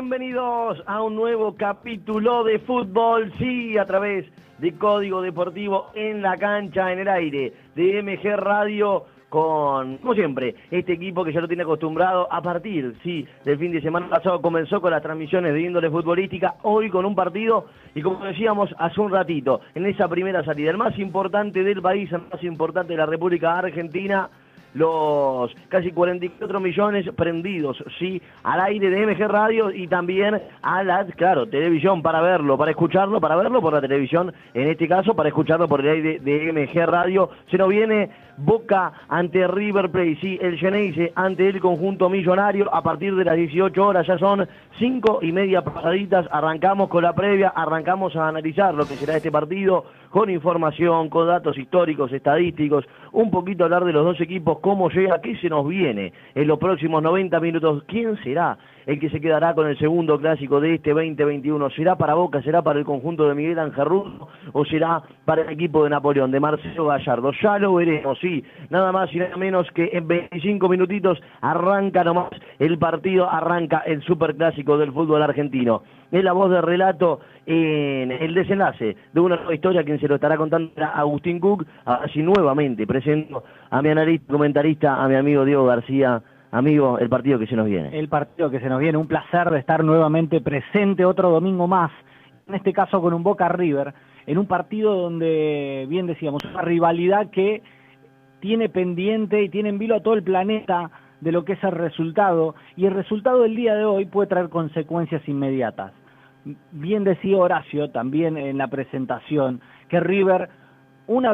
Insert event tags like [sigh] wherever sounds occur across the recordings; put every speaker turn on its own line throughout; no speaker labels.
Bienvenidos a un nuevo capítulo de fútbol, sí, a través de Código Deportivo en la cancha, en el aire, de MG Radio con, como siempre, este equipo que ya lo tiene acostumbrado a partir, sí, del fin de semana pasado comenzó con las transmisiones de índole futbolística, hoy con un partido y como decíamos hace un ratito, en esa primera salida, el más importante del país, el más importante de la República Argentina, los casi 44 millones prendidos, sí, al aire de MG Radio y también a la, claro, televisión para verlo, para escucharlo, para verlo por la televisión, en este caso para escucharlo por el aire de MG Radio. Se nos viene Boca ante River Plate, sí, el Geneise ante el conjunto millonario. A partir de las 18 horas, ya son cinco y media pasaditas, arrancamos con la previa, arrancamos a analizar lo que será este partido con información, con datos históricos, estadísticos, un poquito hablar de los dos equipos, cómo llega, qué se nos viene en los próximos 90 minutos, quién será el que se quedará con el segundo clásico de este 2021. ¿Será para Boca, será para el conjunto de Miguel Ángel Russo o será para el equipo de Napoleón, de Marcelo Gallardo? Ya lo veremos, sí, nada más y nada menos que en 25 minutitos arranca nomás el partido, arranca el superclásico del fútbol argentino. Es la voz de relato en el desenlace de una nueva historia, quien se lo estará contando Agustín Cook, así nuevamente presento a mi analista, comentarista, a mi amigo Diego García, Amigo, el partido que se nos viene.
El partido que se nos viene, un placer de estar nuevamente presente otro domingo más, en este caso con un Boca River, en un partido donde, bien decíamos, una rivalidad que tiene pendiente y tiene en vilo a todo el planeta de lo que es el resultado, y el resultado del día de hoy puede traer consecuencias inmediatas. Bien decía Horacio también en la presentación, que River, una,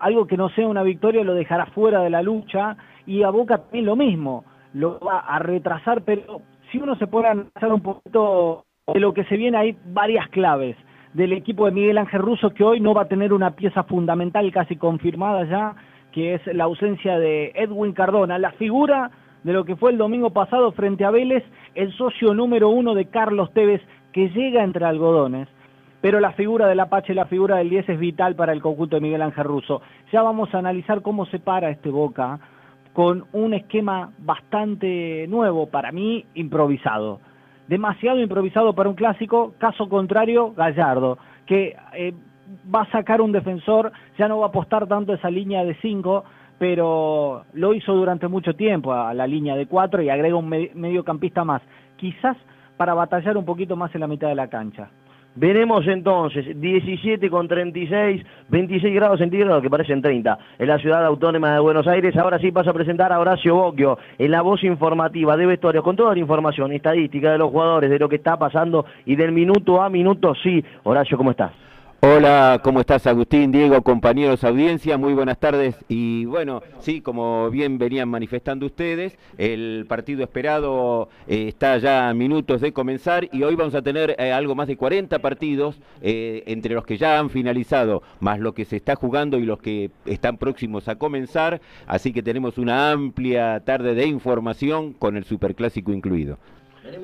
algo que no sea una victoria lo dejará fuera de la lucha, y a Boca también lo mismo lo va a retrasar, pero si uno se puede analizar un poquito de lo que se viene, hay varias claves del equipo de Miguel Ángel Russo que hoy no va a tener una pieza fundamental casi confirmada ya, que es la ausencia de Edwin Cardona, la figura de lo que fue el domingo pasado frente a Vélez, el socio número uno de Carlos Tevez, que llega entre algodones, pero la figura del Apache, la figura del 10 es vital para el conjunto de Miguel Ángel Russo. Ya vamos a analizar cómo se para este Boca, con un esquema bastante nuevo, para mí improvisado. Demasiado improvisado para un clásico, caso contrario, Gallardo, que eh, va a sacar un defensor, ya no va a apostar tanto esa línea de 5, pero lo hizo durante mucho tiempo a la línea de 4 y agrega un mediocampista más, quizás para batallar un poquito más en la mitad de la cancha.
Veremos entonces 17 con 36, 26 grados centígrados que parecen 30 en la ciudad autónoma de Buenos Aires. Ahora sí paso a presentar a Horacio Bocchio en la voz informativa de vestuario con toda la información estadística de los jugadores, de lo que está pasando y del minuto a minuto. Sí, Horacio, ¿cómo estás?
Hola, ¿cómo estás Agustín, Diego, compañeros, audiencia? Muy buenas tardes. Y bueno, sí, como bien venían manifestando ustedes, el partido esperado eh, está ya a minutos de comenzar y hoy vamos a tener eh, algo más de 40 partidos, eh, entre los que ya han finalizado, más lo que se está jugando y los que están próximos a comenzar. Así que tenemos una amplia tarde de información con el Superclásico incluido.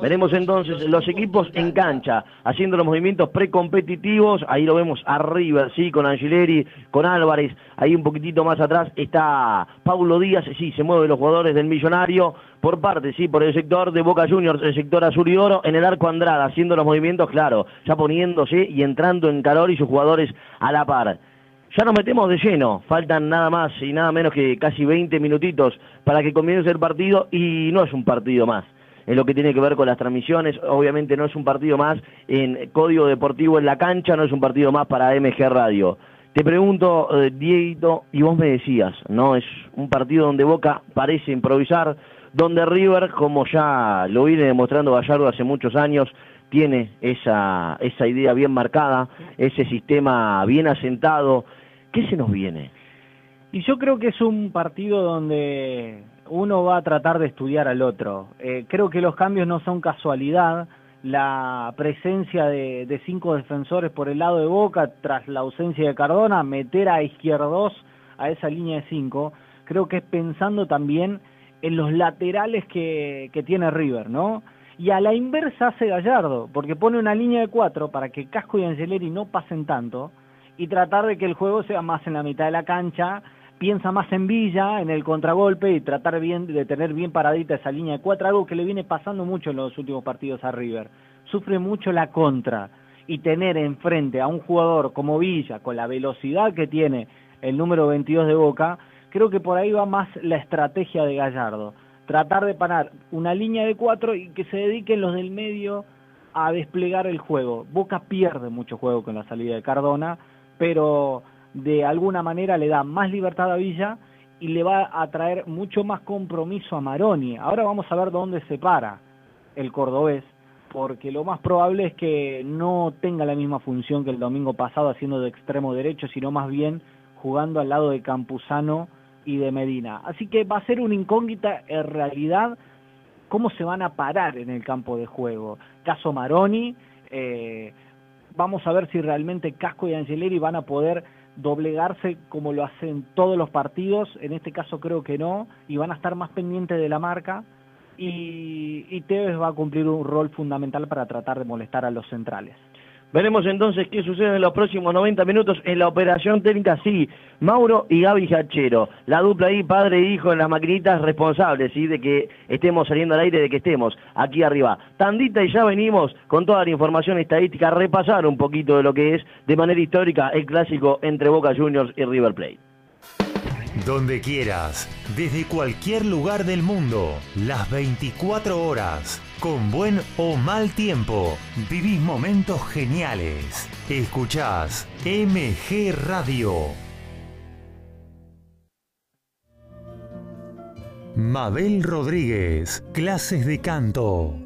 Veremos entonces los equipos en cancha, haciendo los movimientos precompetitivos, ahí lo vemos arriba, sí, con Angeleri, con Álvarez, ahí un poquitito más atrás está Paulo Díaz, sí, se mueven los jugadores del Millonario, por parte, sí, por el sector de Boca Juniors, el sector azul y oro, en el arco Andrada, haciendo los movimientos, claro, ya poniéndose y entrando en calor y sus jugadores a la par. Ya nos metemos de lleno, faltan nada más y nada menos que casi 20 minutitos para que comience el partido y no es un partido más en lo que tiene que ver con las transmisiones. Obviamente no es un partido más en Código Deportivo en la cancha, no es un partido más para MG Radio. Te pregunto, eh, Diego, y vos me decías, ¿no? Es un partido donde Boca parece improvisar, donde River, como ya lo viene demostrando Gallardo hace muchos años, tiene esa, esa idea bien marcada, ese sistema bien asentado. ¿Qué se nos viene?
Y yo creo que es un partido donde uno va a tratar de estudiar al otro. Eh, creo que los cambios no son casualidad. La presencia de, cinco defensores por el lado de Boca, tras la ausencia de Cardona, meter a izquierdos a esa línea de cinco, creo que es pensando también en los laterales que, que tiene River, ¿no? Y a la inversa hace Gallardo, porque pone una línea de cuatro para que Casco y Angeleri no pasen tanto y tratar de que el juego sea más en la mitad de la cancha piensa más en Villa, en el contragolpe y tratar bien de tener bien paradita esa línea de cuatro, algo que le viene pasando mucho en los últimos partidos a River. Sufre mucho la contra y tener enfrente a un jugador como Villa, con la velocidad que tiene el número 22 de Boca, creo que por ahí va más la estrategia de Gallardo. Tratar de parar una línea de cuatro y que se dediquen los del medio a desplegar el juego. Boca pierde mucho juego con la salida de Cardona, pero de alguna manera le da más libertad a Villa y le va a traer mucho más compromiso a Maroni. Ahora vamos a ver dónde se para el cordobés, porque lo más probable es que no tenga la misma función que el domingo pasado haciendo de extremo derecho, sino más bien jugando al lado de Campuzano y de Medina. Así que va a ser una incógnita en realidad cómo se van a parar en el campo de juego. Caso Maroni, eh, vamos a ver si realmente Casco y Angeleri van a poder doblegarse como lo hacen todos los partidos, en este caso creo que no, y van a estar más pendientes de la marca, y, y Tevez va a cumplir un rol fundamental para tratar de molestar a los centrales.
Veremos entonces qué sucede en los próximos 90 minutos en la operación técnica, sí, Mauro y Gaby Hachero, la dupla ahí, padre e hijo en las maquinitas responsables, ¿sí? de que estemos saliendo al aire, de que estemos aquí arriba. Tandita y ya venimos con toda la información estadística, repasar un poquito de lo que es de manera histórica el clásico entre Boca Juniors y River Plate.
Donde quieras, desde cualquier lugar del mundo, las 24 horas, con buen o mal tiempo, vivís momentos geniales. Escuchás MG Radio. Mabel Rodríguez, clases de canto.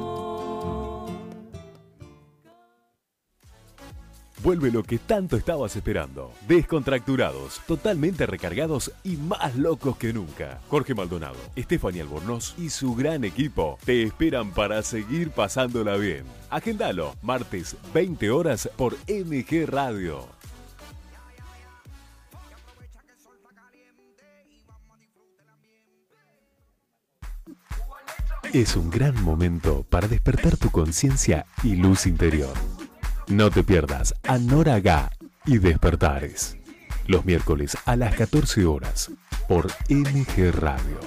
Vuelve lo que tanto estabas esperando. Descontracturados, totalmente recargados y más locos que nunca. Jorge Maldonado, Estefania Albornoz y su gran equipo te esperan para seguir pasándola bien. Agendalo, martes 20 horas por MG Radio. Es un gran momento para despertar tu conciencia y luz interior. No te pierdas a Nora y Despertares. Los miércoles a las 14 horas por MG Radio.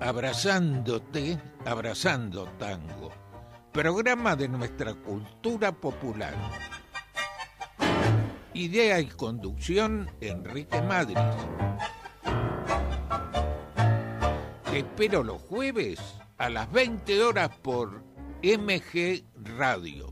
Abrazándote, abrazando tango. Programa de nuestra cultura popular. Idea y conducción Enrique Madrid. Espero los jueves a las 20 horas por MG Radio.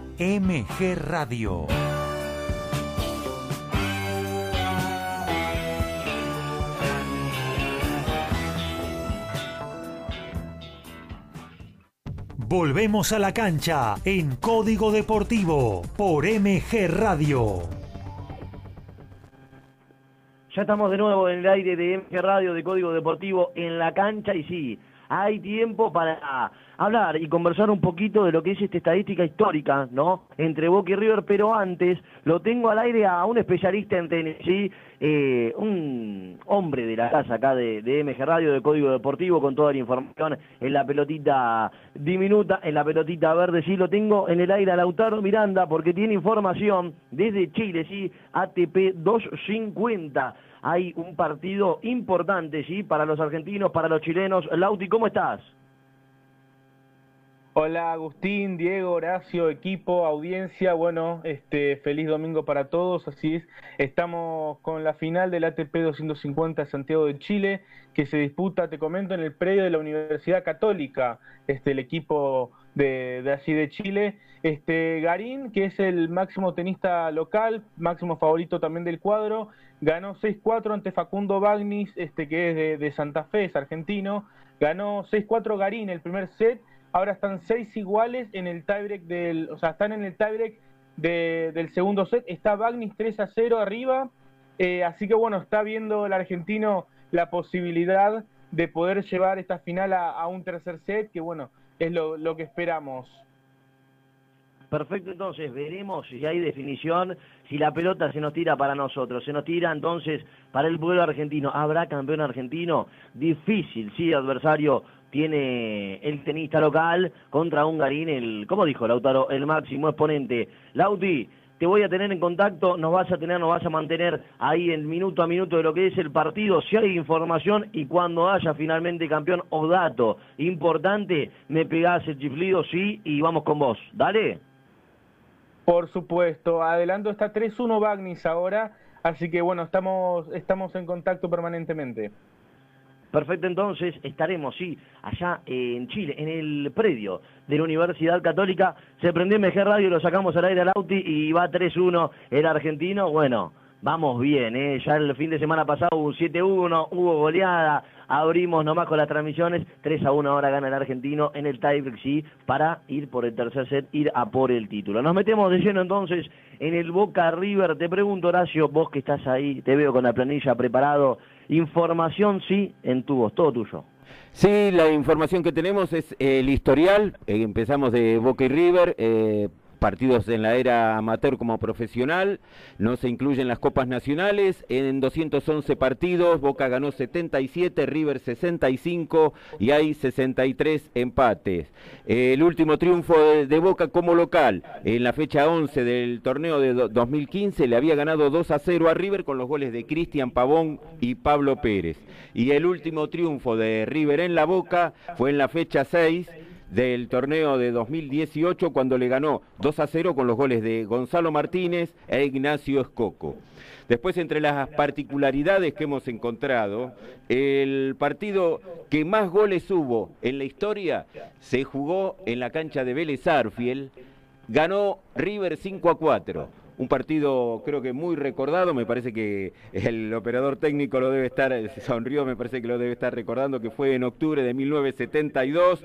MG Radio. Volvemos a la cancha en Código Deportivo por MG Radio.
Ya estamos de nuevo en el aire de MG Radio de Código Deportivo en la cancha y sí, hay tiempo para hablar y conversar un poquito de lo que es esta estadística histórica, ¿no? Entre Boca y River, pero antes lo tengo al aire a un especialista en tenis, ¿sí? Eh, un hombre de la casa acá de, de, MG Radio, de Código Deportivo, con toda la información en la pelotita diminuta, en la pelotita verde, sí, lo tengo en el aire a Lautaro Miranda, porque tiene información desde Chile, sí, ATP 250 hay un partido importante, ¿sí? Para los argentinos, para los chilenos. Lauti, ¿cómo estás?
Hola Agustín, Diego, Horacio, equipo, audiencia, bueno, este feliz domingo para todos, así es, estamos con la final del ATP 250 Santiago de Chile, que se disputa, te comento, en el predio de la Universidad Católica, este el equipo de, de allí de Chile, este Garín, que es el máximo tenista local, máximo favorito también del cuadro, ganó 6-4 ante Facundo Bagnis, este que es de, Santa Fe, es argentino, ganó 6-4 Garín el primer set, ahora están seis iguales en el tiebreak del, o sea, están en el tiebreak de, del segundo set, está Bagnis 3 a 0 arriba, eh, así que bueno, está viendo el argentino la posibilidad de poder llevar esta final a un tercer set, que bueno, es lo, que esperamos.
Perfecto, entonces veremos si hay definición, si la pelota se nos tira para nosotros, se nos tira entonces para el pueblo argentino. ¿Habrá campeón argentino? Difícil, sí, adversario tiene el tenista local contra un Garín, el, como dijo Lautaro, el máximo exponente. Lauti, te voy a tener en contacto, nos vas a tener, nos vas a mantener ahí en minuto a minuto de lo que es el partido, si hay información y cuando haya finalmente campeón o dato importante, me pegás el chiflido, sí, y vamos con vos. Dale.
Por supuesto, adelanto está 3-1 Bagnis ahora, así que bueno, estamos, estamos en contacto permanentemente.
Perfecto, entonces estaremos, sí, allá en Chile, en el predio de la Universidad Católica. Se prendió MG Radio, lo sacamos al aire al Auti y va 3-1 el argentino. Bueno, vamos bien, ¿eh? ya el fin de semana pasado hubo un 7-1, hubo goleada, abrimos nomás con las transmisiones, 3 a 1 ahora gana el argentino en el tiebreak, sí, para ir por el tercer set, ir a por el título. Nos metemos de lleno entonces en el Boca River. Te pregunto, Horacio, vos que estás ahí, te veo con la planilla preparado, información sí en tu voz, todo tuyo.
Sí, la información que tenemos es el historial, eh, empezamos de Boca y River, eh, partidos en la era amateur como profesional, no se incluyen las copas nacionales, en 211 partidos Boca ganó 77, River 65 y hay 63 empates. El último triunfo de, Boca como local, en la fecha 11 del torneo de 2015 le había ganado 2 a 0 a River con los goles de Cristian Pavón y Pablo Pérez. Y el último triunfo de River en la Boca fue en la fecha 6 del torneo de 2018 cuando le ganó 2 a 0 con los goles de Gonzalo Martínez e Ignacio Escoco. Después, entre las particularidades que hemos encontrado, el partido que más goles hubo en la historia se jugó en la cancha de Vélez Arfiel, ganó River 5 a 4 un partido creo que muy recordado, me parece que el operador técnico lo debe estar, sonrió, me parece que lo debe estar recordando, que fue en octubre de 1972,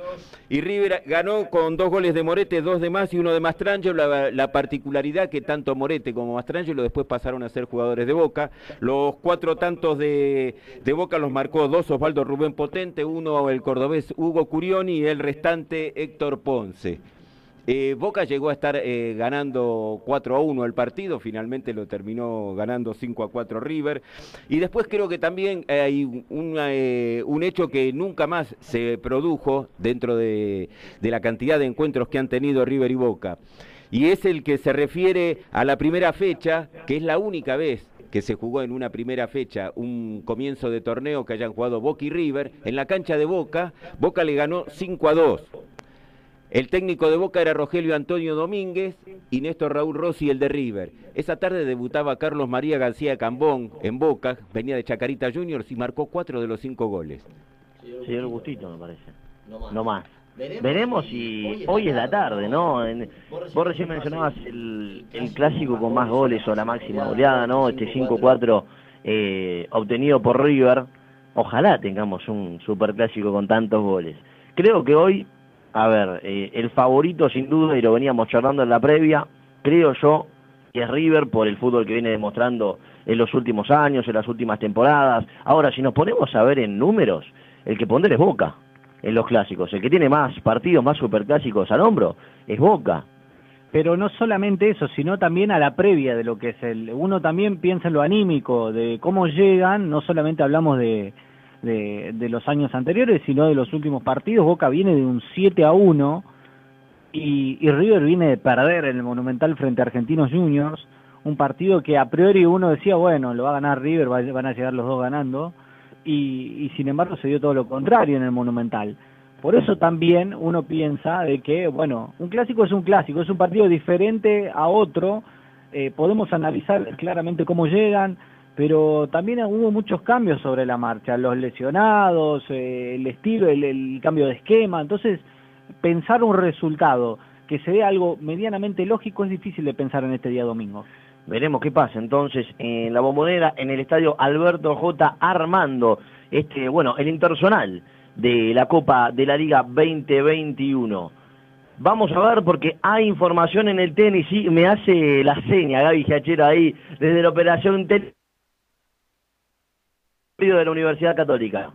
y River ganó con dos goles de Morete, dos de más y uno de Mastrangelo, la, la particularidad que tanto Morete como Mastrangelo después pasaron a ser jugadores de Boca, los cuatro tantos de, de Boca los marcó dos Osvaldo Rubén Potente, uno el cordobés Hugo Curioni y el restante Héctor Ponce. Eh, Boca llegó a estar eh, ganando 4 a 1 el partido, finalmente lo terminó ganando 5 a 4 River. Y después creo que también hay eh, un hecho que nunca más se produjo dentro de, de la cantidad de encuentros que han tenido River y Boca. Y es el que se refiere a la primera fecha, que es la única vez que se jugó en una primera fecha, un comienzo de torneo que hayan jugado Boca y River, en la cancha de Boca, Boca le ganó 5 a 2. El técnico de Boca era Rogelio Antonio Domínguez y Néstor Raúl Rossi, el de River. Esa tarde debutaba Carlos María García Cambón en Boca, venía de Chacarita Juniors y marcó cuatro de los cinco goles.
Sí, el gustito me parece. No más. No más. Veremos, Veremos si hoy, hoy es la tarde, ¿no? En, vos recién mencionabas el, el, clásico con más goles o la máxima goleada, ¿no? Este 5-4 eh, obtenido por River. Ojalá tengamos un superclásico con tantos goles. Creo que hoy a ver, eh, el favorito sin duda, y lo veníamos charlando en la previa, creo yo, que es River por el fútbol que viene demostrando en los últimos años, en las últimas temporadas. Ahora, si nos ponemos a ver en números, el que pondrá es Boca en los clásicos. El que tiene más partidos, más superclásicos al hombro, es Boca.
Pero no solamente eso, sino también a la previa de lo que es el... Uno también piensa en lo anímico, de cómo llegan, no solamente hablamos de, de, los años anteriores, sino de los últimos partidos. Boca viene de un 7 a 1 y, y River viene de perder en el Monumental frente a Argentinos Juniors, un partido que a priori uno decía, bueno, lo va a ganar River, van a llegar los dos ganando, y, sin embargo se dio todo lo contrario en el Monumental. Por eso también uno piensa de que, bueno, un clásico es un clásico, es un partido diferente a otro, eh, podemos analizar claramente cómo llegan, pero también hubo muchos cambios sobre la marcha, los lesionados, eh, el estilo, el, cambio de esquema, entonces pensar un resultado que se dé algo medianamente lógico es difícil de pensar en este día domingo.
Veremos qué pasa entonces en la bombonera, en el estadio Alberto J. Armando, este, bueno, el intersonal de la Copa de la Liga 2021. Vamos a ver porque hay información en el tenis y me hace la seña Gaby Giachero ahí desde la operación tenis de la Universidad Católica.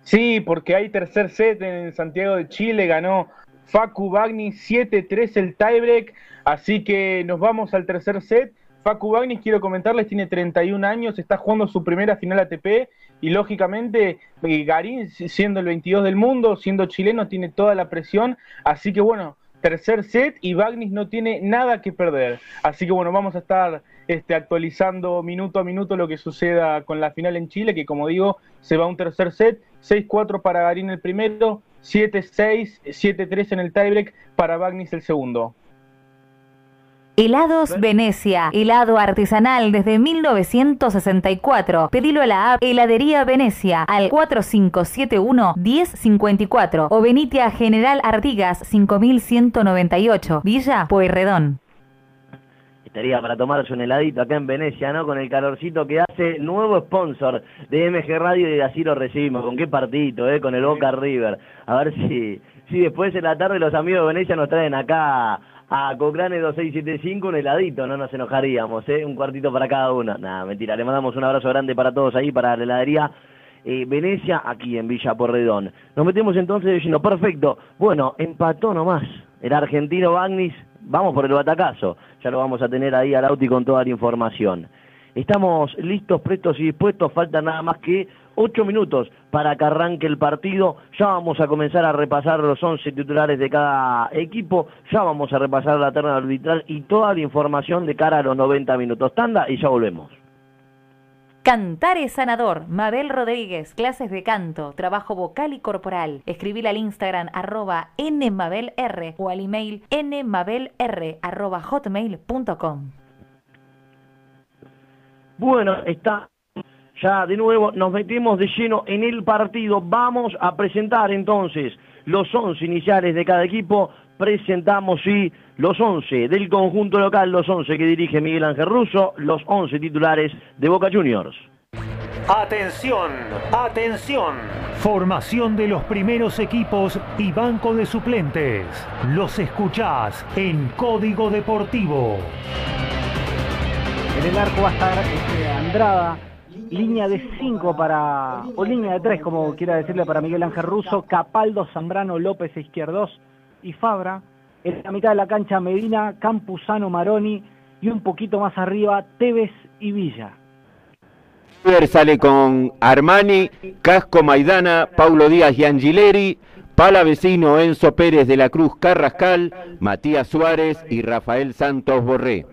Sí, porque hay tercer set en Santiago de Chile, ganó Facu Bagni 7-3 el tiebreak, así que nos vamos al tercer set. Facu Bagni, quiero comentarles, tiene 31 años, está jugando su primera final ATP y lógicamente eh, Garín, siendo el 22 del mundo, siendo chileno, tiene toda la presión, así que bueno, tercer set y Bagnis no tiene nada que perder. Así que bueno, vamos a estar este, actualizando minuto a minuto lo que suceda con la final en Chile, que como digo, se va a un tercer set, 6-4 para Garín el primero, 7-6, 7-3 en el tiebreak para Bagnis el segundo.
Helados Venecia, helado artesanal desde 1964. Pedilo a la app Heladería Venecia al 4571-1054 o Benitia General Artigas 5198, Villa Pueyrredón.
Estaría para tomarse un heladito acá en Venecia, ¿no? Con el calorcito que hace nuevo sponsor de MG Radio y así lo recibimos. ¿Con qué partito, eh? Con el Boca River. A ver si, si después en la tarde los amigos de Venecia nos traen acá a Cocrane 2675 un heladito, no nos enojaríamos, ¿eh? Un cuartito para cada uno. Nada, mentira, le mandamos un abrazo grande para todos ahí, para la heladería eh, Venecia, aquí en Villa Porredón. Nos metemos entonces diciendo, perfecto, bueno, empató nomás el argentino Bagnis, vamos por el batacazo, ya lo vamos a tener ahí al Auti con toda la información. Estamos listos, prestos y dispuestos, falta nada más que ocho minutos para que arranque el partido. Ya vamos a comenzar a repasar los once titulares de cada equipo, ya vamos a repasar la terna arbitral y toda la información de cara a los 90 minutos. Tanda y ya volvemos.
Cantar es sanador. Mabel Rodríguez, clases de canto, trabajo vocal y corporal. Escribir al Instagram arroba nmabelr o al email nmabelr arroba hotmail.com.
Bueno, está ya de nuevo nos metemos de lleno en el partido. Vamos a presentar entonces los 11 iniciales de cada equipo. Presentamos sí los 11 del conjunto local, los 11 que dirige Miguel Ángel Russo, los 11 titulares de Boca Juniors.
Atención, atención. Formación de los primeros equipos y banco de suplentes. Los escuchás en Código Deportivo.
En el arco va a estar este, Andrada, línea de 5 para, o línea de 3 como quiera decirle para Miguel Ángel Russo, Capaldo, Zambrano, López, Izquierdos y Fabra. En la mitad de la cancha Medina, Campuzano, Maroni y un poquito más arriba Tevez y Villa.
Sale con Armani, Casco Maidana, Paulo Díaz y Angileri, Palavecino, Enzo Pérez de la Cruz Carrascal, Matías Suárez y Rafael Santos Borré.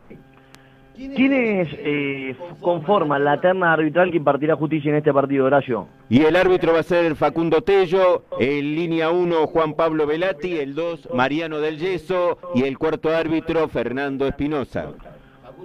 ¿Quiénes eh, conforman la terna arbitral que impartirá justicia en este partido, Horacio?
Y el árbitro va a ser Facundo Tello, en línea 1 Juan Pablo Velati, el 2 Mariano del Yeso y el cuarto árbitro Fernando Espinosa.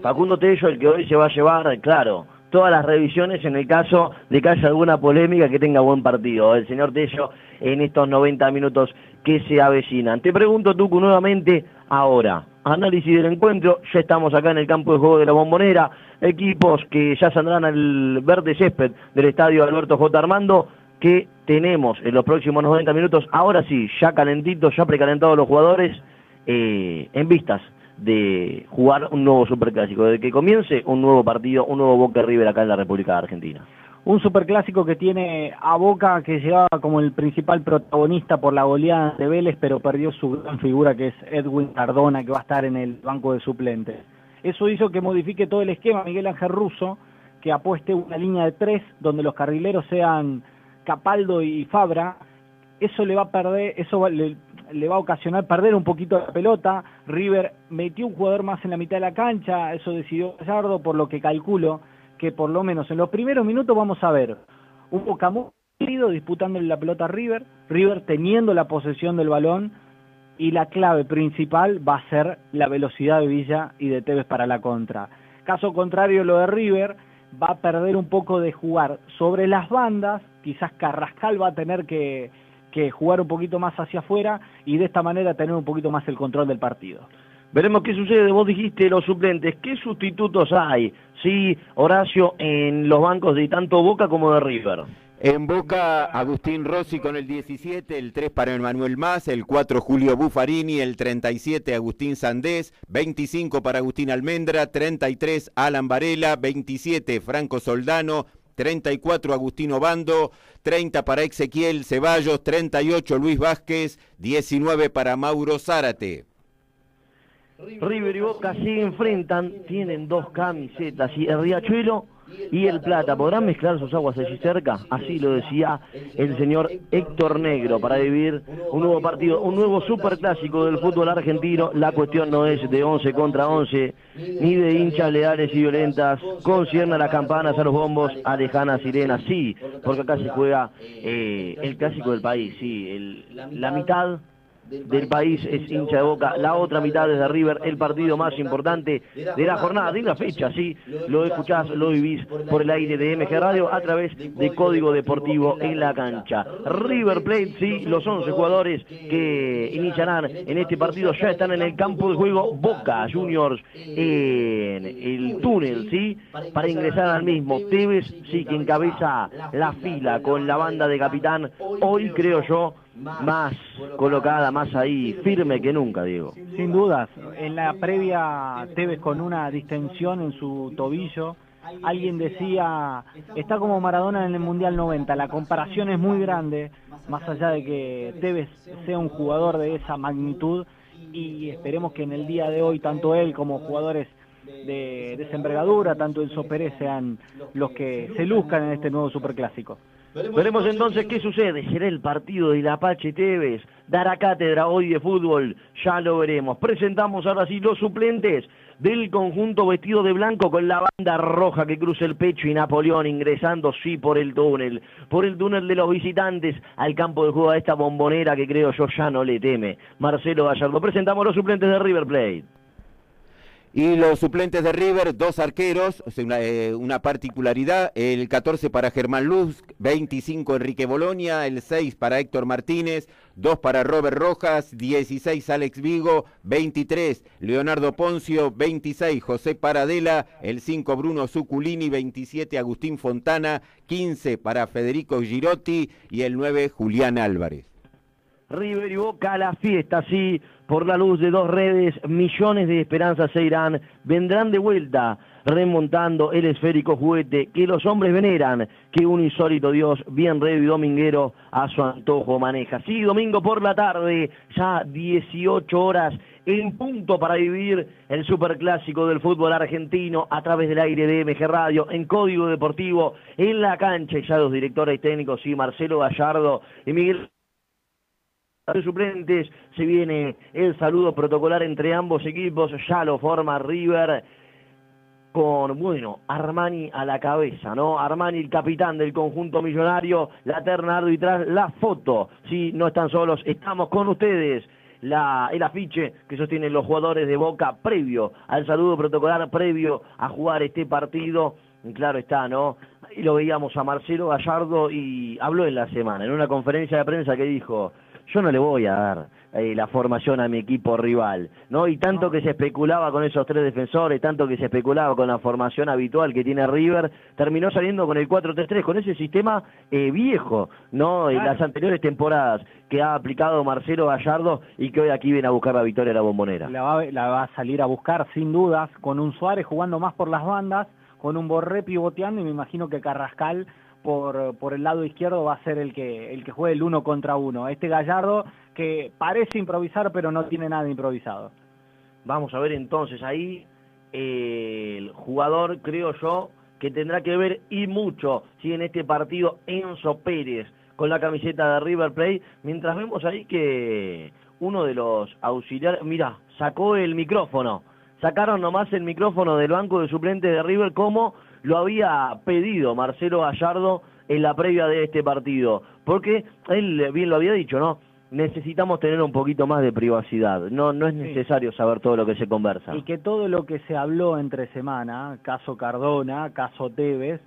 Facundo Tello, el que hoy se va a llevar, claro, todas las revisiones en el caso de que haya alguna polémica que tenga buen partido. El señor Tello en estos 90 minutos que se avecinan. Te pregunto, Tucu, nuevamente ahora análisis del encuentro, ya estamos acá en el campo de juego de la bombonera, equipos que ya saldrán al verde césped del estadio Alberto J. Armando, que tenemos en los próximos 90 minutos, ahora sí, ya calentitos, ya precalentados los jugadores, eh, en vistas de jugar un nuevo superclásico, de que comience un nuevo partido, un nuevo Boca River acá en la República Argentina.
Un superclásico que tiene a Boca que llegaba como el principal protagonista por la goleada de Vélez, pero perdió su gran figura que es Edwin Cardona, que va a estar en el banco de suplentes. Eso hizo que modifique todo el esquema Miguel Ángel Russo, que apueste una línea de tres donde los carrileros sean Capaldo y Fabra. Eso le va a perder, eso le, le va a ocasionar perder un poquito la pelota. River metió un jugador más en la mitad de la cancha, eso decidió Gallardo, por lo que calculo que por lo menos en los primeros minutos vamos a ver un Boca muy disputándole la pelota a River, River teniendo la posesión del balón y la clave principal va a ser la velocidad de Villa y de Tevez para la contra. Caso contrario, lo de River va a perder un poco de jugar sobre las bandas, quizás Carrascal va a tener que, que jugar un poquito más hacia afuera y de esta manera tener un poquito más el control del partido.
Veremos qué sucede. Vos dijiste los suplentes. ¿Qué sustitutos hay? Sí, Horacio, en los bancos de tanto Boca como de River.
En Boca, Agustín Rossi con el 17, el 3 para Emanuel Más, el 4 Julio Buffarini, el 37 Agustín Sandés, 25 para Agustín Almendra, 33 Alan Varela, 27 Franco Soldano, 34 Agustín Obando, 30 para Ezequiel Ceballos, 38 Luis Vázquez, 19 para Mauro Zárate.
River y Boca se enfrentan, tienen dos camisetas y el Riachuelo y el Plata. Podrán mezclar sus aguas allí cerca, así lo decía el señor Héctor Negro para vivir un nuevo partido, un nuevo superclásico del fútbol argentino. La cuestión no es de 11 contra 11, ni de hinchas leales y violentas, concierne a las campanas, a los bombos, a lejanas sirenas, sí, porque acá se juega eh, el clásico del país, sí, la mitad del país es hincha de Boca, la otra mitad es de River, el partido más importante de la jornada, de la fecha, sí, lo escuchás, lo vivís por el aire de MG Radio a través de Código Deportivo en la cancha. River Plate, sí, los 11 jugadores que iniciarán en este partido ya están en el campo de juego Boca Juniors en el túnel, sí, para ingresar al mismo. Tevez, sí, que encabeza la fila con la banda de capitán, hoy creo yo, más colocada, más ahí, firme que nunca, Diego.
Sin dudas, en la previa Tevez con una distensión en su tobillo, alguien decía, está como Maradona en el Mundial 90, la comparación es muy grande, más allá de que Tevez sea un jugador de esa magnitud y esperemos que en el día de hoy tanto él como jugadores de, de esa envergadura, tanto Enzo Pérez sean los que se luzcan en este nuevo superclásico.
Veremos entonces qué sucede. ¿Será el partido de la Apache Tevez? ¿Dará cátedra hoy de fútbol? Ya lo veremos. Presentamos ahora sí los suplentes del conjunto vestido de blanco con la banda roja que cruza el pecho y Napoleón ingresando sí por el túnel, por el túnel de los visitantes al campo de juego a esta bombonera que creo yo ya no le teme. Marcelo Gallardo. Presentamos los suplentes de River Plate.
Y los suplentes de River, dos arqueros, eh, una, particularidad, el 14 para Germán Luz, 25 Enrique Bolonia, el 6 para Héctor Martínez, 2 para Robert Rojas, 16 Alex Vigo, 23 Leonardo Poncio, 26 José Paradela, el 5 Bruno Zuculini, 27 Agustín Fontana, 15 para Federico Girotti y el 9 Julián Álvarez.
River y Boca a la fiesta, sí, por la luz de dos redes, millones de esperanzas se irán, vendrán de vuelta, remontando el esférico juguete que los hombres veneran, que un insólito Dios, bien rey y dominguero, a su antojo maneja. Sí, domingo por la tarde, ya 18 horas, en punto para vivir el superclásico del fútbol argentino a través del aire de MG Radio, en Código Deportivo, en la cancha, y ya los directores técnicos, sí, Marcelo Gallardo y Miguel de suplentes, se viene el saludo protocolar entre ambos equipos, ya lo forma River con, bueno, Armani a la cabeza, ¿no? Armani, el capitán del conjunto millonario, la terna arbitral, la foto, sí, no están solos, estamos con ustedes. La, el afiche que sostienen los jugadores de Boca previo al saludo protocolar, previo a jugar este partido. Claro está, ¿no? Y lo veíamos a Marcelo Gallardo y habló en la semana, en una conferencia de prensa que dijo, yo no le voy a dar eh, la formación a mi equipo rival, ¿no? Y tanto que se especulaba con esos tres defensores, tanto que se especulaba con la formación habitual que tiene River, terminó saliendo con el 4-3-3, con ese sistema eh, viejo, ¿no? En las anteriores temporadas que ha aplicado Marcelo Gallardo y que hoy aquí viene a buscar la victoria de la bombonera.
La va, la va a salir a buscar sin dudas, con un Suárez jugando más por las bandas, con un Borré pivoteando y me imagino que Carrascal por, por el lado izquierdo va a ser el que, el que juegue el uno contra uno. Este Gallardo que parece improvisar pero no tiene nada improvisado.
Vamos a ver entonces ahí el jugador, creo yo, que tendrá que ver y mucho si en este partido Enzo Pérez con la camiseta de River Plate, mientras vemos ahí que uno de los auxiliares, mira, sacó el micrófono, sacaron nomás el micrófono del banco de suplentes de River como lo había pedido Marcelo Gallardo en la previa de este partido, porque él bien lo había dicho, ¿no? necesitamos tener un poquito más de privacidad. No, no es necesario saber todo lo que se conversa.
Y que todo lo que se habló entre semana, caso Cardona, caso Tevez,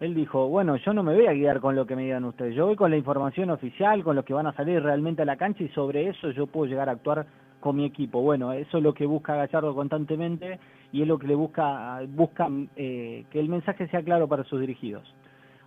él dijo, bueno, yo no me voy a guiar con lo que me digan ustedes, yo voy con la información oficial, con los que van a salir realmente a la cancha y sobre eso yo puedo llegar a actuar con mi equipo. Bueno, eso es lo que busca Gallardo constantemente y es lo que le busca, busca eh, que el mensaje sea claro para sus dirigidos.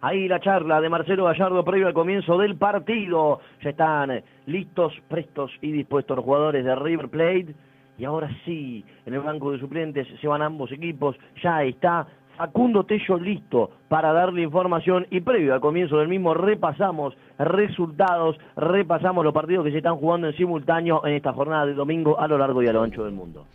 Ahí la charla de Marcelo Gallardo previo al comienzo del partido. Ya están listos, prestos y dispuestos los jugadores de River Plate. Y ahora sí, en el banco de suplentes se van ambos equipos. Ya está Facundo Tello listo para darle información y previo al comienzo del mismo repasamos resultados, repasamos los partidos que se están jugando en simultáneo en esta jornada de domingo a lo largo y a lo ancho del mundo.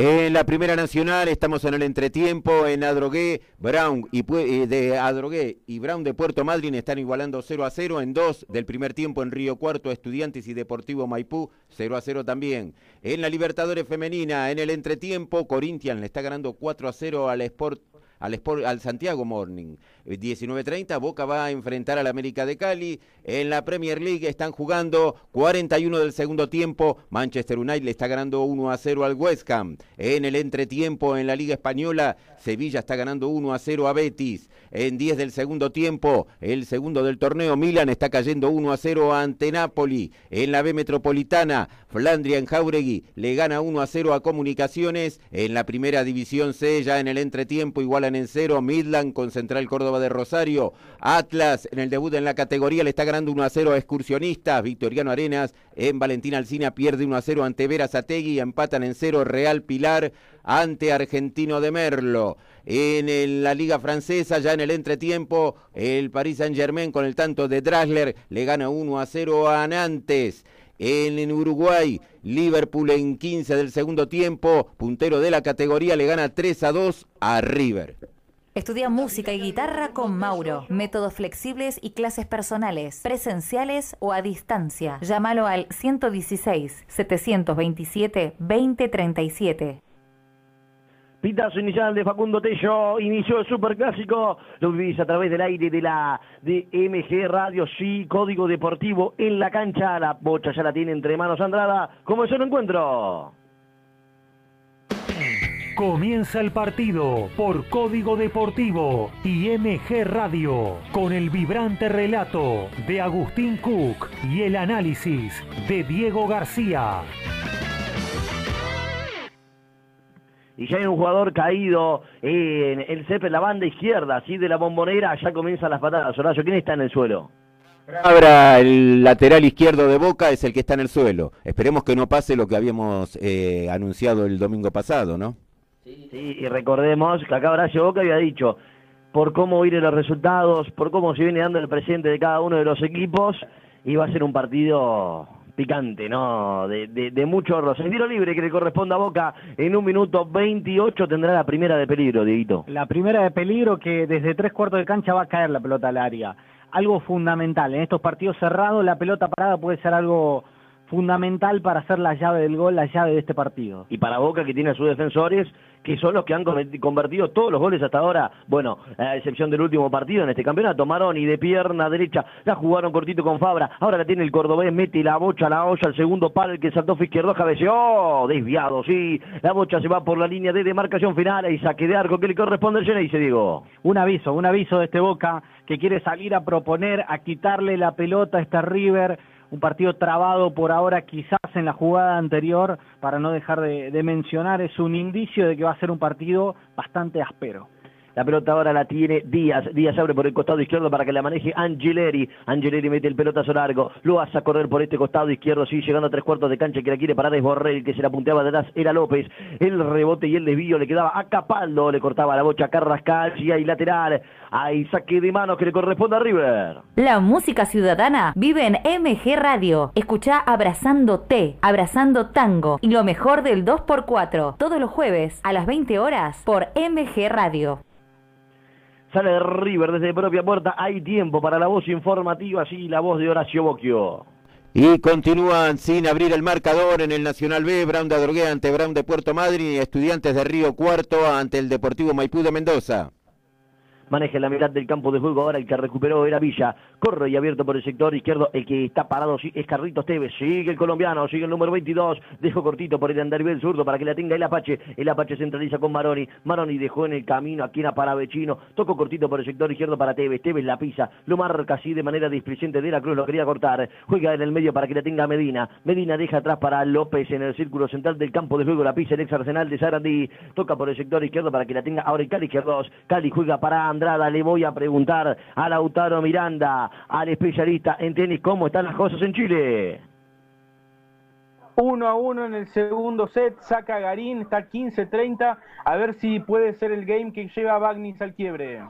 En la Primera Nacional estamos en el entretiempo en Adrogué, Brown y eh, de Adrogué y Brown de Puerto Madryn están igualando 0 a 0 en dos del primer tiempo en Río Cuarto, Estudiantes y Deportivo Maipú 0 a 0 también. En la Libertadores femenina en el entretiempo Corinthians le está ganando 4 a 0 al Sport al, al Santiago Morning. 19.30, eh, Boca va a enfrentar al América de Cali. En la Premier League están jugando 41 del segundo tiempo. Manchester United le está ganando 1 a 0 al West Ham. En el entretiempo en la Liga Española, Sevilla está ganando 1 a 0 a Betis. En 10 del segundo tiempo, el segundo del torneo, Milan está cayendo 1 a 0 ante Napoli. En la B Metropolitana, Flandria en Jauregui le gana 1 a 0 a Comunicaciones. En la primera división C, ya en el entretiempo, en cero Midland con Central Córdoba de Rosario. Atlas en el debut en la categoría le está ganando 1 a 0 a Excursionistas. Victoriano Arenas en Valentina Alcina pierde 1 a 0 ante Vera Zategui. Empatan en cero Real Pilar ante Argentino de Merlo. En la Liga Francesa, ya en el entretiempo, el Paris Saint-Germain con el tanto de Drasler le gana 1 a 0 a Nantes. En, Uruguay, Liverpool en 15 del segundo tiempo, puntero de la categoría, le gana 3 a 2 a River.
Estudia música y guitarra con Mauro. Métodos flexibles y clases personales, presenciales o a distancia. Llámalo al 116 727 2037.
Pitazo inicial de Facundo Tello, inició el superclásico, lo vivís a través del aire de la de MG Radio, sí, código deportivo en la cancha, la bocha ya la tiene entre manos Andrada, es el encuentro.
Comienza el partido por Código Deportivo y MG Radio con el vibrante relato de Agustín Cook y el análisis de Diego García.
Y ya hay un jugador caído en el CEP en la banda izquierda, así de la bombonera, ya comienzan las patadas. Horacio, ¿quién está en el suelo?
Ahora el lateral izquierdo de Boca es el que está en el suelo. Esperemos que no pase lo que habíamos eh, anunciado el domingo pasado, ¿no?
Sí, y recordemos que acá Horacio Boca había dicho, por cómo ir los resultados, por cómo se viene dando el presente de cada uno de los equipos, iba a ser un partido picante, ¿no? De, de, mucho horror. tiro libre que le corresponde a Boca en un minuto 28 tendrá la primera de peligro, Dieguito.
La primera de peligro que desde tres cuartos de cancha va a caer la pelota al área. Algo fundamental. En estos partidos cerrados la pelota parada puede ser algo fundamental para hacer la llave del gol, la llave de este partido.
Y para Boca que tiene a sus defensores, que son los que han convertido todos los goles hasta ahora, bueno, a excepción del último partido en este campeonato, y de pierna derecha, la jugaron cortito con Fabra, ahora la tiene el cordobés, mete la bocha, la olla, el segundo palo, el que saltó fue izquierdo, cabeceó, desviado, sí, la bocha se va por la línea de demarcación final y saque de arco que le corresponde al dice Diego.
Un aviso, un aviso de este Boca que quiere salir a proponer, a quitarle la pelota a este River, un partido trabado por ahora quizás en la jugada anterior, para no dejar de, de mencionar, es un indicio de que va a ser un partido bastante áspero.
La pelota ahora la tiene Díaz. Díaz abre por el costado izquierdo para que la maneje Angeleri. Angeleri mete el pelotazo largo. Lo hace correr por este costado izquierdo. Sí, llegando a tres cuartos de cancha que la quiere parar es Borrell, que se la punteaba detrás era López. El rebote y el desvío le quedaba a Capaldo. Le cortaba la bocha a Carrascal. Y hay lateral. Hay saque de manos que le corresponde a River.
La música ciudadana vive en MG Radio. Escucha Abrazando T, Abrazando Tango y lo mejor del 2x4 todos los jueves a las 20 horas por MG Radio.
Sale River desde propia puerta. Hay tiempo para la voz informativa. Sí, la voz de Horacio Bocchio.
Y continúan sin abrir el marcador en el Nacional B, Brown de Adrogué ante Brown de Puerto Madryn y Estudiantes de Río Cuarto ante el Deportivo Maipú de Mendoza.
Maneja la mitad del campo de juego. Ahora el que recuperó era Villa. Corre y abierto por el sector izquierdo. El que está parado sí, es Carlitos Tevez. Sigue el colombiano. Sigue el número 22. Dejó cortito por el andarivel zurdo para que la tenga el Apache. El Apache centraliza con Maroni. Maroni dejó en el camino aquí en Paravecino. Tocó cortito por el sector izquierdo para Tevez. Tevez la pisa. Lo marca así de manera displicente de la Cruz. Lo quería cortar. Juega en el medio para que la tenga Medina. Medina deja atrás para López en el círculo central del campo de juego. La pisa el ex Arsenal de Sarandí. Toca por el sector izquierdo para que la tenga ahora el Cali izquierdo. Cali juega para Andrada. Le voy a preguntar a Lautaro Miranda, al especialista en tenis, cómo están las cosas en Chile.
Uno a uno en el segundo set, saca Garín, está 15-30, a ver si puede ser el game que lleva a Bagnis al quiebre.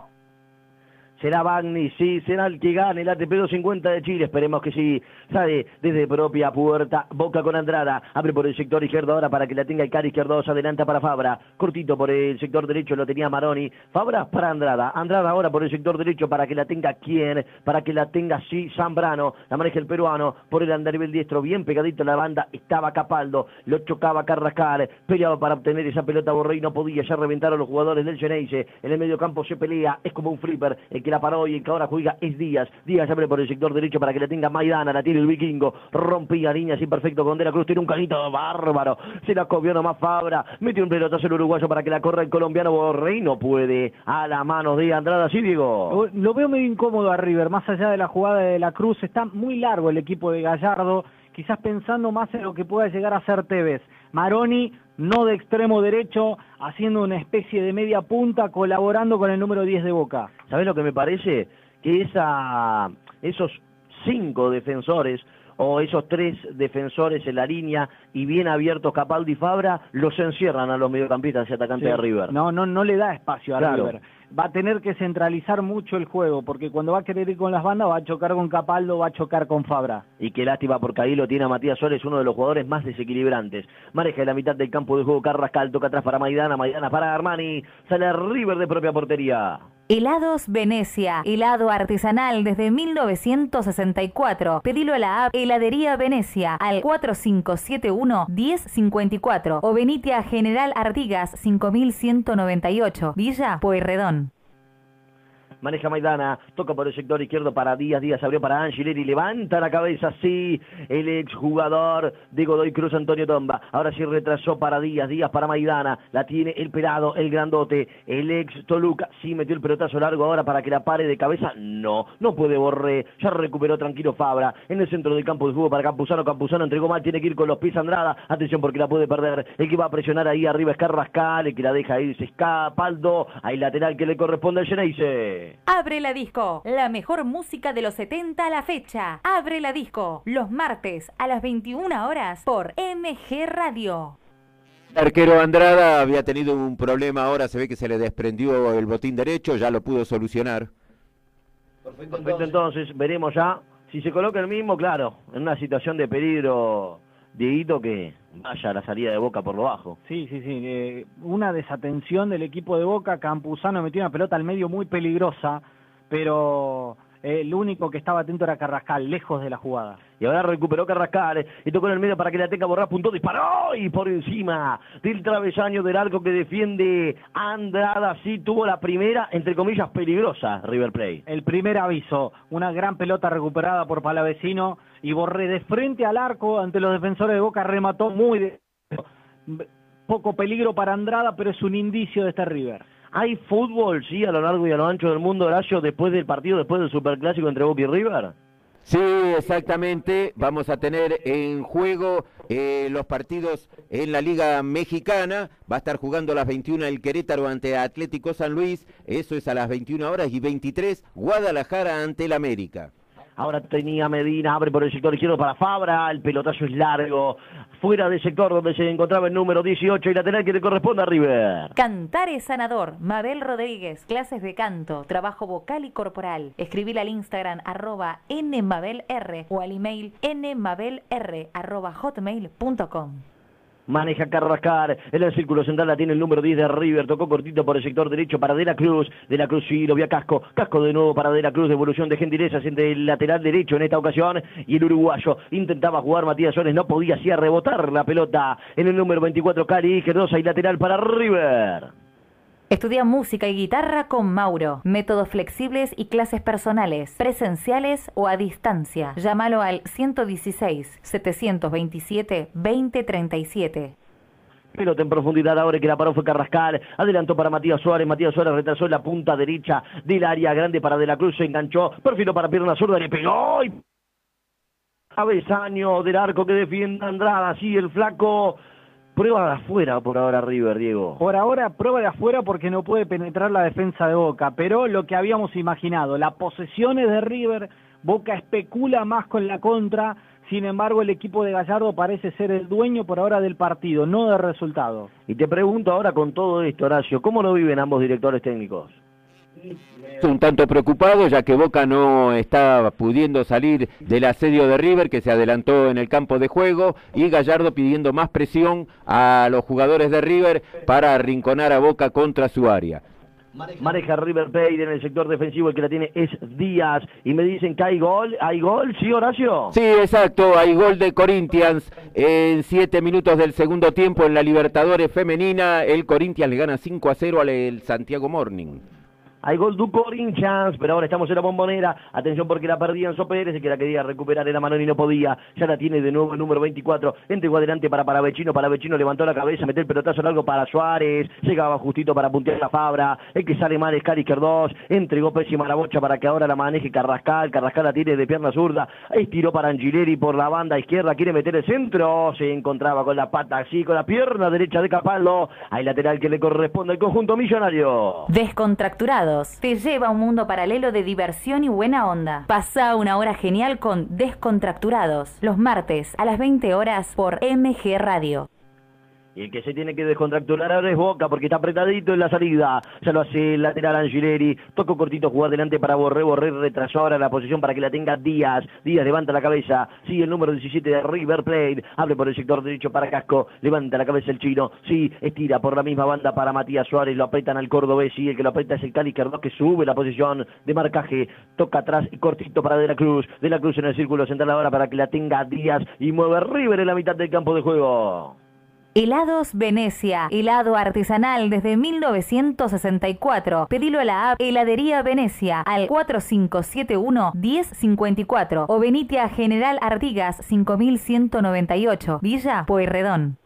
Será Bagni, sí, será el que gane el ATP 250 de Chile, esperemos que sí. Sale desde propia puerta, Boca con Andrada, abre por el sector izquierdo ahora para que la tenga el cara izquierdo, adelanta para Fabra, cortito por el sector derecho lo tenía Maroni, Fabra para Andrada, Andrada ahora por el sector derecho para que la tenga quién, para que la tenga sí Zambrano, la maneja el peruano, por el andarivel diestro, bien pegadito a la banda, estaba Capaldo, lo chocaba Carrascal, peleaba para obtener esa pelota. Borrey, no podía, ya reventaron los jugadores del Geneise, en el medio campo se pelea, es como un flipper, el que la paró y que ahora juega es Díaz. Díaz abre por el sector derecho para que la tenga Maidana, la tiene el vikingo, rompía líneas imperfecto con De la Cruz, tiene un canito bárbaro, se la copió nomás Fabra, metió un pelotazo el uruguayo para que la corra el colombiano Borrey, no puede a la mano de Andrada, sí Diego.
Lo veo medio incómodo a River, más allá de la jugada de la Cruz, está muy largo el equipo de Gallardo, quizás pensando más en lo que pueda llegar a ser Tevez. Maroni no de extremo derecho, haciendo una especie de media punta, colaborando con el número 10 de Boca.
¿Sabes lo que me parece? Que esa, esos cinco defensores o esos tres defensores en la línea y bien abiertos Capaldi y Fabra los encierran a los mediocampistas y atacantes
Sí.
de River.
No, no, no le da espacio a
Claro.
River. Va a tener que centralizar mucho el juego, porque cuando va a querer ir con las bandas va a chocar con Capaldo, va a chocar con Fabra.
Y qué lástima porque ahí lo tiene Matías Suárez, uno de los jugadores más desequilibrantes. Maneja en la mitad del campo de juego Carrascal, toca atrás para Maidana, Maidana para Armani, sale a River de propia portería.
Helados Venecia, helado artesanal desde 1964. Pedilo a la app Heladería Venecia al 4571-1054 o venite a General Artigas 5198, Villa Pueyrredón.
Maneja Maidana, toca por el sector izquierdo para Díaz, Díaz abrió para Angileri, levanta la cabeza, sí, el exjugador de Godoy Cruz, Antonio Tomba. Ahora sí retrasó para Díaz, Díaz para Maidana, la tiene el pelado, el grandote, el ex Toluca, sí metió el pelotazo largo ahora para que la pare de cabeza, no, no puede Borré, ya recuperó tranquilo Fabra, en el centro del campo de juego para Campuzano, Campuzano entregó mal, tiene que ir con los pies Andrada, atención porque la puede perder, el que va a presionar ahí arriba es Carrascal, el que la deja ir se escapa, Paldo, hay lateral que le corresponde al Geneise.
Abre la disco, la mejor música de los 70 a la fecha. Abre la disco, los martes a las 21 horas por MG Radio.
El arquero Andrada había tenido un problema, ahora se ve que se le desprendió el botín derecho, ya lo pudo solucionar.
Perfecto, entonces veremos ya si se coloca el mismo, claro, en una situación de peligro, Dieguito, que vaya la salida de boca por lo bajo.
Sí, sí, sí. eh, una desatención del equipo de Boca. Campuzano metió una pelota al medio muy peligrosa, pero el único que estaba atento era Carrascal, lejos de la jugada.
Y ahora recuperó Carrascal y tocó en el medio para que la tenga borrar, puntó, disparó y por encima del travesaño del arco que defiende Andrada, sí tuvo la primera, entre comillas, peligrosa River Plate.
El primer aviso, una gran pelota recuperada por Palavecino y Borré de frente al arco ante los defensores de Boca remató muy de... poco peligro para Andrada, pero es un indicio de este River.
¿Hay fútbol, sí, a lo largo y a lo ancho del mundo, Horacio, después del partido, después del superclásico entre Boca y River?
Sí, exactamente. Vamos a tener en juego eh, los partidos en la Liga Mexicana. Va a estar jugando a las 21 el Querétaro ante Atlético San Luis. Eso es a las 21 horas y 23 Guadalajara ante el América.
Ahora tenía Medina, abre por el sector izquierdo para Fabra, el pelotazo es largo, fuera del sector donde se encontraba el número 18 y lateral que le corresponde a River.
Cantar es sanador. Mabel Rodríguez, clases de canto, trabajo vocal y corporal. Escribir al Instagram arroba nmabelr o al email nmabelr hotmail.com.
Maneja Carrascar. En el círculo central la tiene el número 10 de River. Tocó cortito por el sector derecho para De la Cruz. De la Cruz sí, lo vía Casco. Casco de nuevo para De la Cruz. Devolución de gentileza entre el lateral derecho en esta ocasión. Y el uruguayo intentaba jugar Matías Soles. No podía así rebotar la pelota en el número 24. Cali Gerdosa y lateral para River.
Estudia música y guitarra con Mauro. Métodos flexibles y clases personales, presenciales o a distancia. Llámalo al 116-727-2037.
Pelota en profundidad ahora que la paró fue Carrascal. Adelantó para Matías Suárez. Matías Suárez retrasó la punta derecha del área grande para De la Cruz. Se enganchó. Perfiló para pierna zurda. Le pegó. Y... Cabezaño del arco que defiende Andrada. Sí, el flaco. Prueba de afuera por ahora River, Diego.
Por ahora prueba de afuera porque no puede penetrar la defensa de Boca, pero lo que habíamos imaginado, la posesión es de River, Boca especula más con la contra, sin embargo el equipo de Gallardo parece ser el dueño por ahora del partido, no del resultado.
Y te pregunto ahora con todo esto, Horacio, ¿cómo lo viven ambos directores técnicos?
Un tanto preocupado ya que Boca no está pudiendo salir del asedio de River que se adelantó en el campo de juego y Gallardo pidiendo más presión a los jugadores de River para arrinconar a Boca contra su área.
Maneja River Plate en el sector defensivo, el que la tiene es Díaz. Y me dicen que hay gol. ¿Hay gol? ¿Sí, Horacio?
Sí, exacto. Hay gol de Corinthians en siete minutos del segundo tiempo en la Libertadores Femenina. El Corinthians le gana 5 a 0 al Santiago Morning.
Hay gol du Corinthians, pero ahora estamos en la bombonera. Atención porque la perdía Enzo Pérez, que la quería recuperar era Manón y no podía. Ya la tiene de nuevo el número 24. Entregó adelante para Paravecino. Paravecino levantó la cabeza, metió el pelotazo largo para Suárez. Llegaba justito para puntear la Fabra. El que sale mal es Cari 2. Entregó pésima la bocha para que ahora la maneje Carrascal. Carrascal la tiene de pierna zurda. Estiró para Angileri por la banda izquierda. Quiere meter el centro. Se encontraba con la pata así, con la pierna derecha de Capaldo. Hay lateral que le corresponde al conjunto millonario.
Descontracturado te lleva a un mundo paralelo de diversión y buena onda. Pasa una hora genial con Descontracturados, los martes a las 20 horas por MG Radio.
Y el que se tiene que descontracturar ahora es Boca porque está apretadito en la salida. Ya lo hace el lateral Angileri. Tocó cortito jugar adelante para Borré. Borré retrasó ahora la posición para que la tenga Díaz. Díaz levanta la cabeza. Sigue el número 17 de River Plate. Abre por el sector derecho para Casco. Levanta la cabeza el chino. Sí, estira por la misma banda para Matías Suárez. Lo apretan al cordobés. Sí, el que lo aprieta es el Cali que sube la posición de marcaje. Toca atrás y cortito para De la Cruz. De la Cruz en el círculo central ahora para que la tenga Díaz. Y mueve River en la mitad del campo de juego.
Helados Venecia, helado artesanal desde 1964. Pedilo a la app Heladería Venecia al 4571-1054 o venite a General Artigas 5198, Villa Pueyrredón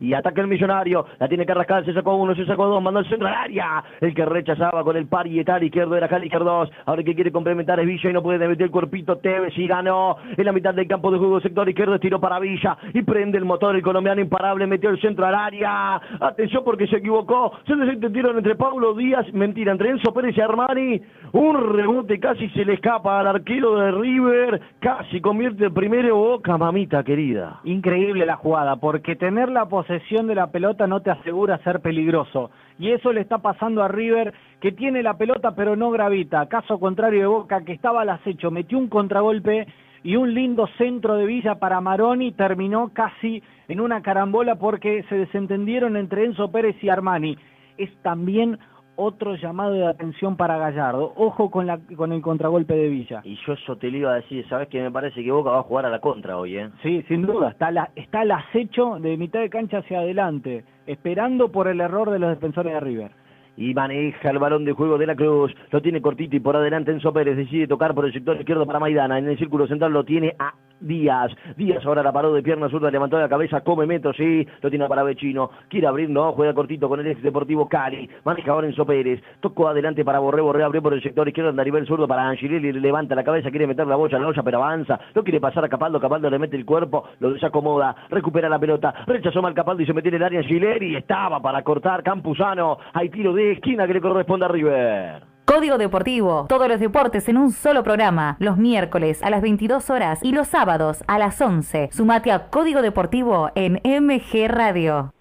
y ataca el millonario, la tiene Carrascal, se sacó uno, se sacó dos, mandó el centro al área, el que rechazaba con el par y tal izquierdo era Cali 2, ahora que quiere complementar es Villa y no puede meter el cuerpito Tevez y ganó. En la mitad del campo de juego sector izquierdo, estiró para Villa y prende el motor, el colombiano imparable metió el centro al área, atención porque se equivocó, se desentendieron entre Pablo Díaz, mentira, entre Enzo Pérez y Armani, un rebote casi se le escapa al arquero de River, casi convierte el primero Boca, mamita querida.
Increíble la jugada, porque tener la posesión de la pelota no te asegura ser peligroso. Y eso le está pasando a River, que tiene la pelota pero no gravita. Caso contrario de Boca, que estaba al acecho, metió un contragolpe y un lindo centro de Villa para Maroni terminó casi en una carambola porque se desentendieron entre Enzo Pérez y Armani. Es también otro llamado de atención para Gallardo. Ojo con, la, con el contragolpe de Villa.
Y yo eso te lo iba a decir, ¿sabes que Me parece que Boca va a jugar a la contra hoy, ¿eh?
Sí, sin duda. Está, la, está el acecho de mitad de cancha hacia adelante, esperando por el error de los defensores de River
y maneja el balón de juego de la Cruz, lo tiene cortito y por adelante Enzo Pérez decide tocar por el sector izquierdo para Maidana, en el círculo central lo tiene a Díaz. Díaz ahora la paró de pierna zurda, levantó la cabeza, come metro, sí, lo tiene para Vecino. Quiere abrir, no, juega cortito con el ex Deportivo Cali. Maneja ahora Enzo Pérez. Tocó adelante para Borré, Borré abrió por el sector izquierdo, a nivel zurdo para Angelelli, le levanta la cabeza, quiere meter la bocha a la olla, pero avanza. No quiere pasar a Capaldo, Capaldo le mete el cuerpo, lo desacomoda, recupera la pelota, rechazó mal Capaldo y se metió en el área Angelelli. Estaba para cortar Campuzano. Hay tiro de esquina que le corresponde a River.
Código Deportivo, todos los deportes en un solo programa, los miércoles a las 22 horas y los sábados a las 11. Sumate a Código Deportivo en MG Radio.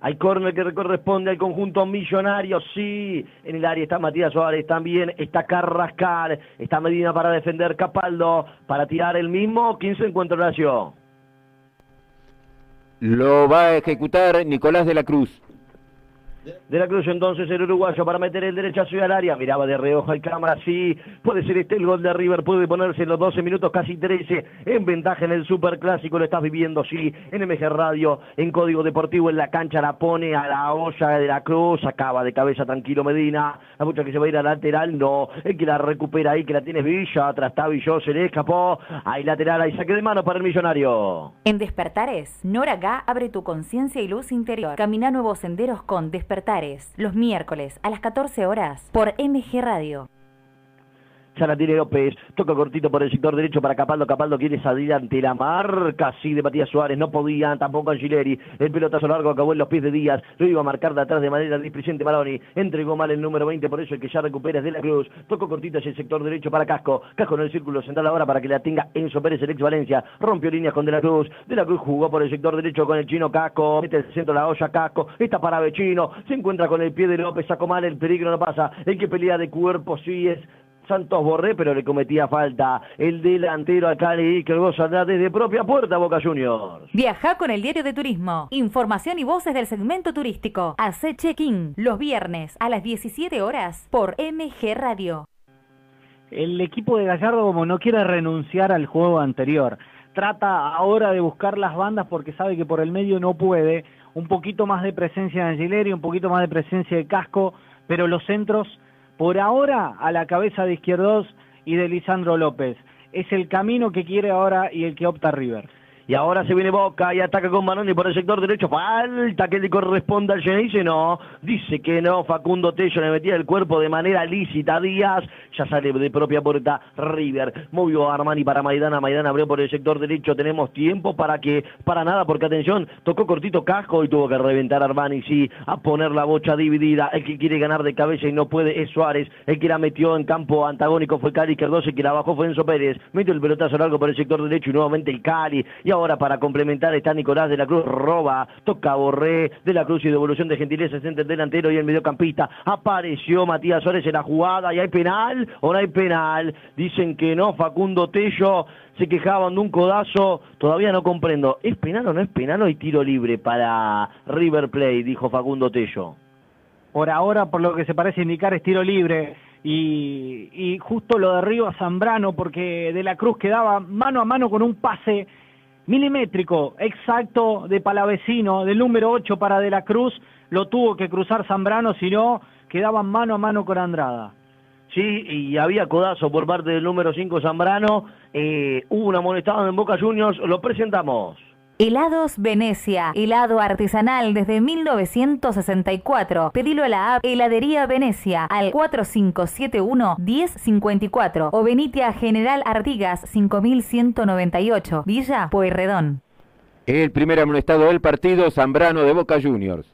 Hay córner que corresponde al conjunto millonario, sí. En el área está Matías Suárez, también está Carrascal, está Medina para defender Capaldo, para tirar el mismo. ¿Quién se encuentra en
Lo va a ejecutar Nicolás de la Cruz.
De la Cruz entonces el uruguayo para meter el derechazo al área. Miraba de reojo al cámara, sí. Puede ser este el gol de River, puede ponerse en los 12 minutos, casi 13. En ventaja en el Superclásico, lo estás viviendo, sí. En MG Radio, en Código Deportivo, en la cancha la pone a la olla de la Cruz. Acaba de cabeza tranquilo Medina. La mucha que se va a ir a lateral, no. El que la recupera ahí, que la tiene Villa. Atrás está Villó, se le escapó. Hay lateral, hay saque de mano para el millonario.
En Despertares, Nora Gá abre tu conciencia y luz interior. Camina nuevos senderos con Despertares Despertares, los miércoles a las 14 horas por MG Radio.
Ya la tiene López, toca cortito por el sector derecho para Capaldo, Capaldo quiere salir ante la marca, sí, de Matías Suárez, no podía, tampoco Angileri, el pelotazo largo acabó en los pies de Díaz, lo iba a marcar de atrás de manera displicente Maroni, entregó mal el número 20, por eso el que ya recupera es de la Cruz, tocó cortito hacia el sector derecho para Casco, Casco en el círculo central ahora para que la tenga Enzo Pérez, el ex Valencia, rompió líneas con de la Cruz, de la Cruz jugó por el sector derecho con el chino Casco, mete el centro de la olla Casco, está para Vecino, se encuentra con el pie de López, sacó mal el peligro, no pasa, el que pelea de cuerpo sí es Santos Borré, pero le cometía falta el delantero a Cali que goza desde propia puerta Boca Juniors.
Viaja con el diario de turismo. Información y voces del segmento turístico. Hace check-in los viernes a las 17 horas por MG Radio.
El equipo de Gallardo como no quiere renunciar al juego anterior. Trata ahora de buscar las bandas porque sabe que por el medio no puede. Un poquito más de presencia de Angileri, un poquito más de presencia de Casco, pero los centros por ahora a la cabeza de Izquierdos y de Lisandro López. Es el camino que quiere ahora y el que opta River.
Y ahora se viene Boca y ataca con Manoni por el sector derecho. Falta que le corresponda al Dice No, dice que no. Facundo Tello le metía el cuerpo de manera lícita. Díaz ya sale de propia puerta River. Movió a Armani para Maidana. Maidana abrió por el sector derecho. Tenemos tiempo para que, para nada, porque atención, tocó cortito casco y tuvo que reventar a Armani. Sí, a poner la bocha dividida. El que quiere ganar de cabeza y no puede es Suárez. El que la metió en campo antagónico fue Cali Cardoso. El que la bajó fue Enzo Pérez. Metió el pelotazo largo por el sector derecho y nuevamente el Cali. Ahora para complementar está Nicolás de la Cruz, roba, toca Borré de la Cruz y devolución de gentileza entre el delantero y el mediocampista. Apareció Matías Suárez en la jugada y hay penal o no hay penal. Dicen que no, Facundo Tello se quejaban de un codazo, todavía no comprendo. ¿Es penal o no es penal o hay tiro libre para River Play? Dijo Facundo Tello.
Por ahora, por lo que se parece indicar, es tiro libre. Y, y, justo lo derriba Zambrano porque De la Cruz quedaba mano a mano con un pase milimétrico, exacto de Palavecino, del número 8 para De la Cruz, lo tuvo que cruzar Zambrano, si no, quedaban mano a mano con Andrada.
Sí, y había codazo por parte del número 5 Zambrano, eh, hubo una amonestado en Boca Juniors, lo presentamos.
Helados Venecia, helado artesanal desde 1964. Pedilo a la app Heladería Venecia al 4571-1054 o venite a General Artigas 5198, Villa Pueyrredón.
El primer amonestado del partido, Zambrano de Boca Juniors.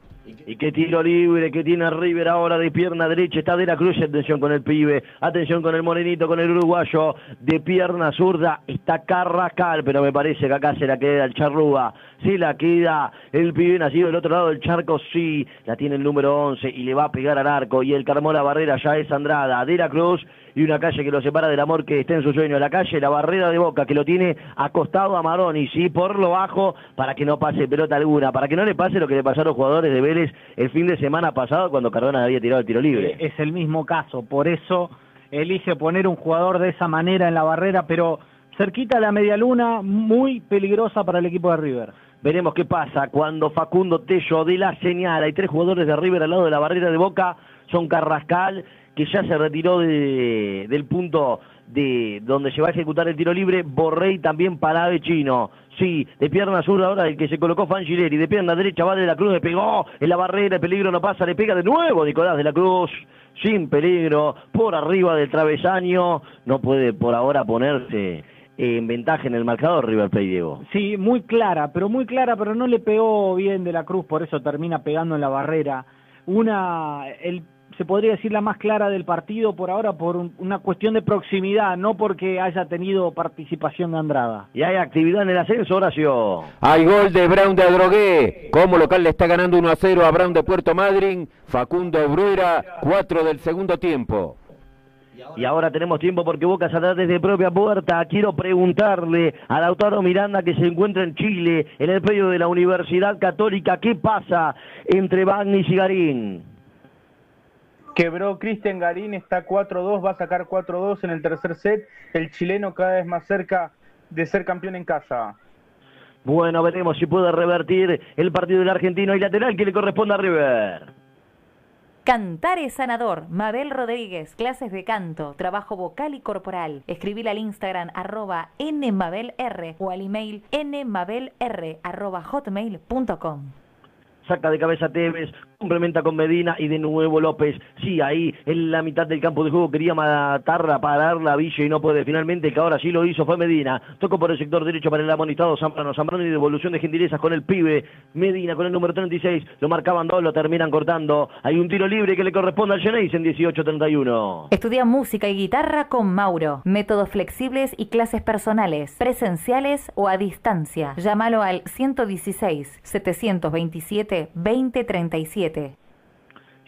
Y qué tiro libre que tiene River ahora de pierna derecha. Está de la cruz. Atención con el pibe. Atención con el morenito, con el uruguayo. De pierna zurda está Carrascal. Pero me parece que acá se la queda el Charrúa. Si la queda el pibe nacido del otro lado del charco. Sí, la tiene el número 11 y le va a pegar al arco. Y el Carmola Barrera ya es Andrada. De la Cruz y una calle que lo separa del amor que está en su sueño. La calle, la barrera de Boca, que lo tiene acostado a Maroni, sí, por lo bajo, para que no pase pelota alguna, para que no le pase lo que le pasó a los jugadores de Vélez el fin de semana pasado cuando Cardona había tirado el tiro libre.
Es el mismo caso, por eso elige poner un jugador de esa manera en la barrera, pero cerquita a la media luna, muy peligrosa para el equipo de River.
Veremos qué pasa cuando Facundo Tello de la señal. Hay tres jugadores de River al lado de la barrera de Boca. Son Carrascal, que ya se retiró del punto de donde se va a ejecutar el tiro libre, Borrey también para Avechino. Sí, de pierna zurda ahora el que se colocó Fangileri, de pierna derecha va de la Cruz, le pegó en la barrera, el peligro no pasa, le pega de nuevo Nicolás de la Cruz, sin peligro, por arriba del travesaño, no puede por ahora ponerse en ventaja en el marcador River Plate, Diego.
Sí, muy clara, pero muy clara, pero no le pegó bien de la Cruz, por eso termina pegando en la barrera. Una, el se podría decir la más clara del partido por ahora por una cuestión de proximidad, no porque haya tenido participación de Andrada.
Y hay actividad en el ascenso, Horacio.
Hay gol de Brown de Adrogué. Como local le está ganando 1 a 0 a Brown de Puerto Madryn. Facundo Bruera, 4 del segundo tiempo.
Y ahora tenemos tiempo porque Boca saldrá desde propia puerta. Quiero preguntarle al Lautaro Miranda que se encuentra en Chile, en el medio de la Universidad Católica, ¿qué pasa entre Bagnis y Garín?
Quebró Cristian Garín, está 4-2, va a sacar 4-2 en el tercer set. El chileno cada vez más cerca de ser campeón en casa.
Bueno, veremos si puede revertir el partido del argentino y lateral que le corresponde a River.
Cantar es sanador. Mabel Rodríguez, clases de canto, trabajo vocal y corporal. Escribir al Instagram arroba nmabelr o al email nmabelr arroba hotmail.com
saca de cabeza Tevez, complementa con Medina y de nuevo López. Sí, ahí en la mitad del campo de juego quería matarla, parar la Villa y no puede. Finalmente, que ahora sí lo hizo fue Medina. Tocó por el sector derecho para el amonestado Zambrano. Zambrano y devolución de gentilezas con el pibe. Medina con el número 36. Lo marcaban dos, lo terminan cortando. Hay un tiro libre que le corresponde al Geneis en 18-31.
Estudia música y guitarra con Mauro. Métodos flexibles y clases personales, presenciales o a distancia. Llámalo al 116 727 2037. Atrévete.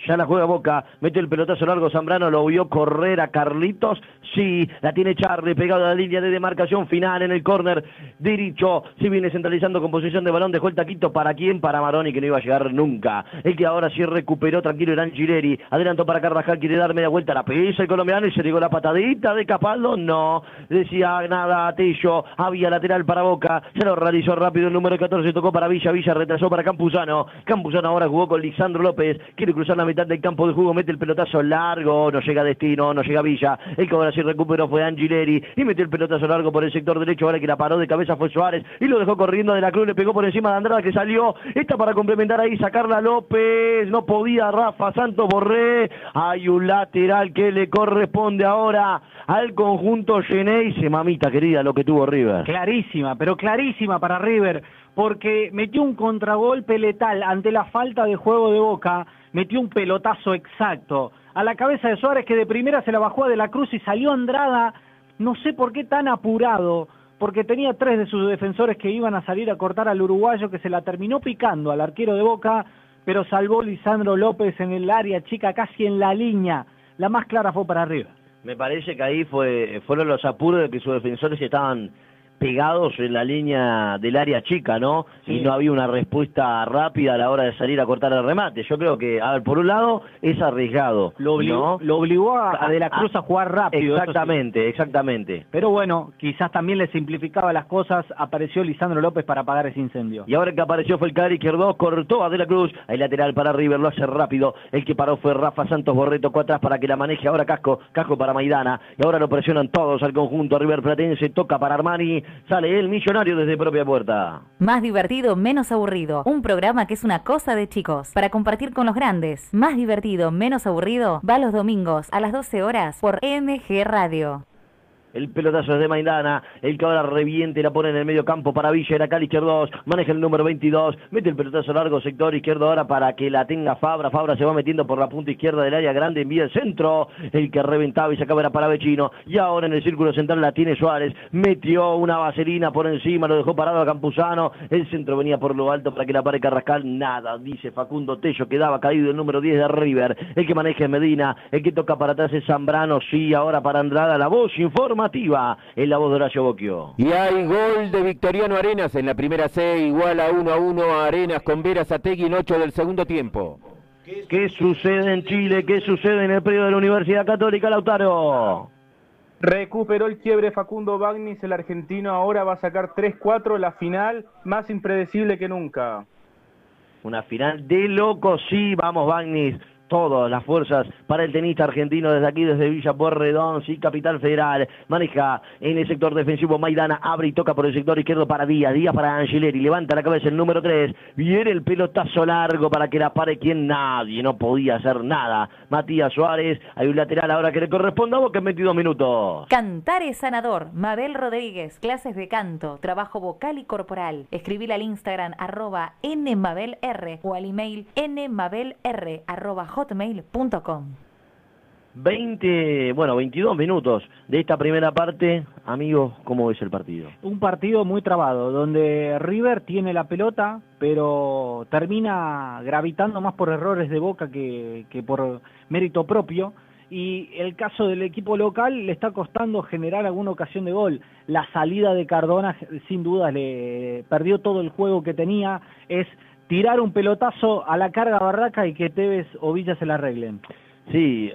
Ya la juega Boca, mete el pelotazo largo Zambrano, lo vio correr a Carlitos, sí, la tiene Charlie pegado a la línea de demarcación final en el córner derecho, si viene centralizando con posición de balón, dejó el taquito para quién, para Maroni que no iba a llegar nunca, el que ahora sí recuperó tranquilo era Gileri, adelantó para Carvajal, quiere dar media vuelta a la pisa el colombiano y se llegó la patadita de Capaldo, no, decía nada Tello, había lateral para Boca, se lo realizó rápido el número 14, tocó para Villa, Villa retrasó para Campuzano, Campuzano ahora jugó con Lisandro López, quiere cruzar la del campo de juego, mete el pelotazo largo, no llega a destino, no llega a Villa, el que ahora sí recuperó fue Angileri y metió el pelotazo largo por el sector derecho, ahora que la paró de cabeza fue Suárez y lo dejó corriendo de la cruz, le pegó por encima de Andrada que salió, esta para complementar ahí, sacarla López, no podía Rafa Santos Borré, hay un lateral que le corresponde ahora al conjunto Geneise, mamita querida, lo que tuvo River.
Clarísima, pero clarísima para River, porque metió un contragolpe letal ante la falta de juego de Boca, metió un pelotazo exacto a la cabeza de Suárez que de primera se la bajó a De la Cruz y salió Andrada, no sé por qué tan apurado, porque tenía tres de sus defensores que iban a salir a cortar al uruguayo que se la terminó picando al arquero de Boca, pero salvó Lisandro López en el área chica, casi en la línea. La más clara fue para arriba.
Me parece que ahí fue, fueron los apuros de que sus defensores estaban pegados en la línea del área chica, ¿no? Y no había una respuesta rápida a la hora de salir a cortar el remate. Yo creo que, a ver, por un lado, es arriesgado.
Lo obligó, lo obligó a, De la Cruz a, jugar rápido.
Exactamente, exactamente.
Pero bueno, quizás también le simplificaba las cosas. Apareció Lisandro López para apagar ese incendio.
Y ahora el que apareció fue el cara izquierdo, cortó a De la Cruz. El lateral para River, lo hace rápido. El que paró fue Rafa Santos Borreto, atrás para que la maneje. Ahora Casco, Casco para Maidana. Y ahora lo presionan todos al conjunto. River Platense toca para Armani sale el millonario desde propia puerta.
Más divertido, menos aburrido. Un programa que es una cosa de chicos. Para compartir con los grandes. Más divertido, menos aburrido. Va los domingos a las 12 horas por MG Radio.
El pelotazo es de Maidana. El que ahora reviente la pone en el medio campo para Villa. Era Cali izquierdo. Maneja el número 22. Mete el pelotazo largo, sector izquierdo ahora para que la tenga Fabra. Fabra se va metiendo por la punta izquierda del área grande. Envía el centro. El que reventaba y sacaba era para Vecino. Y ahora en el círculo central la tiene Suárez. Metió una vaselina por encima. Lo dejó parado a Campuzano. El centro venía por lo alto para que la pare Carrascal. Nada, dice Facundo Tello. Quedaba caído el número 10 de River. El que maneja es Medina. El que toca para atrás es Zambrano. Sí, ahora para Andrada. La voz informa en la voz de Horacio Boquio.
Y hay gol de Victoriano Arenas en la primera C, igual a 1 a 1 Arenas con Vera Zategui en 8 del segundo tiempo.
¿Qué sucede en Chile? ¿Qué sucede en el periodo de la Universidad Católica, Lautaro?
Recuperó el quiebre Facundo Bagnis, el argentino ahora va a sacar 3-4, la final más impredecible que nunca.
Una final de locos, sí, vamos Bagnis todas las fuerzas para el tenista argentino desde aquí, desde Villa Porredón, sí, Capital Federal. Maneja en el sector defensivo Maidana, abre y toca por el sector izquierdo para Díaz, Díaz para Angileri, levanta la cabeza el número 3, viene el pelotazo largo para que la pare quien nadie, no podía hacer nada. Matías Suárez, hay un lateral ahora que le corresponde a vos que en 22 minutos.
Cantar es sanador. Mabel Rodríguez, clases de canto, trabajo vocal y corporal. Escribir al Instagram arroba nmabelr o al email nmabelr hotmail.com.
20, bueno, 22 minutos de esta primera parte. Amigos, ¿cómo ves el partido?
Un partido muy trabado, donde River tiene la pelota, pero termina gravitando más por errores de boca que, que por mérito propio. Y el caso del equipo local le está costando generar alguna ocasión de gol. La salida de Cardona, sin duda, le perdió todo el juego que tenía. Es tirar un pelotazo a la carga barraca y que Tevez o Villa se la arreglen.
Sí,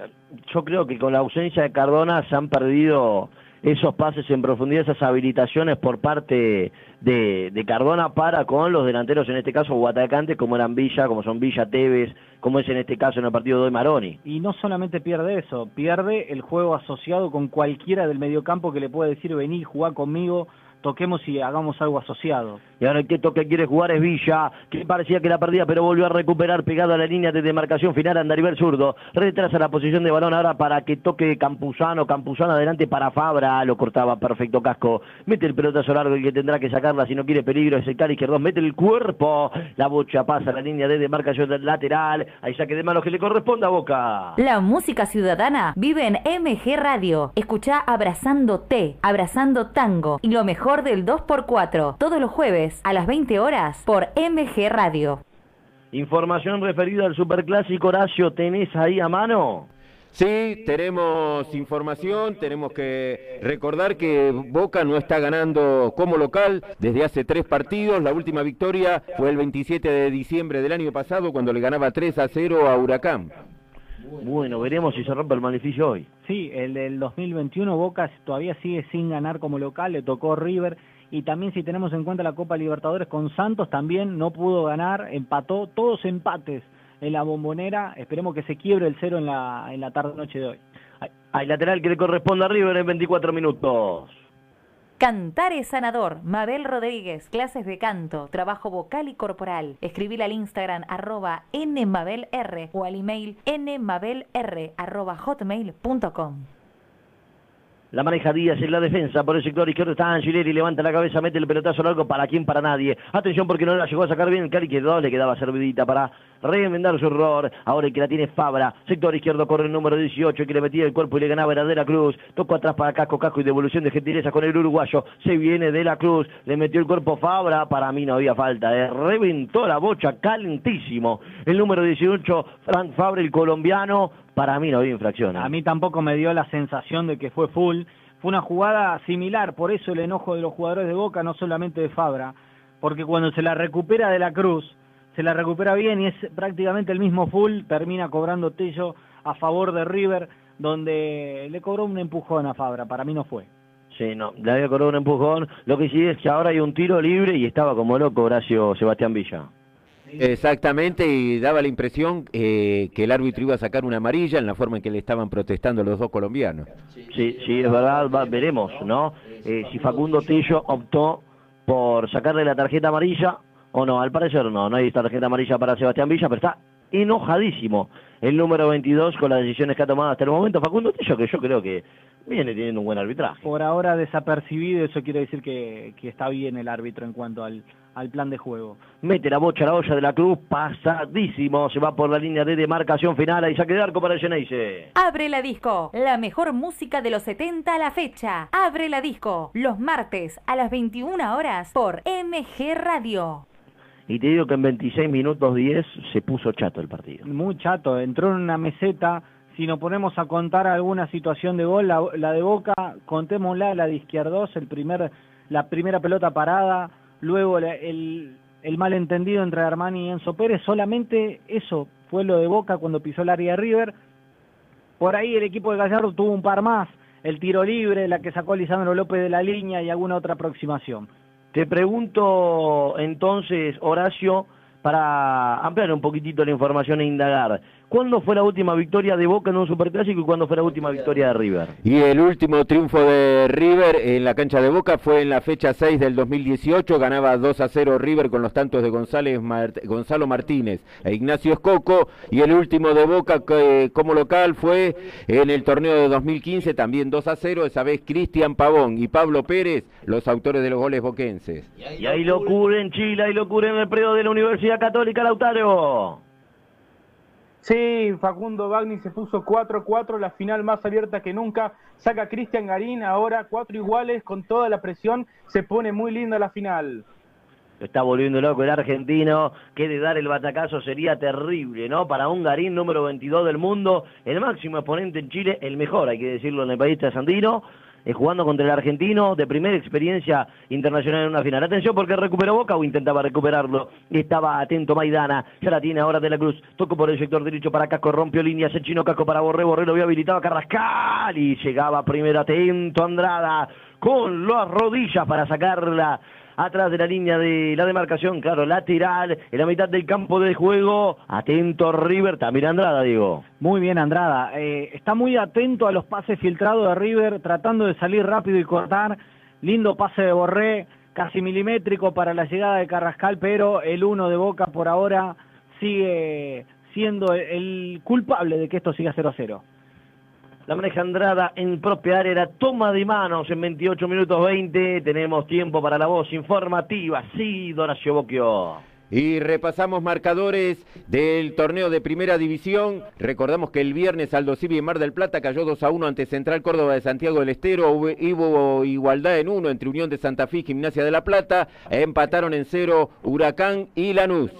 yo creo que con la ausencia de Cardona se han perdido esos pases en profundidad, esas habilitaciones por parte de, de Cardona para con los delanteros, en este caso guatacantes, como eran Villa, como son Villa Tevez, como es en este caso en el partido de Maroni.
Y no solamente pierde eso, pierde el juego asociado con cualquiera del mediocampo que le puede decir vení, jugar conmigo, toquemos y hagamos algo asociado.
Y ahora el que toque quiere jugar es Villa, que parecía que la perdía, pero volvió a recuperar pegado a la línea de demarcación final Andarivel zurdo. Retrasa la posición de balón ahora para que toque Campuzano, Campuzano adelante para Fabra, lo cortaba perfecto casco. Mete el pelotazo largo y que tendrá que sacarla si no quiere peligro es el cara izquierdo. Mete el cuerpo, la bocha pasa a la línea de demarcación del lateral. Ahí saque de manos que le corresponde a Boca.
La música ciudadana vive en MG Radio. Escucha Abrazando T, Abrazando Tango y lo mejor del 2x4 todos los jueves a las 20 horas por MG Radio.
Información referida al Superclásico Horacio, ¿tenés ahí a mano?
Sí, tenemos información, tenemos que recordar que Boca no está ganando como local desde hace tres partidos, la última victoria fue el 27 de diciembre del año pasado cuando le ganaba 3 a 0 a Huracán.
Bueno, veremos si se rompe el maleficio hoy.
Sí, el del 2021 Boca todavía sigue sin ganar como local, le tocó River y también si tenemos en cuenta la Copa Libertadores con Santos también no pudo ganar, empató, todos empates en la bombonera, esperemos que se quiebre el cero en la, en la tarde-noche de hoy.
Hay lateral que le corresponde a River en 24 minutos.
Cantar es sanador. Mabel Rodríguez, clases de canto, trabajo vocal y corporal. Escribir al Instagram arroba nmabelr o al email nmabelr arroba hotmail.com.
La maneja Díaz en la defensa. Por el sector izquierdo está Angileri. Levanta la cabeza, mete el pelotazo largo. ¿Para quién? Para nadie. Atención porque no la llegó a sacar bien. El cari quedó. Le quedaba servidita para remendar su error. Ahora el que la tiene Fabra. Sector izquierdo corre el número 18 que le metía el cuerpo y le ganaba era de la Cruz. Tocó atrás para Casco, Casco y devolución de gentileza con el uruguayo. Se viene de la Cruz. Le metió el cuerpo Fabra. Para mí no había falta. ¿eh? Reventó la bocha calentísimo. El número 18, Frank Fabra, el colombiano. Para mí no había infracción. ¿eh?
A mí tampoco me dio la sensación de que fue full. Fue una jugada similar, por eso el enojo de los jugadores de Boca, no solamente de Fabra, porque cuando se la recupera de la Cruz, se la recupera bien y es prácticamente el mismo full, termina cobrando Tello a favor de River, donde le cobró un empujón a Fabra, para mí no fue.
Sí, no, le había cobrado un empujón. Lo que sí es que ahora hay un tiro libre y estaba como loco Horacio Sebastián Villa.
Exactamente, y daba la impresión eh, que el árbitro iba a sacar una amarilla en la forma en que le estaban protestando los dos colombianos.
Sí, sí, es verdad, va- veremos, ¿no? Eh, si Facundo Tillo optó por sacarle la tarjeta amarilla o no, al parecer no, no hay tarjeta amarilla para Sebastián Villa, pero está enojadísimo el número 22 con las decisiones que ha tomado hasta el momento Facundo Tillo, que yo creo que viene teniendo un buen arbitraje.
Por ahora desapercibido, eso quiere decir que, que está bien el árbitro en cuanto al, al plan de juego.
Mete la bocha a la olla de la cruz, pasadísimo, se va por la línea de demarcación final, ahí saque de arco para el Geneise.
Abre la disco, la mejor música de los 70 a la fecha. Abre la disco, los martes a las 21 horas por MG Radio.
Y te digo que en 26 minutos 10 se puso chato el partido.
Muy chato, entró en una meseta. Si nos ponemos a contar alguna situación de gol, la, la de Boca, contémosla, la de Izquierdos, el primer, la primera pelota parada, luego el, malentendido entre Armani y Enzo Pérez, solamente eso fue lo de Boca cuando pisó el área River. Por ahí el equipo de Gallardo tuvo un par más, el tiro libre, la que sacó Lisandro López de la línea y alguna otra aproximación.
Te pregunto entonces, Horacio, para ampliar un poquitito la información e indagar, ¿Cuándo fue la última victoria de Boca en un Superclásico y cuándo fue la última victoria de River?
Y el último triunfo de River en la cancha de Boca fue en la fecha 6 del 2018, ganaba 2 a 0 River con los tantos de González Gonzalo Martínez e Ignacio Escoco, y el último de Boca como local fue en el torneo de 2015, también 2 a 0, esa vez Cristian Pavón y Pablo Pérez, los autores de los goles boquenses.
Y ahí locura en Chile, hay locura en el predio de la Universidad Católica Lautaro.
Sí, Facundo Bagni se puso 4-4, la final más abierta que nunca. Saca Cristian Garín, ahora cuatro iguales con toda la presión. Se pone muy linda la final.
Está volviendo loco el argentino, que de dar el batacazo sería terrible, ¿no? Para un Garín número 22 del mundo, el máximo exponente en Chile, el mejor, hay que decirlo, en el país trasandino eh, jugando contra el argentino de primera experiencia internacional en una final. Atención porque recuperó Boca o intentaba recuperarlo. Estaba atento Maidana, ya la tiene ahora de la Cruz. Tocó por el sector derecho para Casco, rompió líneas, el chino Casco para Borré, Borré lo había habilitado a Carrascal y llegaba primero atento Andrada con las rodillas para sacarla atrás de la línea de la demarcación, claro, lateral, en la mitad del campo de juego. Atento River, también Andrada, digo.
Muy bien Andrada, eh, está muy atento a los pases filtrados de River, tratando de salir rápido y cortar. Lindo pase de Borré, casi milimétrico para la llegada de Carrascal, pero el uno de Boca por ahora sigue siendo el culpable de que esto siga 0 a 0.
La maneja Andrada en propia área, toma de manos en 28 minutos 20. Tenemos tiempo para la voz informativa. Sí, Donacio Boquio.
Y repasamos marcadores del torneo de primera división. Recordamos que el viernes Aldo Civi en Mar del Plata cayó 2 a 1 ante Central Córdoba de Santiago del Estero. Hubo igualdad en uno entre Unión de Santa Fe y Gimnasia de la Plata. Empataron en cero Huracán y Lanús.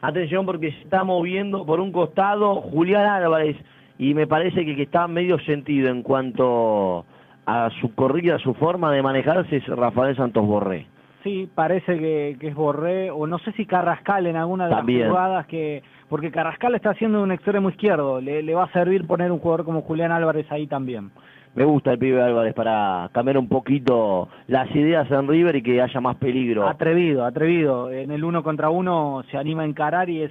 Atención porque se está moviendo por un costado Julián Álvarez y me parece que que está medio sentido en cuanto a su corrida, a su forma de manejarse es Rafael Santos Borré.
Sí, parece que, es Borré, o no sé si Carrascal en alguna de las jugadas que... Porque Carrascal está haciendo un extremo izquierdo, le, le va a servir poner un jugador como Julián Álvarez ahí también.
Me gusta el pibe Álvarez para cambiar un poquito las ideas en River y que haya más peligro.
Atrevido, atrevido. En el uno contra uno se anima a encarar y es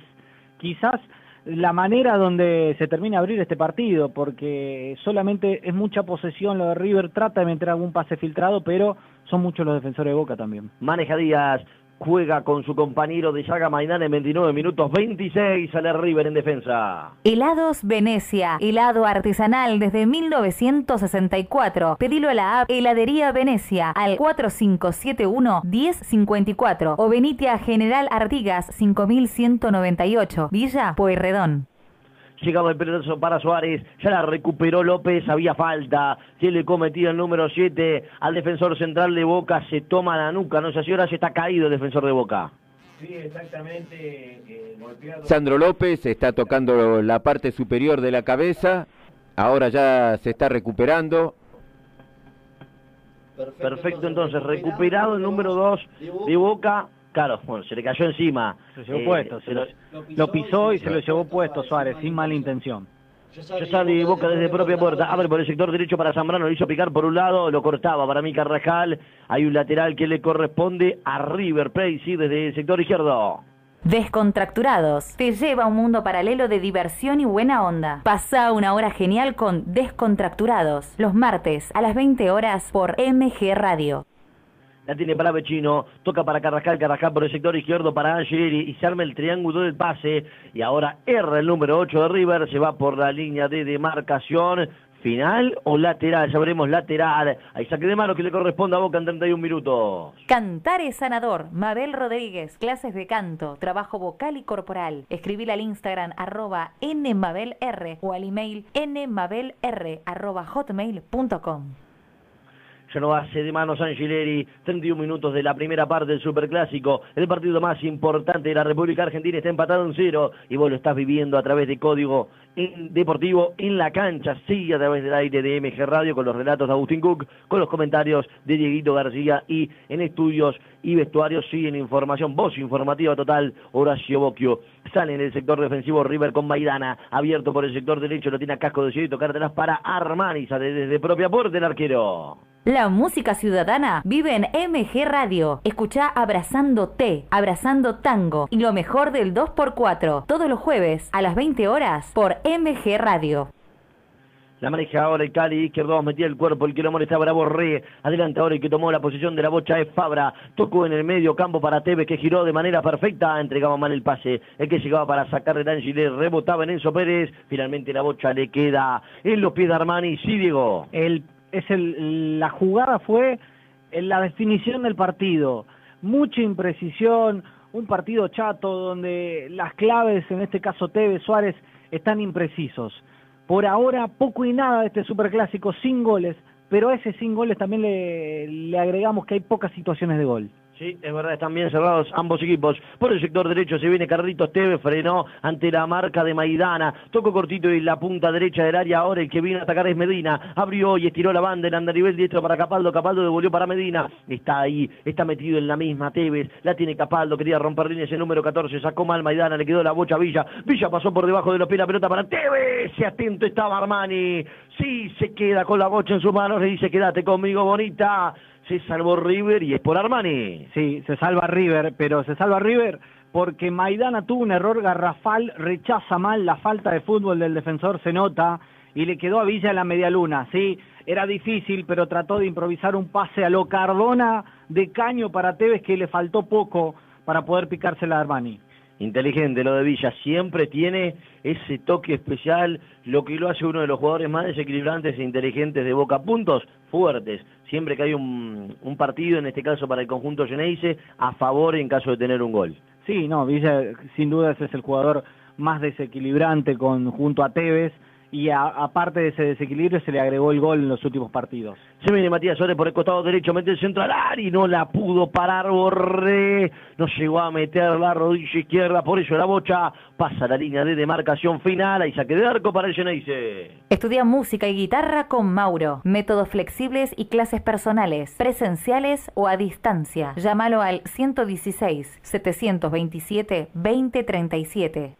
quizás la manera donde se termina abrir este partido, porque solamente es mucha posesión lo de River, trata de meter algún pase filtrado, pero son muchos los defensores de Boca también.
Maneja Díaz, juega con su compañero de Saga Maidana en 29 minutos 26, sale River en defensa.
Helados Venecia, helado artesanal desde 1964. Pedilo a la app Heladería Venecia al 4571-1054 o Benitia General Artigas 5198, Villa Pueyrredón.
Llegaba el pelotazo para Suárez, ya la recuperó López, había falta, que le cometía el número 7 al defensor central de Boca, se toma la nuca, no sé si ahora se está caído el defensor de Boca.
Sí, exactamente. Eh, Sandro López está tocando la parte superior de la cabeza, ahora ya se está recuperando.
Perfecto, entonces, recuperado el número 2 de Boca, Claro, bueno, se le cayó encima.
Se lo llevó puesto, se lo, pisó y se lo llevó puesto Suárez, sin mala intención.
Ya sale Boca desde propia puerta, abre por el sector derecho para Zambrano, lo hizo picar por un lado, lo cortaba para mí Carrajal, hay un lateral que le corresponde a River Plate, sí, desde el sector izquierdo.
Descontracturados te lleva a un mundo paralelo de diversión y buena onda. Pasa una hora genial con Descontracturados, los martes a las 20 horas por MG Radio
la tiene para Vecino, toca para Carrascal, Carrascal por el sector izquierdo para Angeli y se arma el triángulo del pase. Y ahora R el número 8 de River, se va por la línea de demarcación, final o lateral, ya veremos lateral, ahí saque de mano que le corresponde a Boca en 31 minutos.
Cantar es sanador, Mabel Rodríguez, clases de canto, trabajo vocal y corporal, escribir al Instagram arroba nmabelr o al email nmabelr hotmail.com.
Ya no hace de manos Angileri, 31 minutos de la primera parte del Superclásico, el partido más importante de la República Argentina está empatado en cero y vos lo estás viviendo a través de Código Deportivo en la cancha, sí, a través del aire de MG Radio con los relatos de Agustín Cook, con los comentarios de Dieguito García y en estudios y vestuarios, sí, en información, voz informativa total, Horacio Bocchio. Sale en el sector defensivo River con Maidana, abierto por el sector derecho, lo tiene a casco de cielo y tocártelas para Armani, sale desde propia puerta el arquero.
La música ciudadana vive en MG Radio. Escucha Abrazando T, Abrazando Tango y lo mejor del 2x4 todos los jueves a las 20 horas por MG Radio.
La maneja ahora el Cali, izquierdo, metía el cuerpo, el que lo molestaba era Borré. Adelante ahora el que tomó la posición de la bocha es Fabra. Tocó en el medio campo para Tevez, que giró de manera perfecta. Entregaba mal el pase. El que llegaba para sacar de Angile rebotaba en Enzo Pérez. Finalmente la bocha le queda en los pies de Armani. Sí, Diego.
El, es el, la jugada fue en la definición del partido. Mucha imprecisión, un partido chato donde las claves, en este caso Tevez, Suárez, están imprecisos. Por ahora, poco y nada de este superclásico sin goles, pero a ese sin goles también le, le agregamos que hay pocas situaciones de gol.
Sí, es verdad, están bien cerrados ambos equipos. Por el sector derecho se viene Carlitos Tevez, frenó ante la marca de Maidana. Tocó cortito y la punta derecha del área. Ahora el que viene a atacar es Medina. Abrió y estiró la banda en andarivel diestro para Capaldo. Capaldo devolvió para Medina. Está ahí, está metido en la misma Tevez. La tiene Capaldo, quería romper líneas el número 14. Sacó mal Maidana, le quedó la bocha a Villa. Villa pasó por debajo de los pies la pelota para Tevez. Se atento estaba Armani. Sí, se queda con la bocha en sus manos. Le dice, quédate conmigo, bonita se salvó River y es por Armani.
Sí, se salva River, pero se salva River porque Maidana tuvo un error garrafal, rechaza mal la falta de fútbol del defensor, se nota, y le quedó a Villa la media luna, sí, era difícil, pero trató de improvisar un pase a lo Cardona de caño para Tevez que le faltó poco para poder picársela a Armani.
Inteligente lo de Villa, siempre tiene ese toque especial, lo que lo hace uno de los jugadores más desequilibrantes e inteligentes de Boca. Puntos fuertes, siempre que hay un, partido, en este caso para el conjunto Geneise, a favor en caso de tener un gol.
Sí, no, Villa sin duda es el jugador más desequilibrante con, junto a Tevez y aparte de ese desequilibrio se le agregó el gol en los últimos partidos.
Se viene Matías Suárez por el costado derecho, mete el centro al área y no la pudo parar Borré, no llegó a meter la rodilla izquierda, por eso la bocha pasa la línea de demarcación final, y saque de arco para el Geneise.
Estudia música y guitarra con Mauro, métodos flexibles y clases personales, presenciales o a distancia. Llámalo al 116 727 2037.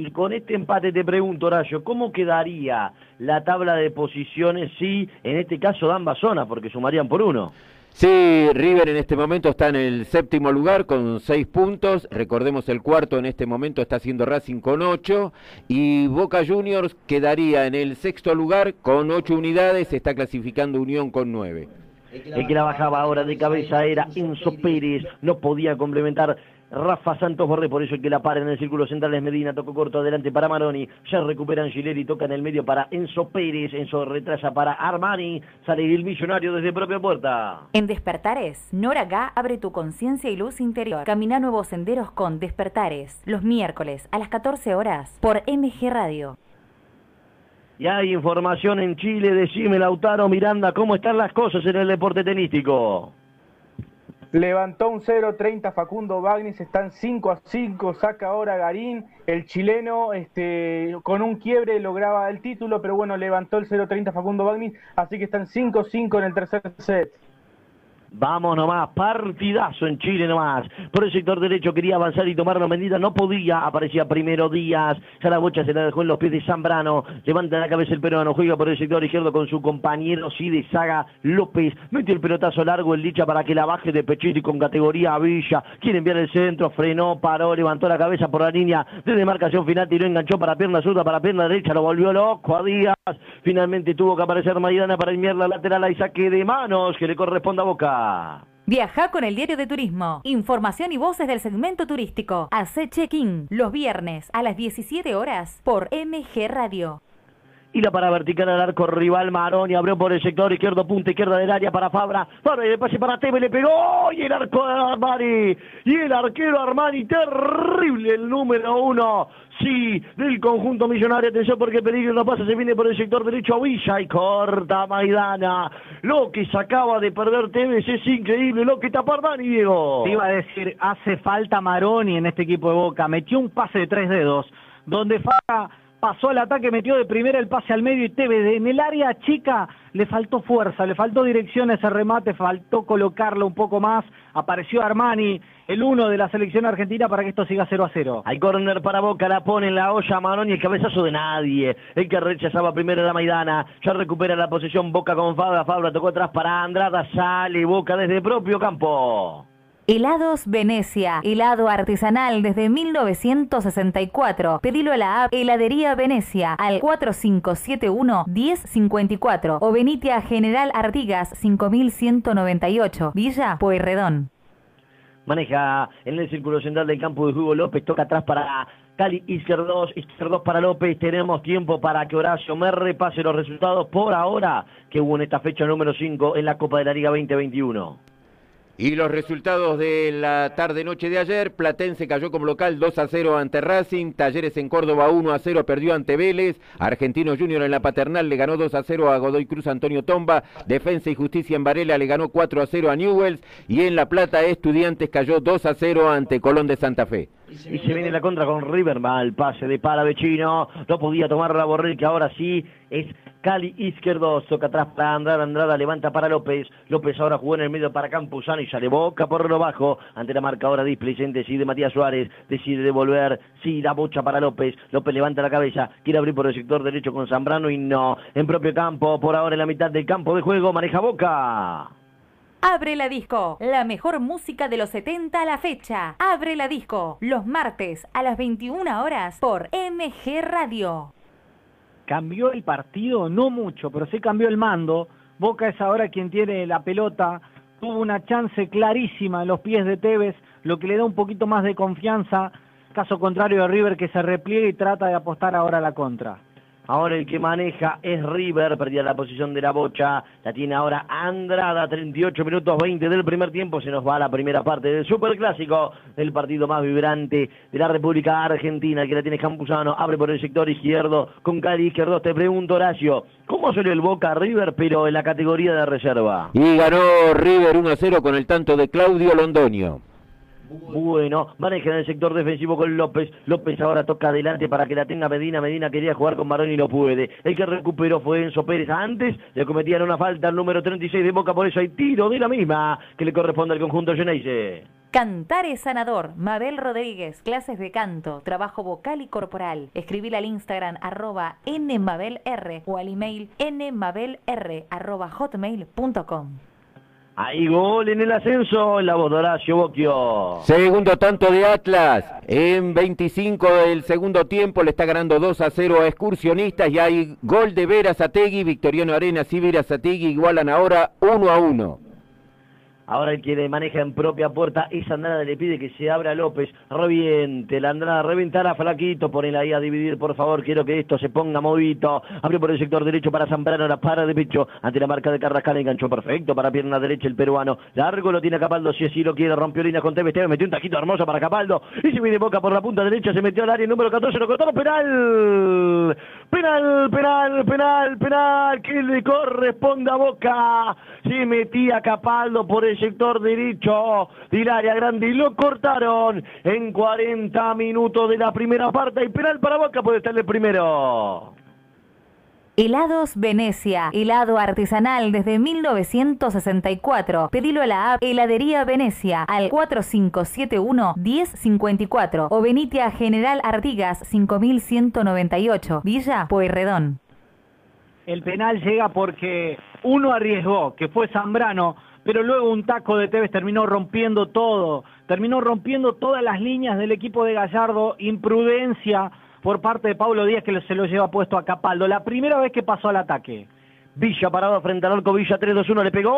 Y con este empate te pregunto, Horacio, ¿cómo quedaría la tabla de posiciones si en este caso dan ambas zonas, porque sumarían por uno?
Sí, River en este momento está en el séptimo lugar con seis puntos. Recordemos el cuarto en este momento está haciendo Racing con ocho. Y Boca Juniors quedaría en el sexto lugar con ocho unidades. Está clasificando Unión con nueve.
El que la bajaba ahora de cabeza era Enzo Pérez. No podía complementar Rafa Santos Borré, por eso el que la para en el círculo central es Medina, tocó corto adelante para Maroni, ya recupera Angileri, toca en el medio para Enzo Pérez, Enzo retrasa para Armani, sale el millonario desde propia puerta.
En Despertares, Nora Gá abre tu conciencia y luz interior. Camina nuevos senderos con Despertares, los miércoles a las 14 horas por MG Radio.
Y hay información en Chile, decime Lautaro Miranda, ¿cómo están las cosas en el deporte tenístico?
Levantó un 0-30 Facundo Bagnis, están 5 a 5, saca ahora Garín, el chileno este, con un quiebre lograba el título, pero bueno, levantó el 0-30 Facundo Bagnis, así que están 5-5 en el tercer set.
Vamos nomás, partidazo en Chile nomás. Por el sector derecho quería avanzar y tomarlo medida, no podía. Aparecía primero Díaz, la bocha se la dejó en los pies de Zambrano. Levanta la cabeza el peruano, juega por el sector izquierdo con su compañero de Saga López. Metió el pelotazo largo el Licha para que la baje de pechito y con categoría a Villa. Quiere enviar el centro, frenó, paró, levantó la cabeza por la línea de demarcación final, tiró, enganchó para pierna zurda, para pierna derecha, lo volvió loco a Díaz. Finalmente tuvo que aparecer Maidana para enviar la lateral y saque de manos que le corresponde a Boca.
Viaja con el diario de turismo. Información y voces del segmento turístico. Hace check-in los viernes a las 17 horas por MG Radio.
Y la para vertical al arco rival Maroni abrió por el sector izquierdo, punta izquierda del área para Fabra. Fabra y el pase para Teve, le pegó. Y el arco de Armani. Y el arquero Armani, terrible el número uno. Sí, del conjunto millonario. Atención porque peligro no pasa, se viene por el sector derecho a Villa y corta Maidana. Lo que sacaba de perder Tevez es increíble. Lo que tapa Armani, Diego.
Te iba a decir, hace falta Maroni en este equipo de Boca. Metió un pase de tres dedos donde Fabra pasó al ataque, metió de primera el pase al medio y Tevez en el área chica le faltó fuerza, le faltó dirección a ese remate, faltó colocarlo un poco más, apareció Armani, el uno de la selección argentina para que esto siga 0 a 0.
Hay córner para Boca, la pone en la olla Marón y el cabezazo de nadie. El que rechazaba primero la Maidana, ya recupera la posición Boca con Fabra, Fabra tocó atrás para Andrada, sale Boca desde el propio campo.
Helados Venecia, helado artesanal desde 1964. Pedilo a la app Heladería Venecia al 4571-1054 o venite a General Artigas 5198, Villa Pueyrredón.
Maneja en el círculo central del campo de Hugo López, toca atrás para Cali Izquierdos, Izquierdos para López. Tenemos tiempo para que Horacio me repase los resultados por ahora que hubo en esta fecha número 5 en la Copa de la Liga 2021.
Y los resultados de la tarde-noche de ayer, Platense cayó como local 2 a 0 ante Racing, Talleres en Córdoba 1 a 0 perdió ante Vélez, Argentino Junior en la Paternal le ganó 2 a 0 a Godoy Cruz Antonio Tomba, Defensa y Justicia en Varela le ganó 4 a 0 a Newells y en La Plata Estudiantes cayó 2 a 0 ante Colón de Santa Fe.
Y se viene la contra con River, mal pase de Palavecino, no podía tomar la Borrell que ahora sí es Cali Izquierdo, toca atrás para Andrada, Andrada levanta para López, López ahora jugó en el medio para Campuzano y sale boca por lo bajo, ante la marca ahora displicente, decide Matías Suárez, decide devolver, sí, da bocha para López, López levanta la cabeza, quiere abrir por el sector derecho con Zambrano y no, en propio campo, por ahora en la mitad del campo de juego, maneja Boca.
Abre la disco, la mejor música de los 70 a la fecha. Abre la disco, los martes a las 21 horas por MG Radio.
Cambió el partido, no mucho, pero sí cambió el mando. Boca es ahora quien tiene la pelota. Tuvo una chance clarísima en los pies de Tevez, lo que le da un poquito más de confianza. Caso contrario de River que se repliega y trata de apostar ahora a la contra.
Ahora el que maneja es River, perdía la posición de la bocha, la tiene ahora Andrada, 38 minutos 20 del primer tiempo, se nos va la primera parte del superclásico, del partido más vibrante de la República Argentina, el que la tiene Campuzano, abre por el sector izquierdo, con Cali izquierdo, te pregunto Horacio, ¿cómo salió el Boca River, pero en la categoría de reserva?
Y ganó River 1 a 0 con el tanto de Claudio Londoño.
Bueno, maneja en el sector defensivo con López. López ahora toca adelante para que la tenga Medina. Medina quería jugar con Marón y no puede. El que recuperó fue Enzo Pérez. Antes le cometían una falta al número 36 de Boca, por eso hay tiro de la misma que le corresponde al conjunto Geneise.
Cantar es sanador. Mabel Rodríguez, clases de canto, trabajo vocal y corporal. Escribir al Instagram arroba nmabelr o al email nmabelr hotmail.com.
Hay gol en el ascenso, en la voz de Horacio Bocchio.
Segundo tanto de Atlas. En 25 del segundo tiempo le está ganando 2 a 0 a Excursionistas y hay gol de Veras Ategui, Victoriano Arenas y Veras Ategui igualan ahora 1 a 1.
Ahora el que le maneja en propia puerta es Andrada, le pide que se abra López, reviente, la Andrada reventará Flaquito, ponela ahí a dividir, por favor, quiero que esto se ponga movito, abre por el sector derecho para Zambrano, la para de pecho, ante la marca de Carrascal, enganchó perfecto para pierna derecha el peruano, largo lo tiene Capaldo, si así lo quiere, rompió líneas con Tevez, metió un tajito hermoso para Capaldo, y se viene Boca por la punta derecha, se metió al área número 14, lo cortaron, penal, penal, penal, penal, penal, que le corresponde a Boca, se metía Capaldo por el sector derecho del área grande y lo cortaron en 40 minutos de la primera parte. Y penal para Boca puede estar el primero.
Helados Venecia, helado artesanal desde 1964. Pedilo a la app Heladería Venecia al 4571-1054 o venite a General Artigas 5198, Villa Pueyrredón.
El penal llega porque uno arriesgó, que fue Zambrano, pero luego un taco de Tevez terminó rompiendo todo, terminó rompiendo todas las líneas del equipo de Gallardo, imprudencia por parte de Pablo Díaz que se lo lleva puesto a Capaldo, la primera vez que pasó al ataque.
Villa parado frente al arco, Villa 3-2-1, le pegó.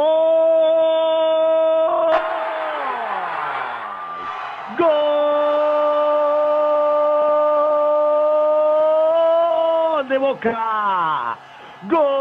¡Gol de Boca! ¡Gol!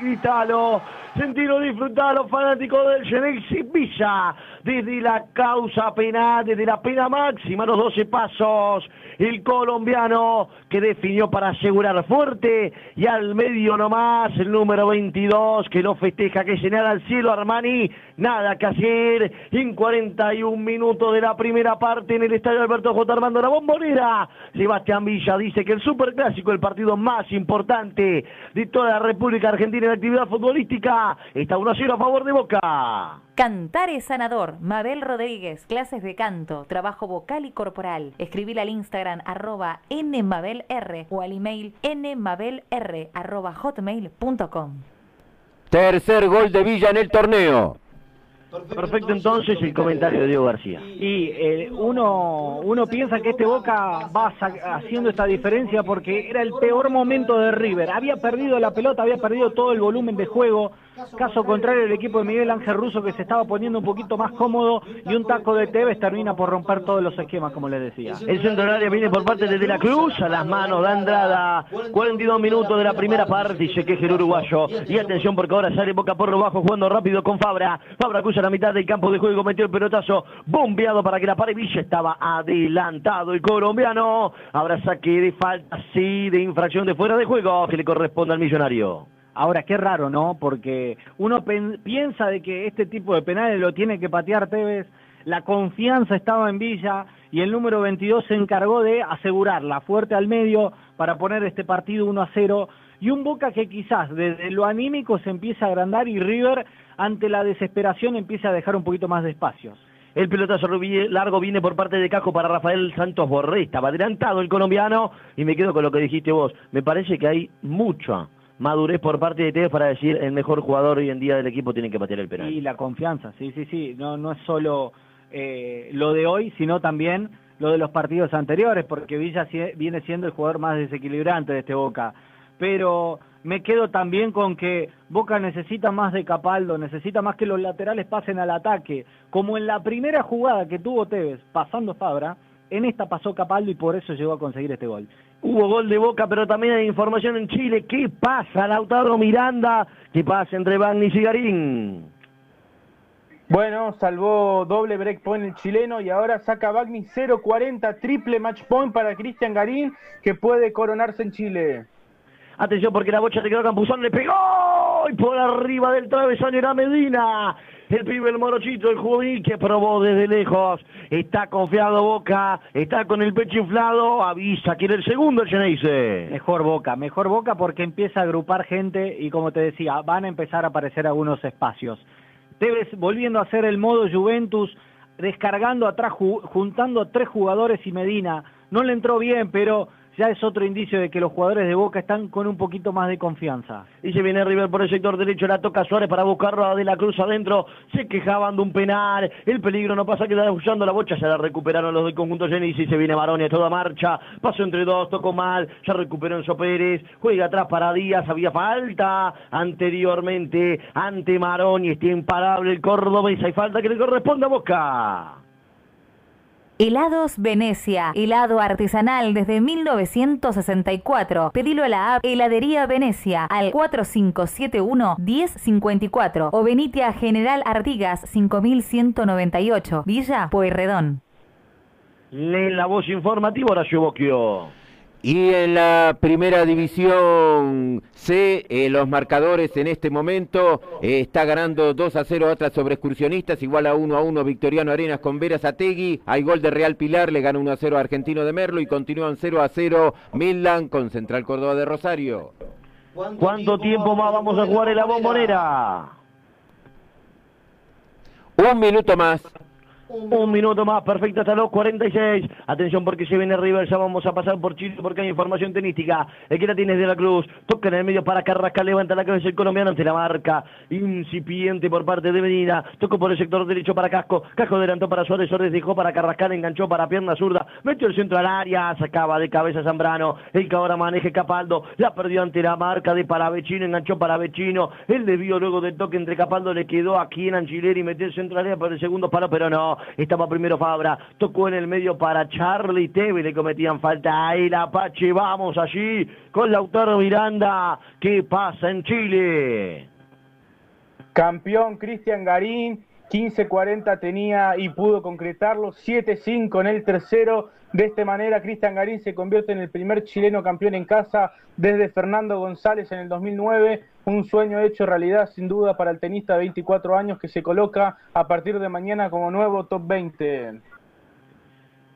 Gritalo, Sentilo disfrutar los fanáticos del Genesis Villa. Desde la causa penal, desde la pena máxima, los 12 pasos. El colombiano que definió para asegurar fuerte y al medio nomás el número 22 que lo festeja, que señala al cielo Armani. Nada que hacer en 41 minutos de la primera parte en el estadio Alberto J. Armando La Bombonera. Sebastián Villa dice que el superclásico, el partido más importante de toda la República Argentina en actividad futbolística, está 1 a 0 a favor de Boca.
Cantar es sanador. Mabel Rodríguez, clases de canto, trabajo vocal y corporal. Escribir al Instagram arroba nmabelr o al email nmabelr arroba hotmail.com.
Tercer gol de Villa en el torneo.
Perfecto, entonces el comentario de Diego García.
Y eh, uno, uno piensa que este Boca va haciendo esta diferencia porque era el peor momento de River. Había perdido la pelota, había perdido todo el volumen de juego. Caso contrario, el equipo de Miguel Ángel Russo que se estaba poniendo un poquito más cómodo y un taco de Tevez termina por romper todos los esquemas, como les decía.
El centro viene por parte de De la Cruz a las manos de Andrada. 42 minutos de la primera parte y se queja el uruguayo. Y atención porque ahora sale Boca por lo bajo jugando rápido con Fabra. Fabra cruza la mitad del campo de juego, metió el pelotazo bombeado para que la pared Villa estaba adelantado el colombiano. Habrá saque de falta, sí, de infracción de fuera de juego que le corresponde al millonario.
Ahora, qué raro, ¿no? Porque uno piensa de que este tipo de penales lo tiene que patear Tevez, la confianza estaba en Villa y el número 22 se encargó de asegurarla fuerte al medio para poner este partido 1 a 0 y un Boca que quizás desde lo anímico se empieza a agrandar y River ante la desesperación empieza a dejar un poquito más de espacios.
El pelotazo largo viene por parte de Cajo para Rafael Santos Borré. Estaba adelantado el colombiano y me quedo con lo que dijiste vos. Me parece que hay mucha madurez por parte de Tevez para decir el mejor jugador hoy en día del equipo tiene que patear el penal.
Y la confianza, sí, sí, sí. No, no es solo eh, lo de hoy, sino también lo de los partidos anteriores, porque Villa viene siendo el jugador más desequilibrante de este Boca. Pero me quedo también con que Boca necesita más de Capaldo, necesita más que los laterales pasen al ataque, como en la primera jugada que tuvo Tevez pasando Fabra, en esta pasó Capaldo y por eso llegó a conseguir este gol.
Hubo gol de Boca, pero también hay información en Chile. ¿Qué pasa, Lautaro Miranda? ¿Qué pasa entre Bagnis y Garín?
Bueno, salvó doble break point el chileno y ahora saca Bagni 0.40, triple match point para Cristian Garín, que puede coronarse en Chile.
Atención porque la bocha de quedó Campuzón, le pegó y por arriba del travesaño era Medina el pibe, el morochito, el juvenil que probó desde lejos. Está confiado Boca, está con el pecho inflado, avisa, quiere el segundo el.
Mejor Boca, mejor Boca porque empieza a agrupar gente y como te decía, van a empezar a aparecer algunos espacios. Tevez volviendo a hacer el modo Juventus, descargando atrás, juntando a tres jugadores y Medina. No le entró bien, pero ya es otro indicio de que los jugadores de Boca están con un poquito más de confianza.
Y se viene River por el sector derecho, la toca Suárez para buscarlo a De la Cruz adentro, se quejaban de un penal, el peligro no pasa, queda usando la bocha, se la recuperaron los del conjunto y se viene Maroni a toda marcha, pasó entre dos, tocó mal, ya recuperó Enzo Pérez, juega atrás para Díaz, había falta anteriormente ante Maroni, está imparable el cordobés, hay falta que le corresponde a Boca.
Helados Venecia, helado artesanal desde 1964. Pedilo a la app Heladería Venecia al 4571-1054 o venite a General Artigas 5198, Villa Pueyrredón.
Lee la voz informativa Horacio Bocchio.
Y en la primera división C, eh, los marcadores en este momento eh, está ganando 2 a 0 Atlas sobre excursionistas, igual a 1 a 1 Victoriano Arenas con Veras Ategui. Hay gol de Real Pilar, le gana 1 a 0 Argentino de Merlo y continúan 0 a 0 Midland con Central Córdoba de Rosario.
¿Cuánto tiempo más vamos a jugar en la bombonera?
Un minuto más.
Un minuto más, perfecto, hasta los 46. Atención porque se viene River, ya vamos a pasar por Chile porque hay información tenística. Que la tiene de la Cruz, toca en el medio para Carrascal, levanta la cabeza el colombiano ante la marca. Incipiente por parte de Medina, tocó por el sector derecho para Casco. Casco adelantó para Suárez, Suárez dejó para Carrascal, enganchó para pierna zurda, metió el centro al área, sacaba de cabeza Zambrano. El que ahora maneje Capaldo, la perdió ante la marca de Paravecino, enganchó para Vecino. El desvío luego del toque entre Capaldo le quedó aquí en Angileri metió el centro al área por el segundo palo, pero no. Estaba primero Fabra, tocó en el medio para Charlie Teve, le cometían falta ahí la Apache, vamos allí con Lautaro Miranda, ¿qué pasa en Chile?
Campeón Cristian Garín, 15-40 tenía y pudo concretarlo, 7-5 en el tercero. De esta manera, Cristian Garín se convierte en el primer chileno campeón en casa desde Fernando González en el 2009. Un sueño hecho realidad, sin duda, para el tenista de 24 años que se coloca a partir de mañana como nuevo top 20.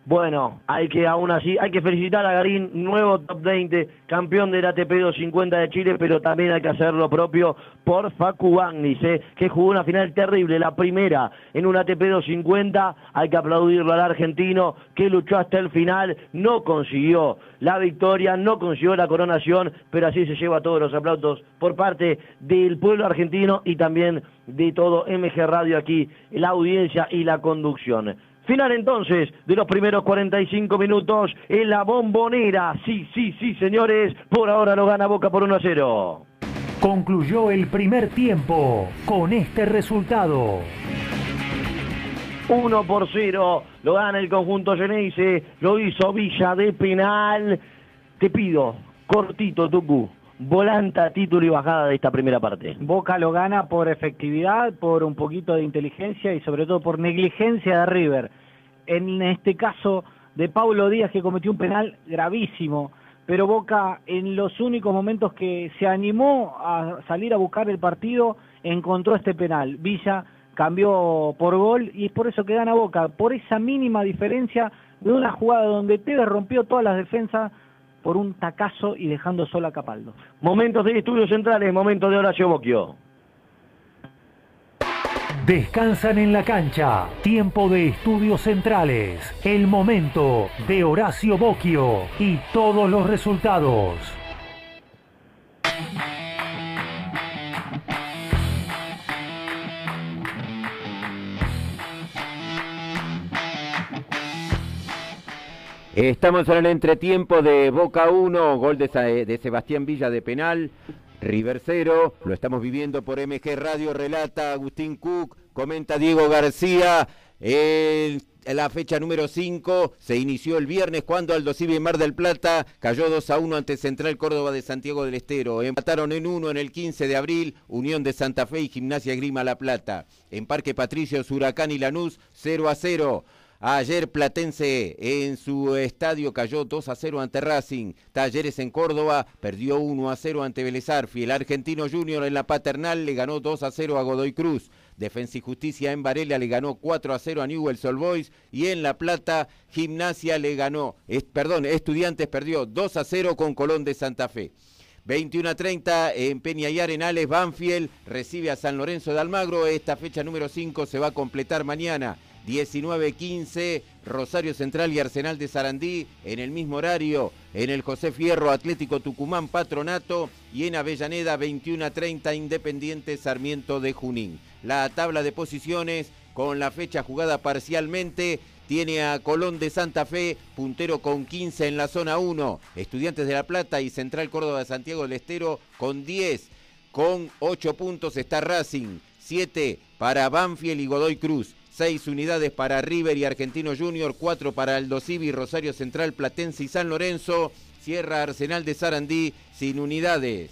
Bueno, hay que aún así, hay que felicitar a Garín, nuevo top 20, campeón del ATP 250 de Chile, pero también hay que hacer lo propio por Facu Bagnis, ¿eh? que jugó una final terrible, la primera en un ATP 250, hay que aplaudirlo al argentino que luchó hasta el final, no consiguió la victoria, no consiguió la coronación, pero así se lleva todos los aplausos por parte del pueblo argentino y también de todo MG Radio aquí, la audiencia y la conducción. Final entonces de los primeros 45 minutos en la bombonera. Sí, sí, sí, señores. Por ahora lo gana Boca por 1 a 0.
Concluyó el primer tiempo con este resultado.
1 por 0 lo gana el conjunto Geneise. Lo hizo Villa de penal. Te pido, cortito, Tucu. Volanta, título y bajada de esta primera parte.
Boca lo gana por efectividad, por un poquito de inteligencia y sobre todo por negligencia de River. En este caso de Paulo Díaz que cometió un penal gravísimo, pero Boca en los únicos momentos que se animó a salir a buscar el partido encontró este penal. Villa cambió por gol y es por eso que gana Boca, por esa mínima diferencia de una jugada donde Tevez rompió todas las defensas por un tacazo y dejando sola a Capaldo.
Momentos de estudios centrales, momentos de Horacio Bocchio.
Descansan en la cancha. Tiempo de estudios centrales. El momento de Horacio Bocchio y todos los resultados.
Estamos en el entretiempo de Boca 1, gol de, Sebastián Villa de penal, River 0, lo estamos viviendo por MG Radio, relata Agustín Cook, comenta Diego García, en la fecha número 5 se inició el viernes cuando Aldo Mar del Plata cayó 2 a 1 ante Central Córdoba de Santiago del Estero. Empataron en 1 en el 15 de abril Unión de Santa Fe y Gimnasia Grima La Plata. En Parque Patricios, Huracán y Lanús 0 a 0. Ayer Platense en su estadio cayó 2 a 0 ante Racing. Talleres en Córdoba perdió 1 a 0 ante Vélez El argentino Junior en la paternal le ganó 2 a 0 a Godoy Cruz. Defensa y Justicia en Varela le ganó 4 a 0 a Newell's Old Boys y en La Plata Gimnasia le ganó, perdón, Estudiantes perdió 2 a 0 con Colón de Santa Fe. 21 a 30 en Peña y Arenales, Banfield recibe a San Lorenzo de Almagro. Esta fecha número 5 se va a completar mañana. 19-15, Rosario Central y Arsenal de Sarandí en el mismo horario, en el José Fierro Atlético Tucumán Patronato y en Avellaneda 21-30 Independiente Sarmiento de Junín. La tabla de posiciones con la fecha jugada parcialmente tiene a Colón de Santa Fe, puntero con 15 en la zona 1, Estudiantes de La Plata y Central Córdoba de Santiago del Estero con 10, con 8 puntos está Racing, 7 para Banfield y Godoy Cruz. 6 unidades para River y Argentino Junior, 4 para Aldo Civi, Rosario Central, Platense y San Lorenzo. Cierra Arsenal de Sarandí sin unidades.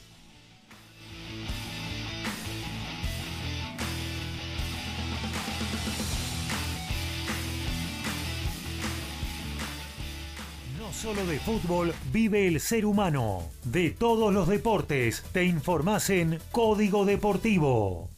No solo de fútbol vive el ser humano. De todos los deportes te informas en Código Deportivo.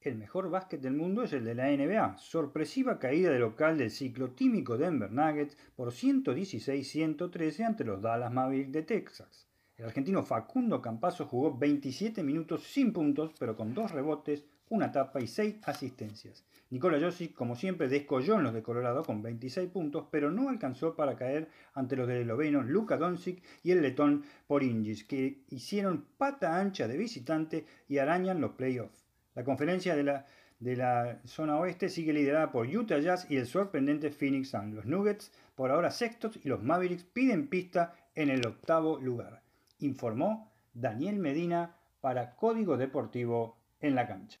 El mejor básquet del mundo es el de la NBA. Sorpresiva caída de local del ciclo tímico Denver Nuggets por 116-113 ante los Dallas Mavericks de Texas. El argentino Facundo Campazo jugó 27 minutos sin puntos, pero con dos rebotes, una tapa y seis asistencias. Nikola Jokic, como siempre, descolló en los de Colorado con 26 puntos, pero no alcanzó para caer ante los del esloveno Luka Doncic y el letón Poringis, que hicieron pata ancha de visitante y arañan los playoffs. La conferencia de la, de la zona oeste sigue liderada por Utah Jazz y el sorprendente Phoenix Suns. Los Nuggets, por ahora sextos, y los Mavericks piden pista en el octavo lugar. Informó Daniel Medina para Código Deportivo en la cancha.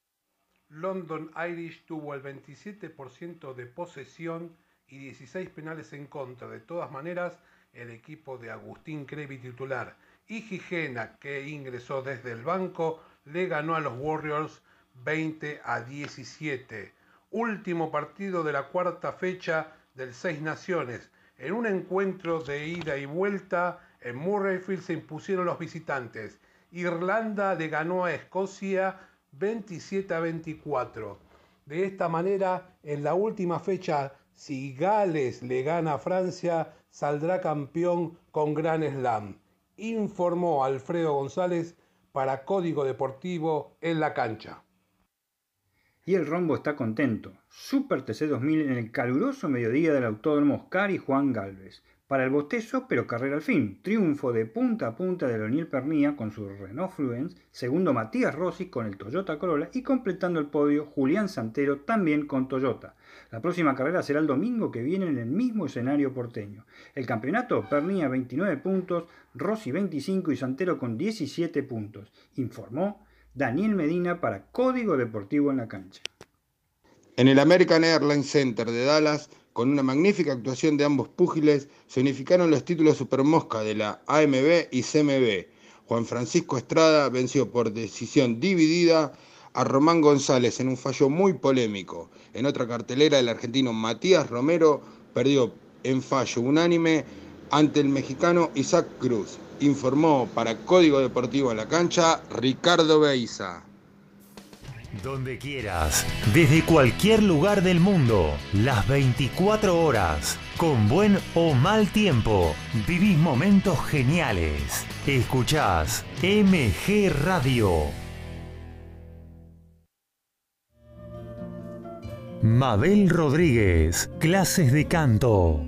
London Irish tuvo el 27% de posesión y 16 penales en contra. De todas maneras, el equipo de Agustín Crevi titular y Gijena, que ingresó desde el banco, le ganó a los Warriors 20 a 17. Último partido de la cuarta fecha del Seis Naciones. En un encuentro de ida y vuelta en Murrayfield se impusieron los visitantes. Irlanda le ganó a Escocia 27 a 24. De esta manera, en la última fecha, si Gales le gana a Francia, saldrá campeón con Gran Slam. Informó Alfredo González para Código Deportivo en la cancha.
Y el rombo está contento. Super TC2000 en el caluroso mediodía del Autódromo Oscar y Juan Galvez. Para el bostezo, pero carrera al fin. Triunfo de punta a punta de Leonel Pernía con su Renault Fluence, segundo Matías Rossi con el Toyota Corolla y completando el podio Julián Santero también con Toyota. La próxima carrera será el domingo que viene en el mismo escenario porteño. El campeonato, Pernía 29 puntos, Rossi 25 y Santero con 17 puntos. Informó Daniel Medina para Código Deportivo en la cancha.
En el American Airlines Center de Dallas, con una magnífica actuación de ambos púgiles, se unificaron los títulos Supermosca de la AMB y CMB. Juan Francisco Estrada venció por decisión dividida a Román González en un fallo muy polémico. En otra cartelera, el argentino Matías Romero perdió en fallo unánime ante el mexicano Isaac Cruz. Informó para Código Deportivo en la cancha Ricardo Beiza.
Donde quieras, desde cualquier lugar del mundo, las 24 horas, con buen o mal tiempo, vivís momentos geniales. Escuchás MG Radio. Mabel Rodríguez, clases de canto.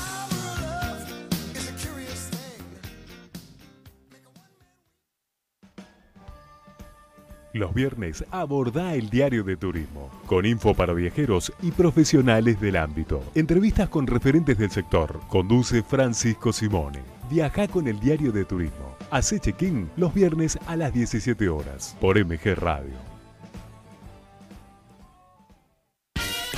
Los viernes aborda el diario de turismo, con info para viajeros y profesionales del ámbito. Entrevistas con referentes del sector. Conduce Francisco Simone. Viaja con el diario de turismo. Hace check-in los viernes a las 17 horas por MG Radio.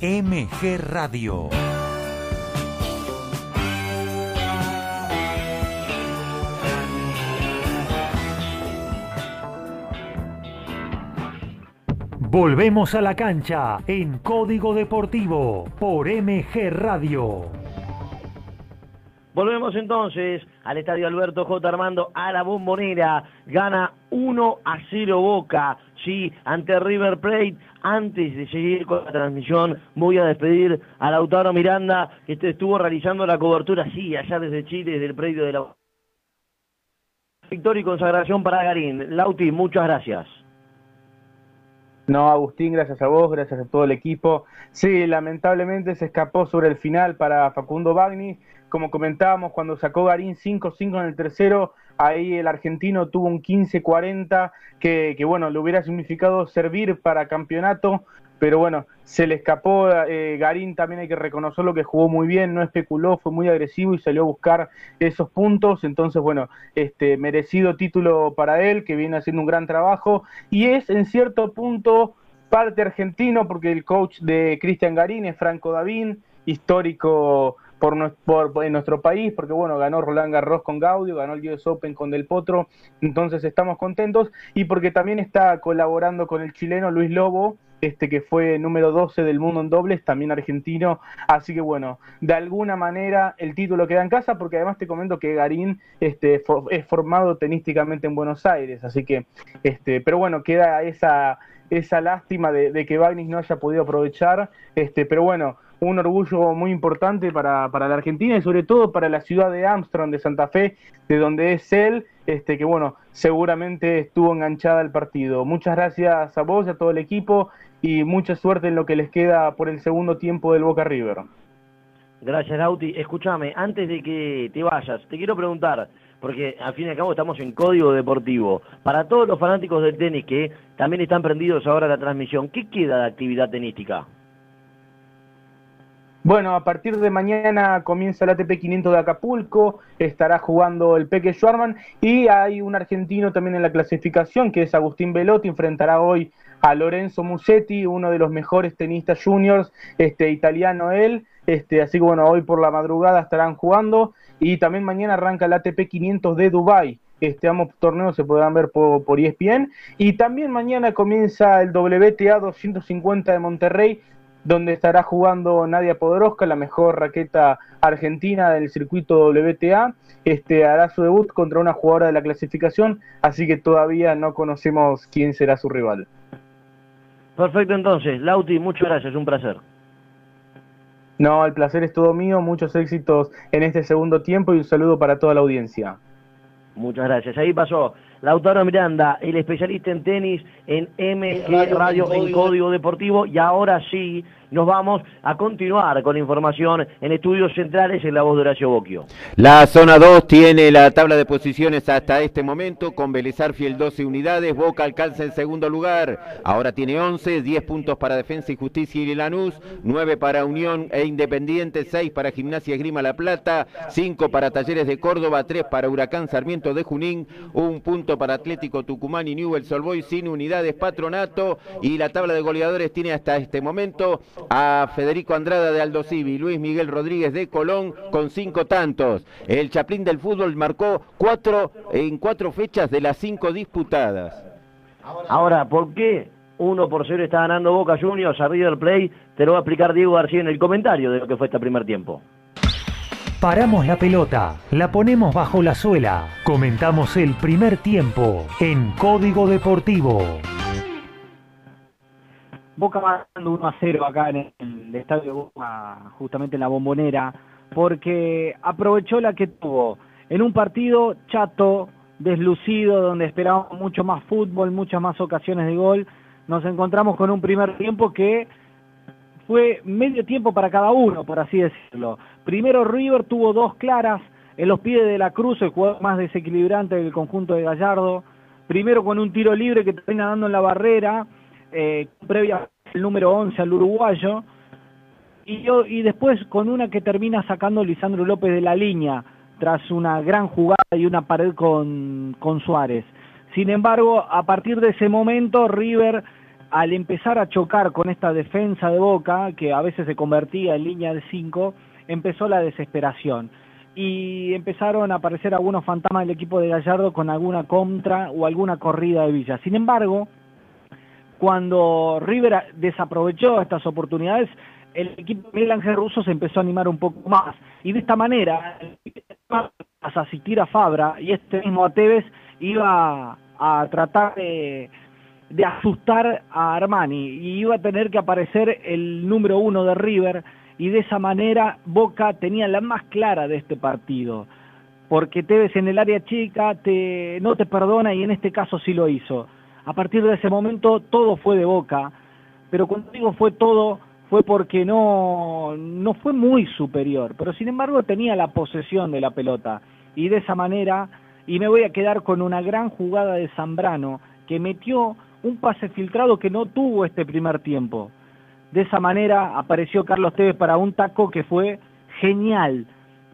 MG Radio. Volvemos a la cancha en Código Deportivo por MG Radio.
Volvemos entonces al estadio Alberto J. Armando a la bombonera. Gana 1 a 0 Boca, sí, ante River Plate. Antes de seguir con la transmisión, voy a despedir a Lautaro Miranda, que estuvo realizando la cobertura, sí, allá desde Chile, desde el predio de la. Victoria y consagración para Garín. Lauti, muchas gracias.
No, Agustín, gracias a vos, gracias a todo el equipo. Sí, lamentablemente se escapó sobre el final para Facundo Bagni. Como comentábamos, cuando sacó Garín 5-5 en el tercero, ahí el argentino tuvo un 15-40 que, bueno, le hubiera significado servir para campeonato, pero bueno, se le escapó. Eh, Garín también hay que reconocerlo que jugó muy bien, no especuló, fue muy agresivo y salió a buscar esos puntos. Entonces, bueno, este merecido título para él, que viene haciendo un gran trabajo y es en cierto punto parte argentino, porque el coach de Cristian Garín es Franco Davín, histórico por, en nuestro país, porque bueno, ganó Roland Garros con Gaudio, ganó el US Open con Del Potro, entonces estamos contentos y porque también está colaborando con el chileno Luis Lobo, este que fue número 12 del mundo en dobles, también argentino, así que bueno, de alguna manera el título queda en casa, porque además te comento que Garín este, es formado tenísticamente en Buenos Aires, así que, este, pero bueno, queda esa, esa lástima de, de que Bagnis no haya podido aprovechar, este, pero bueno, un orgullo muy importante para, para, la Argentina y sobre todo para la ciudad de Armstrong, de Santa Fe, de donde es él, este, que bueno, seguramente estuvo enganchada al partido. Muchas gracias a vos a todo el equipo y mucha suerte en lo que les queda por el segundo tiempo del Boca River.
Gracias, Lauti. Escúchame, antes de que te vayas, te quiero preguntar, porque al fin y al cabo estamos en código deportivo. Para todos los fanáticos del tenis que también están prendidos ahora la transmisión, ¿qué queda de actividad tenística?
Bueno, a partir de mañana comienza el ATP 500 de Acapulco, estará jugando el Peque Schwarman y hay un argentino también en la clasificación que es Agustín Velotti, enfrentará hoy a Lorenzo Musetti, uno de los mejores tenistas juniors, este italiano él, este, así que bueno, hoy por la madrugada estarán jugando y también mañana arranca el ATP 500 de Dubai. Este, ambos torneos se podrán ver por, por ESPN. Y también mañana comienza el WTA 250 de Monterrey, donde estará jugando Nadia Podoroska, la mejor raqueta argentina del circuito WTA. Este, hará su debut contra una jugadora de la clasificación, así que todavía no conocemos quién será su rival.
Perfecto entonces, Lauti, muchas gracias, un placer.
No, el placer es todo mío, muchos éxitos en este segundo tiempo y un saludo para toda la audiencia.
Muchas gracias. Ahí pasó Lautaro Miranda, el especialista en tenis en MG Radio en Código Deportivo. Y ahora sí, nos vamos a continuar con información en estudios centrales en la voz de Horacio Bocchio.
La zona 2 tiene la tabla de posiciones hasta este momento con Belezar Fiel 12 unidades, Boca alcanza el segundo lugar, ahora tiene 11, 10 puntos para Defensa y Justicia y Lanús, 9 para Unión e Independiente, 6 para Gimnasia Esgrima La Plata, 5 para Talleres de Córdoba, 3 para Huracán Sarmiento de Junín, un punto para Atlético Tucumán y Newell's Solboy sin unidades Patronato y la tabla de goleadores tiene hasta este momento a Federico Andrada de Aldo Civi, Luis Miguel Rodríguez de Colón con cinco tantos. El Chaplín del fútbol marcó cuatro en cuatro fechas de las cinco disputadas.
Ahora, ¿por qué uno por cero está ganando Boca Juniors a River Play? Te lo va a explicar Diego García en el comentario de lo que fue este primer tiempo.
Paramos la pelota, la ponemos bajo la suela, comentamos el primer tiempo en Código Deportivo.
Boca va dando 1 a 0 acá en el estadio Boca, justamente en la bombonera, porque aprovechó la que tuvo en un partido chato, deslucido, donde esperábamos mucho más fútbol, muchas más ocasiones de gol. Nos encontramos con un primer tiempo que fue medio tiempo para cada uno, por así decirlo. Primero River tuvo dos claras en los pies de la Cruz, el jugador más desequilibrante del conjunto de Gallardo. Primero con un tiro libre que termina dando en la barrera, eh, previa el número 11 al uruguayo. Y, yo, y después con una que termina sacando Lisandro López de la línea, tras una gran jugada y una pared con, con Suárez. Sin embargo, a partir de ese momento, River al empezar a chocar con esta defensa de Boca, que a veces se convertía en línea de 5, empezó la desesperación. Y empezaron a aparecer algunos fantasmas del equipo de Gallardo con alguna contra o alguna corrida de Villa. Sin embargo, cuando River desaprovechó estas oportunidades, el equipo de Miguel Ángel Russo se empezó a animar un poco más. Y de esta manera, a asistir a Fabra y este mismo a Tevez iba a tratar de asustar a Armani. Y iba a tener que aparecer el número uno de River. Y de esa manera Boca tenía la más clara de este partido. Porque Tevez en el área chica te, no te perdona y en este caso sí lo hizo A partir de ese momento todo fue de boca, pero cuando digo fue todo, fue porque no, no fue muy superior, pero sin embargo tenía la posesión de la pelota y de esa manera, y me voy a quedar con una gran jugada de Zambrano que metió un pase filtrado que no tuvo este primer tiempo. De esa manera apareció Carlos Tevez para un taco que fue genial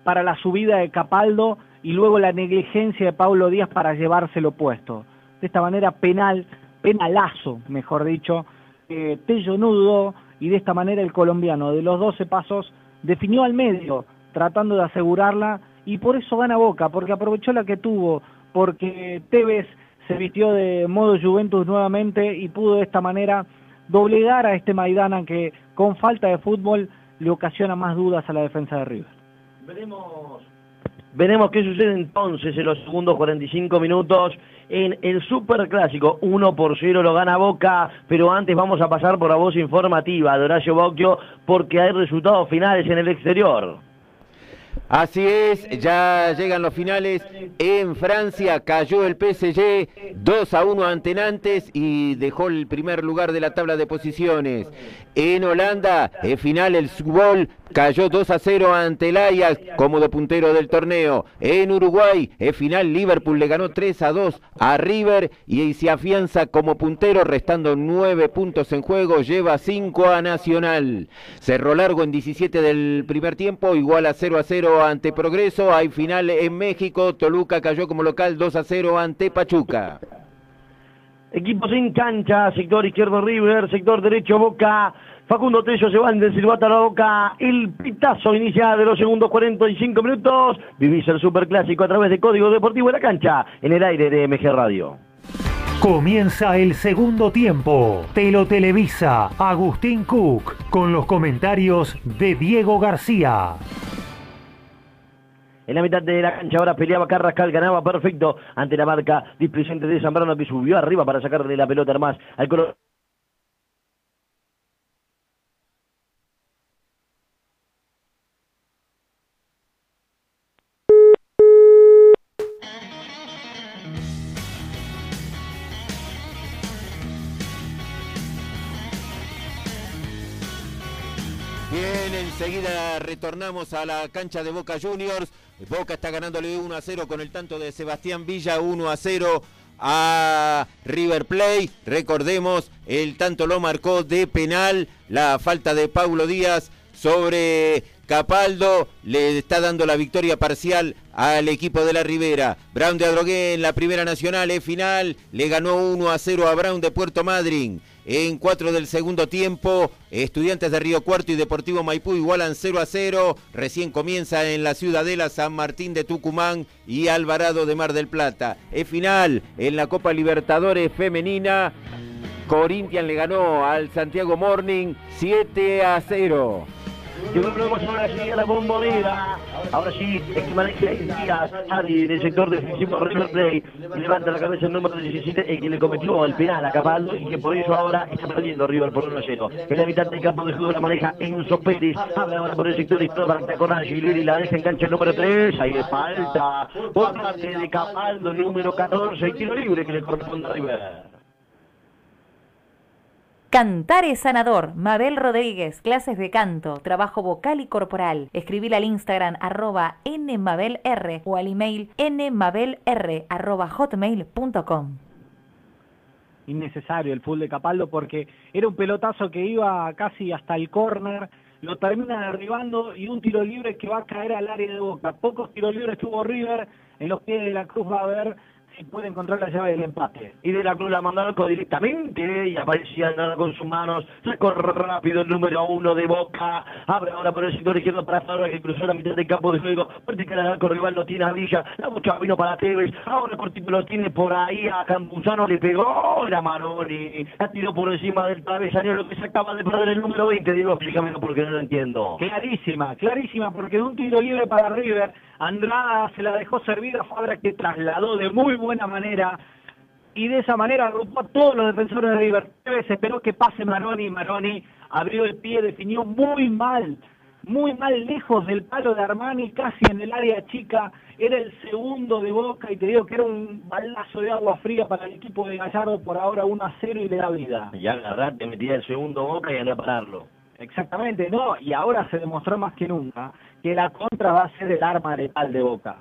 para la subida de Capaldo y luego la negligencia de Pablo Díaz para llevárselo puesto. De esta manera penal, penalazo, mejor dicho, eh, Tello Nudo y de esta manera el colombiano de los 12 pasos definió al medio tratando de asegurarla y por eso gana Boca, porque aprovechó la que tuvo, porque Tevez se vistió de modo Juventus nuevamente y pudo de esta manera doblegar a este Maidana que con falta de fútbol le ocasiona más dudas a la defensa de River.
Veremos, veremos qué sucede entonces en los segundos 45 minutos en el Super Clásico. 1 por 0 lo gana Boca, pero antes vamos a pasar por la voz informativa de Horacio Bocchio porque hay resultados finales en el exterior.
Así es, ya llegan los finales. En Francia cayó el PSG 2 a 1 ante Nantes y dejó el primer lugar de la tabla de posiciones. En Holanda, en final el Subol cayó 2 a 0 ante el Ajax como de puntero del torneo. En Uruguay, en final Liverpool le ganó 3 a 2 a River y se afianza como puntero restando 9 puntos en juego, lleva 5 a Nacional. Cerró largo en 17 del primer tiempo, igual a 0 a 0 ante Progreso. Hay final en México, Toluca cayó como local 2 a 0 ante Pachuca.
Equipos en cancha, sector izquierdo River, sector derecho Boca. Facundo Tello se van del silbato a la boca. El pitazo inicial de los segundos 45 minutos. Vivís el superclásico a través de Código Deportivo de la Cancha en el aire de MG Radio.
Comienza el segundo tiempo. Te lo televisa Agustín Cook con los comentarios de Diego García.
En la mitad de la cancha ahora peleaba Carrascal, ganaba perfecto ante la marca displicente de Zambrano que subió arriba para sacarle la pelota más al color.
Bien, enseguida retornamos a la cancha de Boca Juniors. Boca está ganándole 1 a 0 con el tanto de Sebastián Villa, 1 a 0 a River Play. Recordemos, el tanto lo marcó de penal, la falta de Paulo Díaz sobre Capaldo le está dando la victoria parcial al equipo de la Ribera. Brown de Adrogué en la Primera Nacional es final, le ganó 1 a 0 a Brown de Puerto Madryn. En 4 del segundo tiempo, Estudiantes de Río Cuarto y Deportivo Maipú igualan 0 a 0. Recién comienza en la Ciudadela San Martín de Tucumán y Alvarado de Mar del Plata. Es final en la Copa Libertadores Femenina. Corinthians le ganó al Santiago Morning 7 a 0.
Y volvemos ahora sí a la bombonera. Ahora sí, el el Díaz, Adi, del sector defensivo River Plate. Levanta la cabeza el número 17, el que le cometió el penal a Capaldo y que por eso ahora está perdiendo River por 1 a 0. En la mitad del campo de juego la maneja Enzo Pérez. Habla ahora por el sector izquierdo para con Gilleri, la deja en el número 3. Ahí le falta por parte de Capaldo, el número 14, el tiro libre que le corresponde a River.
Cantar es sanador. Mabel Rodríguez, clases de canto, trabajo vocal y corporal. Escribir al Instagram arroba nmabelr o al email nmabelr arroba hotmail.com.
Innecesario el full de Capaldo porque era un pelotazo que iba casi hasta el córner, lo termina derribando y un tiro libre que va a caer al área de boca. Pocos tiros libres tuvo River, en los pies de la cruz va a ver si puede encontrar la llave del empate.
Y de la Cruz la mandó al directamente y aparecía nada con sus manos. Recorre rápido el número uno de Boca. Abre ahora por el sector izquierdo para Fabra que cruzó la mitad del campo de juego. Vertical al arco rival lo tiene a Villa. La bocha vino para Tevez. Ahora cortito lo tiene por ahí a Campuzano. Le pegó la Maroni. La tiró por encima del travesaño. Lo que se acaba de perder el número 20. Diego, explícamelo porque no lo entiendo.
Clarísima, clarísima, porque de un tiro libre para River, Andrada se la dejó servir a Fabra que trasladó de muy buena manera y de esa manera agrupó a todos los defensores de River. Tevez esperó que pase Maroni y Maroni abrió el pie, definió muy mal muy mal lejos del palo de Armani, casi en el área chica, era el segundo de Boca y te digo que era un balazo de agua fría para el equipo de Gallardo por ahora 1 a 0 y le da vida.
Y agarrate, metía el segundo Boca y a pararlo.
Exactamente, no, y ahora se demostró más que nunca que la contra va a ser el arma letal de Boca.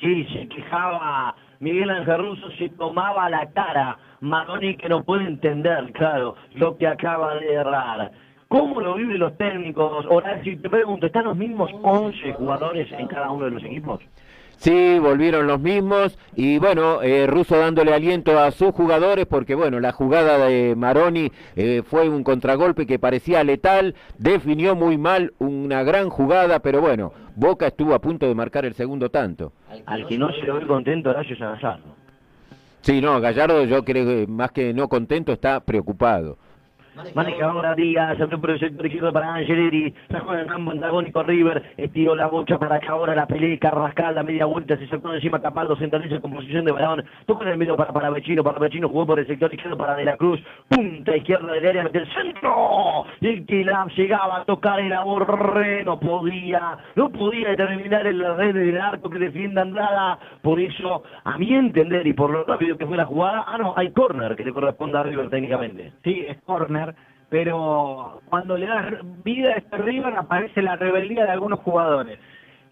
Sí, se quejaba Miguel Ángel Russo, se tomaba la cara. Maroni que no puede entender, claro, lo que acaba de errar. ¿Cómo lo viven los técnicos? Horacio, te pregunto, ¿están los mismos 11 jugadores en cada uno de los equipos?
Sí, volvieron los mismos y bueno, eh, Russo dándole aliento a sus jugadores porque bueno, la jugada de Maroni eh, fue un contragolpe que parecía letal, definió muy mal una gran jugada, pero bueno, Boca estuvo a punto de marcar el segundo tanto.
Al que no se lo ve contento, Horacio Salazar.
Sí, no, Gallardo yo creo que más que no contento está preocupado.
Maneja ahora Díaz, abrió por el sector izquierdo para Angeleri, juega en campo antagónico River, estiró la bocha para acá ahora la pelea, Carrascal, la media vuelta, se sacó encima Capaldo, centraliza con posición de balón, toca en el medio para, para Vecino, para Vecino, jugó por el sector izquierdo para De la Cruz, punta izquierda del área, mete el centro, el que la llegaba a tocar el Borré, no podía, no podía determinar el red del arco que defiende Andrada, por eso, a mi entender y por lo rápido que fue la jugada, ah no, hay corner que le corresponde a River técnicamente.
Sí, es corner pero cuando le da vida a este River aparece la rebeldía de algunos jugadores.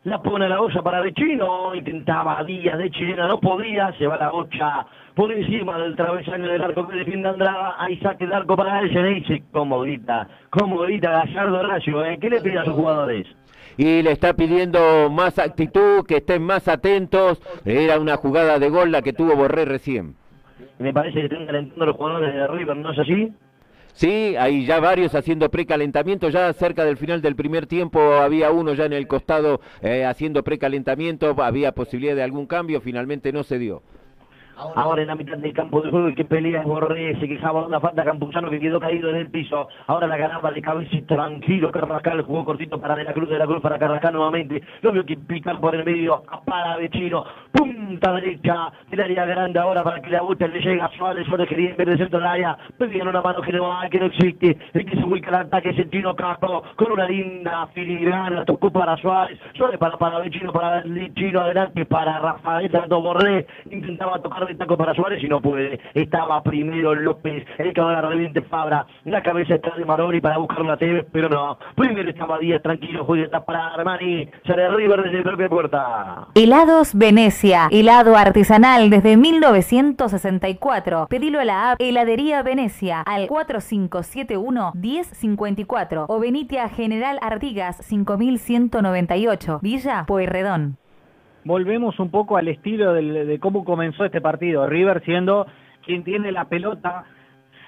La pone a la olla para Vecino, intentaba Díaz de chilena, no podía, se va la bocha por encima del travesaño del arco que defiende Andrada, ahí saque el arco para él, se dice, como grita, como grita Gallardo Horacio, ¿eh? ¿qué le pide a sus jugadores?
y le está pidiendo más actitud, que estén más atentos. Era una jugada de gol la que tuvo Borré recién.
Me parece que están calentando los jugadores de River, ¿no es así?
Sí, hay ya varios haciendo precalentamiento, ya cerca del final del primer tiempo había uno ya en el costado eh, haciendo precalentamiento, había posibilidad de algún cambio, finalmente no se dio.
Ahora en la mitad del campo de juego el que pelea es Borré, se quejaba una falta Campuzano que quedó caído en el piso. Ahora la ganaba de cabeza y tranquilo Carrascal, jugó cortito para De la Cruz, De la Cruz para Carrascal nuevamente. Lo vio que picar por el medio, para Vecino, punta derecha del área grande ahora para que la bocha le llega Suárez, Suárez quería ver el centro del área, pedían una mano que no, que no existe, el que se ubica el ataque es con una linda filigrana, tocó para Suárez, Suárez para, para Vecino, para Chino adelante, para Rafael, tanto Borré, intentaba tocar de taco para Suárez y no puede. Estaba primero López, el ahora reviente Fabra, la cabeza está de Maroni para buscar una TV, pero no. Primero estaba Díaz, tranquilo, juega para Armani, sale River desde la propia puerta.
Helados Venecia, helado artesanal desde 1964. Pedilo a la app Heladería Venecia al 4571-1054 o Benitia General Artigas 5198, Villa Pueyrredón
volvemos un poco al estilo de cómo comenzó este partido. River siendo quien tiene la pelota.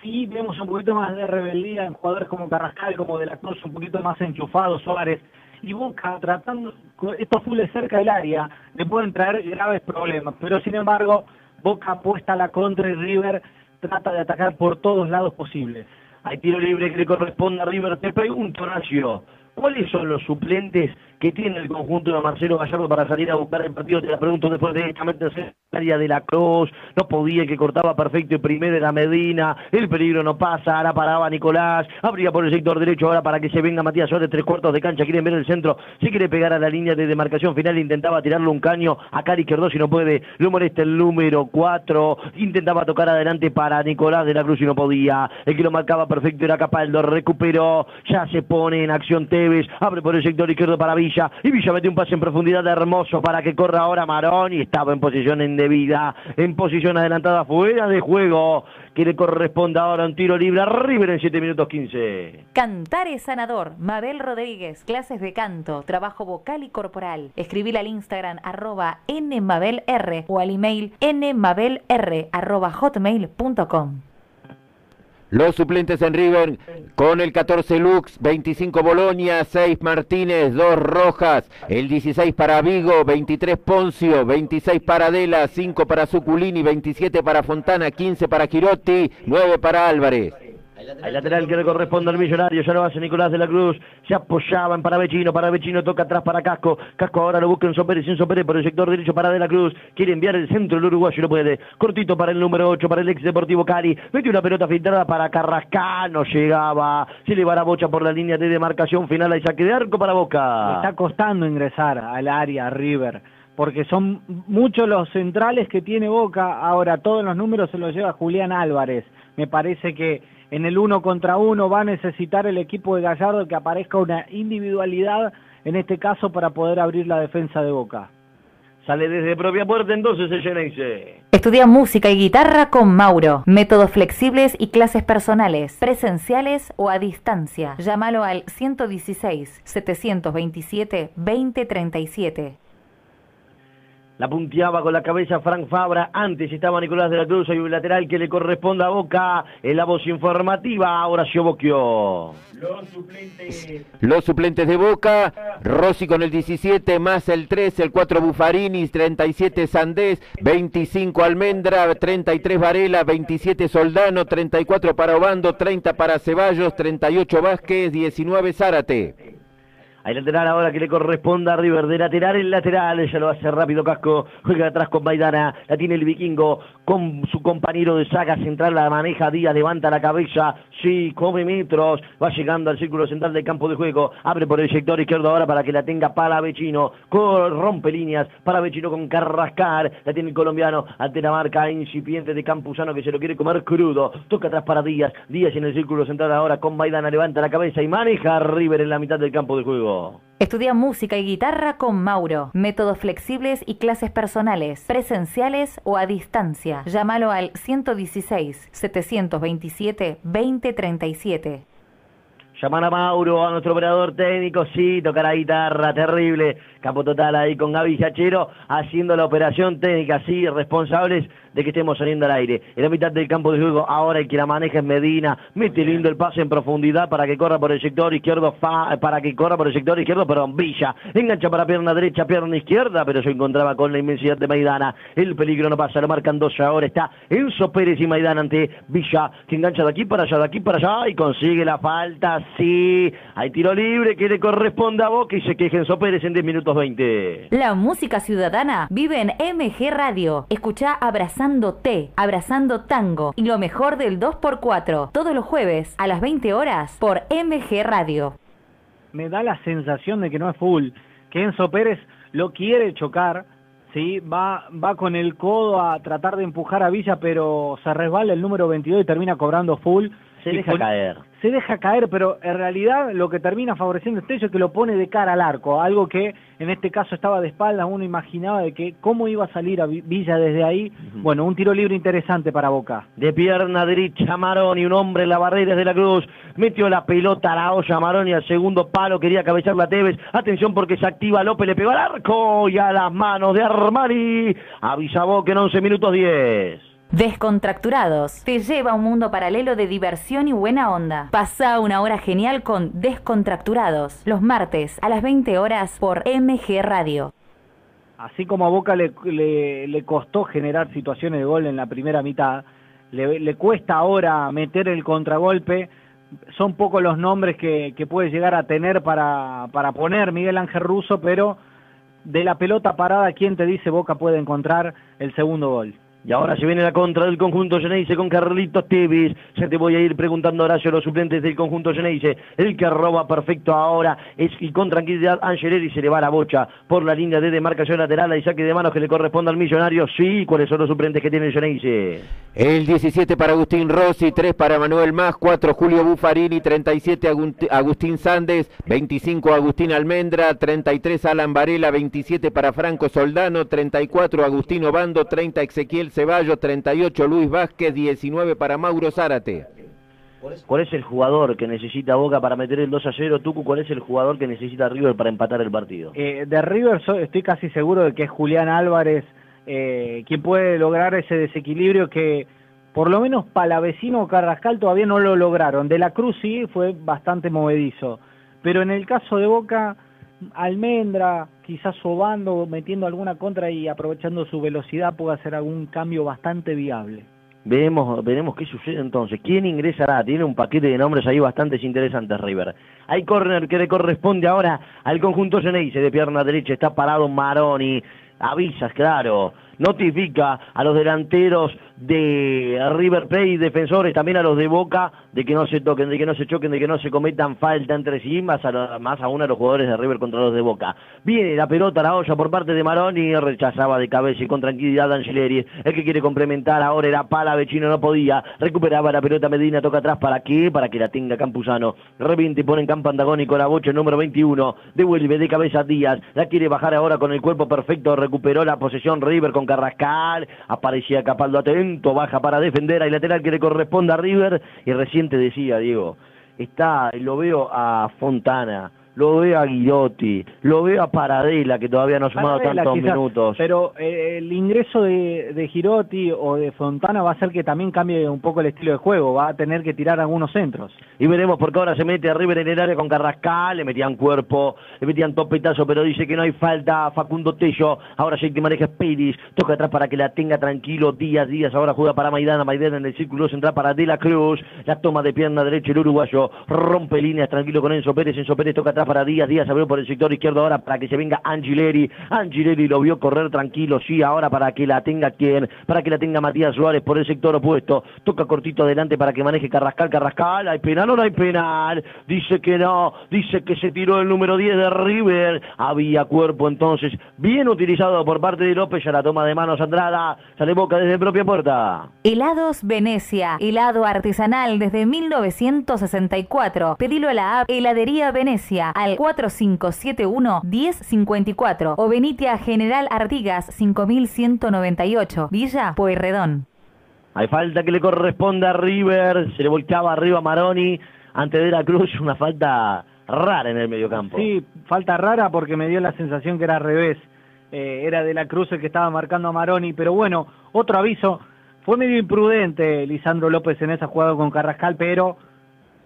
Sí vemos un poquito más de rebeldía en jugadores como Carrascal, como De la Cruz, un poquito más enchufados, Suárez. Y Boca tratando, estos fules cerca del área, le pueden traer graves problemas. Pero sin embargo, Boca apuesta a la contra y River trata de atacar por todos lados posibles.
Hay tiro libre que le corresponde a River. Te pregunto, Horacio, ¿cuáles son los suplentes que tiene el conjunto de Marcelo Gallardo para salir a buscar el partido? Te la pregunto después directamente en el área de la Cruz. No podía, el que cortaba perfecto y primero era Medina. El peligro no pasa, ahora paraba Nicolás. Abría por el sector derecho ahora para que se venga Matías Suárez, tres cuartos de cancha. Quieren ver el centro. Si quiere pegar a la línea de demarcación final, intentaba tirarle un caño a Cari izquierdo si no puede. Lo molesta el número 4. Intentaba tocar adelante para Nicolás de la Cruz y no podía. El que lo marcaba perfecto era Capaldo. Recuperó. Ya se pone en acción Tevez. Abre por el sector izquierdo para Villa. Y Villa mete un pase en profundidad hermoso para que corra ahora Marón. Y estaba en posición indebida. En posición adelantada fuera de juego. Que le corresponde ahora un tiro libre a River en 7 minutos 15.
Cantar es sanador. Mabel Rodríguez, clases de canto, trabajo vocal y corporal. Escribir al Instagram arroba nmabelr o al email nmabelr arroba hotmail.com.
Los suplentes en River con el 14 Lux, 25 Bolonia, 6 Martínez, 2 Rojas, el 16 para Vigo, 23 Poncio, 26 para Dela, 5 para Suculini, 27 para Fontana, 15 para Girotti, 9 para Álvarez.
Hay lateral que le corresponde al millonario, ya lo hace Nicolás de la Cruz, se apoyaba en Paravecino, Paravecino toca atrás para Casco, Casco ahora lo busca en Sopérez, en Sopérez por el sector derecho para de la Cruz, quiere enviar el centro el uruguayo y no puede, cortito para el número 8, para el ex Deportivo Cali, mete una pelota filtrada para Carrascal, no llegaba, se le va la bocha por la línea de demarcación final, hay saque de arco para
Le
Boca.
está costando ingresar al área River, porque son muchos los centrales que tiene Boca. Ahora todos los números se los lleva Julián Álvarez. Me parece que en el uno contra uno va a necesitar el equipo de Gallardo que aparezca una individualidad, en este caso, para poder abrir la defensa de Boca.
Sale desde propia puerta entonces el.
Estudia música y guitarra con Mauro. Métodos flexibles y clases personales, presenciales o a distancia. Llámalo al 116-727-2037.
La punteaba con la cabeza Frank Fabra. Antes estaba Nicolás de la Cruz. Hay un lateral que le corresponde a Boca. En la voz informativa, Horacio Bocchio.
Los suplentes de Boca, Rossi con el 17, más el 3, el 4 Buffarini, 37 Sandés, 25 Almendra, 33 Varela, 27 Soldano, 34 para Obando, 30 para Ceballos, 38 Vázquez, 19 Zárate.
Hay lateral ahora que le corresponde a River. De lateral el lateral. Ya lo hace rápido Casco. Juega atrás con Maidana. La tiene el vikingo con su compañero de saga central. La maneja Díaz. Levanta la cabeza. Sí, come metros. Va llegando al círculo central del campo de juego. Abre por el sector izquierdo ahora para que la tenga Palavecino. Con rompe líneas. Palavecino con Carrascar. La tiene el colombiano. Ante la marca incipiente de Campuzano que se lo quiere comer crudo. Toca atrás para Díaz. Díaz en el círculo central ahora con Maidana. Levanta la cabeza y maneja a River en la mitad del campo de juego.
Estudia música y guitarra con Mauro. Métodos flexibles y clases personales, presenciales o a distancia. Llámalo al 116-727-2037.
Llaman a Mauro, a nuestro operador técnico, sí, tocar la guitarra, terrible. Capo total ahí con Gaby Yachero, haciendo la operación técnica, sí, responsables de que estemos saliendo al aire. En la mitad del campo de juego, ahora el que la maneja es Medina, mete lindo el pase en profundidad para que corra por el sector izquierdo, fa- para que corra por el sector izquierdo, perdón, Villa. Engancha para pierna derecha, pierna izquierda, pero se encontraba con la inmensidad de Maidana. El peligro no pasa, lo marcan dos ahora, está Enzo Pérez y Maidana ante Villa, que engancha de aquí para allá, de aquí para allá, y consigue la falta, sí. Hay tiro libre que le corresponde a Boca y se queja Enzo Pérez en 10 minutos 20.
La música ciudadana vive en MG Radio. Escucha Abrazando T, Abrazando Tango y lo mejor del 2x4 todos los jueves a las 20 horas por MG Radio.
me da la sensación de que no es full, que Enzo Pérez lo quiere chocar, ¿sí? va, va con el codo a tratar de empujar a Villa, pero se resbala el número 22 y termina cobrando full.
Se deja
con-
caer.
Se deja caer, pero en realidad lo que termina favoreciendo a Estello es que lo pone de cara al arco, algo que en este caso estaba de espaldas, uno imaginaba de que cómo iba a salir a Vi- Villa desde ahí. Bueno, un tiro libre interesante para Boca.
De pierna derecha Maroni, un hombre en la barrera de la cruz, metió la pelota a la olla Maroni al segundo palo, quería cabecearla a Tevez, atención porque se activa López, le pegó al arco y a las manos de Armani, avisa Boca en 11 minutos 10.
Descontracturados te lleva a un mundo paralelo de diversión y buena onda. Pasa una hora genial con Descontracturados los martes a las 20 horas por MG Radio.
así como a Boca le, costó generar situaciones de gol en la primera mitad, le, cuesta ahora meter el contragolpe. Son pocos los nombres que, que puede llegar a tener para, para poner Miguel Ángel Russo, pero de la pelota parada, ¿quién te dice Boca puede encontrar el segundo gol?
Y ahora se viene la contra del conjunto Geneise con Carlitos Tevez. Ya te voy a ir preguntando Horacio los suplentes del conjunto Geneise. El que roba perfecto ahora es y con tranquilidad Angeleri se le va la bocha por la línea de demarcación lateral y saque de manos que le corresponde al millonario. Sí, ¿cuáles son los suplentes que tiene el Geneise?
El 17 para Agustín Rossi, 3 para Manuel Más, 4 Julio Buffarini, 37 Agunti- Agustín Sandes, 25 Agustín Almendra, 33 Alan Varela, 27 para Franco Soldano, 34 Agustín Obando, 30 Ezequiel Ceballos, 38 Luis Vázquez, 19 para Mauro Zárate.
¿Cuál es el jugador que necesita Boca para meter el 2 a 0? Tucu, ¿cuál es el jugador que necesita River para empatar el partido?
Eh, de River estoy casi seguro de que es Julián Álvarez eh, quien puede lograr ese desequilibrio que por lo menos Palavecino o Carrascal todavía no lo lograron. De la Cruz sí fue bastante movedizo. Pero en el caso de Boca, Almendra, quizás sobando, metiendo alguna contra y aprovechando su velocidad puede hacer algún cambio bastante viable.
Veremos, veremos qué sucede entonces. ¿Quién ingresará? Tiene un paquete de nombres ahí bastante interesantes, River. Hay córner que le corresponde ahora al conjunto Ceneice de pierna derecha. Está parado Maroni. Avisas, claro. Notifica a los delanteros de River Plate y defensores, también a los de Boca, de que no se toquen, de que no se choquen, de que no se cometan falta entre sí, más, a más aún a los jugadores de River contra los de Boca. Viene la pelota a la olla por parte de Maroni, rechazaba de cabeza y con tranquilidad Angileri. El que quiere complementar ahora era Pala, Vecino no podía, recuperaba la pelota Medina, toca atrás, ¿para qué? Para que la tenga Campuzano. Reviente y pone en campo antagónico la bocha número 21, devuelve de cabeza Díaz, la quiere bajar ahora con el cuerpo perfecto, recuperó la posesión River con Carrascal, aparecía Capaldo atento, baja para defender, hay lateral que le corresponde a River, y recién te decía, Diego, está, lo veo a Fontana, lo veo a Guidotti, lo veo a Paradela, que todavía no ha sumado
Paradela,
tantos
quizás,
minutos.
Pero eh, el ingreso de, de Girotti o de Fontana va a hacer que también cambie un poco el estilo de juego, va a tener que tirar algunos centros.
Y veremos porque ahora se mete a River en el área con Carrascal, le metían cuerpo, le metían topetazo, pero dice que no hay falta Facundo Tello. Ahora sí que maneja Pérez, toca atrás para que la tenga tranquilo Díaz, Díaz ahora juega para Maidana, Maidana en el círculo central para De la Cruz, la toma de pierna derecha el uruguayo, rompe líneas tranquilo con Enzo Pérez, Enzo Pérez toca atrás para Díaz, Díaz abrió por el sector izquierdo ahora para que se venga Angileri, Angileri lo vio correr tranquilo, sí, ahora para que la tenga quien, para que la tenga Matías Suárez por el sector opuesto, toca cortito adelante para que maneje Carrascal, Carrascal, hay penal o no hay penal, dice que no, dice que se tiró el número 10 de River, había cuerpo entonces, bien utilizado por parte de López, ya la toma de manos Andrada, sale Boca desde propia puerta.
Helados Venecia, helado artesanal desde 1964. Pedilo a la app Heladería Venecia al 4571-1054 o venite a General Artigas 5198, Villa Pueyrredón.
Hay falta que le corresponde a River, se le volcaba arriba a Maroni, ante De la Cruz, [laughs] una falta rara en el mediocampo.
Sí, falta rara porque me dio la sensación que era al revés. Eh, era de la Cruz el que estaba marcando a Maroni, pero bueno, otro aviso. Fue medio imprudente Lisandro López en esa jugada con Carrascal, pero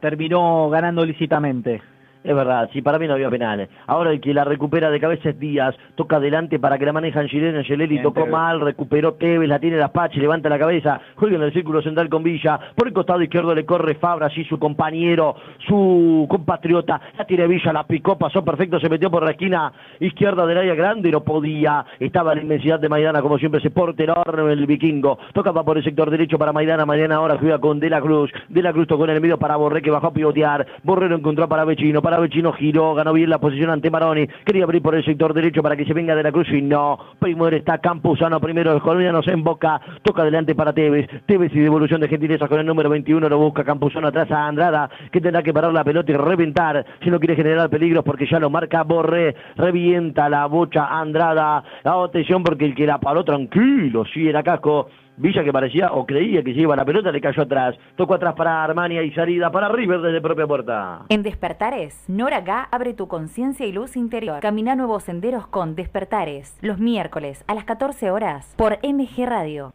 terminó ganando lícitamente.
Es verdad, sí, para mí no había penales. Ahora el que la recupera de cabeza es Díaz, toca adelante para que la maneja Angelina Angelelli, tocó
Tevez.
mal, recuperó Tevez, la tiene Daspache, levanta la cabeza, juega en el círculo central con Villa, por el costado izquierdo le corre Fabra, así su compañero, su compatriota, la tiene Villa, la picó, pasó perfecto, se metió por la esquina izquierda del área grande, no podía, estaba la inmensidad de Maidana, como siempre, ese porte enorme el vikingo, tocaba por el sector derecho para Maidana, Maidana ahora juega con De la Cruz, De la Cruz tocó en el medio para Borré, que bajó a pivotear, Borré lo encontró para Vecino, para Vecino giró, ganó bien la posición ante Maroni, quería abrir por el sector derecho para que se venga De la Cruz y no, primero está Campuzano, primero los colombianos en boca, toca adelante para Tevez, Tevez y devolución de gentileza con el número 21, lo busca Campuzano atrás a Andrada, que tendrá que parar la pelota y reventar, si no quiere generar peligros porque ya lo marca Borré, revienta la bocha Andrada, atención porque el que la paró tranquilo, sí era casco, Villa que parecía o creía que se iba la pelota le cayó atrás, tocó atrás para Armania y salida para River desde propia puerta.
En Despertares, Nora Gá abre tu conciencia y luz interior. Camina nuevos senderos con Despertares, los miércoles a las 14 horas por MG Radio.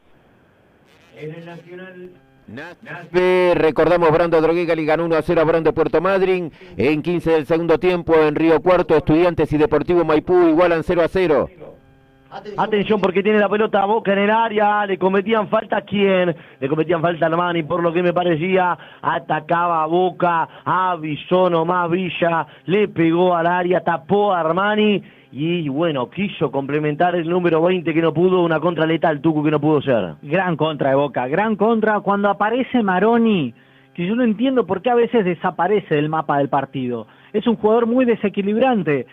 En el Nacional
Eh, recordamos Brando Droguega le ganó 1 a 0 a Brando Puerto Madryn. En 15 del segundo tiempo en Río Cuarto, Estudiantes y Deportivo Maipú igualan 0 a 0.
Atención porque tiene la pelota a Boca en el área, le cometían falta a quién, le cometían falta a Armani, por lo que me parecía, atacaba a Boca, avisó nomás Villa, le pegó al área, tapó a Armani y bueno, quiso complementar el número 20 que no pudo, una contra letal, Tucu que no pudo ser.
Gran contra de Boca, gran contra cuando aparece Maroni, que yo no entiendo por qué a veces desaparece del mapa del partido. Es un jugador muy desequilibrante.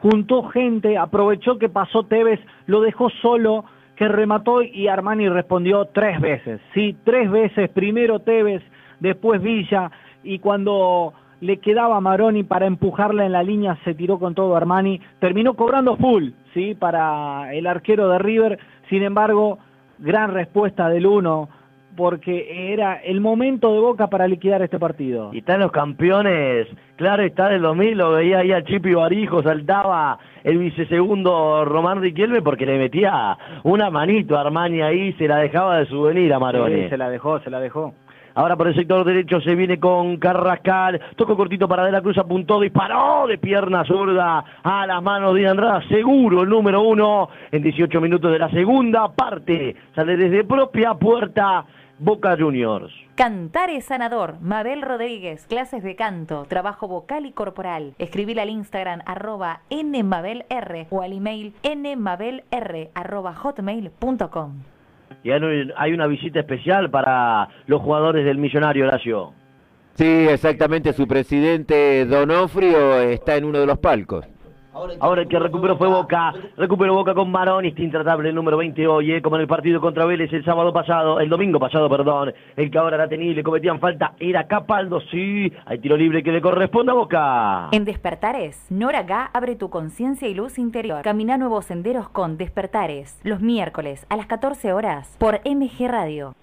Juntó gente, aprovechó que pasó Tevez, lo dejó solo, que remató y Armani respondió tres veces. Sí, tres veces, primero Tevez, después Villa, y cuando le quedaba Maroni para empujarla en la línea, se tiró con todo Armani, terminó cobrando full, ¿sí? Para el arquero de River, sin embargo, gran respuesta del uno, porque era el momento de Boca para liquidar este partido.
Y están los campeones, claro, está del 2000, lo veía ahí a Chipi Barijo, saltaba el vicesegundo Román Riquelme porque le metía una manito a Armani ahí, se la dejaba de souvenir a Maroni.
Sí, se la dejó, se la dejó.
Ahora por el sector derecho se viene con Carrascal. Tocó cortito para De la Cruz, apuntó, disparó de pierna zurda a las manos de Andrada. Seguro el número uno en 18 minutos de la segunda parte. Sale desde propia puerta Boca Juniors.
Cantar es sanador. Mabel Rodríguez, clases de canto, trabajo vocal y corporal. Escribir al Instagram arroba nmabelr o al email nmabelr arroba hotmail.com.
Y hay hay una visita especial para los jugadores del Millonario, Horacio.
Sí, exactamente, su presidente Donofrio está en uno de los palcos.
Ahora el que recuperó fue Boca, recuperó Boca con Marón, este intratable el número 20 hoy, eh, como en el partido contra Vélez el sábado pasado, el domingo pasado, perdón, el que ahora era tenido le cometían falta era Capaldo, sí, hay tiro libre que le corresponde a Boca.
En Despertares, Nora Gá abre tu conciencia y luz interior. Camina nuevos senderos con Despertares, los miércoles a las 14 horas por MG Radio.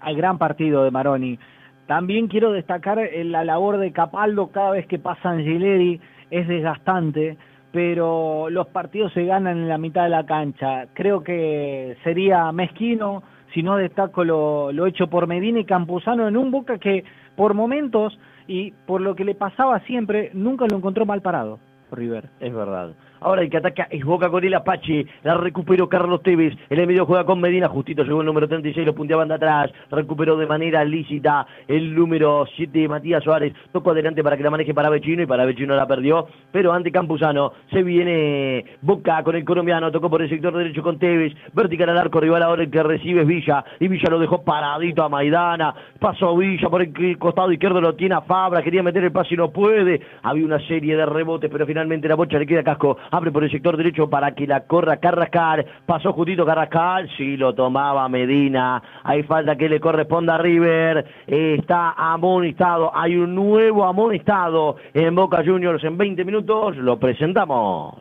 Al gran partido de Maroni. También quiero destacar la labor de Capaldo cada vez que pasa Angileri es desgastante, pero los partidos se ganan en la mitad de la cancha. Creo que sería mezquino si no destaco lo, hecho por Medina y Campuzano en un Boca que por momentos y por lo que le pasaba siempre, nunca lo encontró mal parado, River.
Es verdad. Ahora el que ataca es Boca con el Apache. La recuperó Carlos Tevez. En el medio juega con Medina. Justito llegó el número 36. Lo punteaban de atrás. Recuperó de manera lícita el número 7 Matías Suárez. Tocó adelante para que la maneje para Vecino y para Vecino la perdió. Pero ante Campuzano se viene Boca con el colombiano. Tocó por el sector derecho con Tevez. Vertical al arco. Rival ahora el que recibe es Villa. Y Villa lo dejó paradito a Maidana. Pasó Villa por el costado izquierdo. Lo tiene a Fabra. Quería meter el pase y no puede. Había una serie de rebotes. Pero finalmente la bocha le queda casco abre por el sector derecho para que la corra Carrascal, pasó justito Carrascal, sí lo tomaba Medina, hay falta que le corresponda a River, está amonestado, hay un nuevo amonestado en Boca Juniors en 20 minutos, lo presentamos.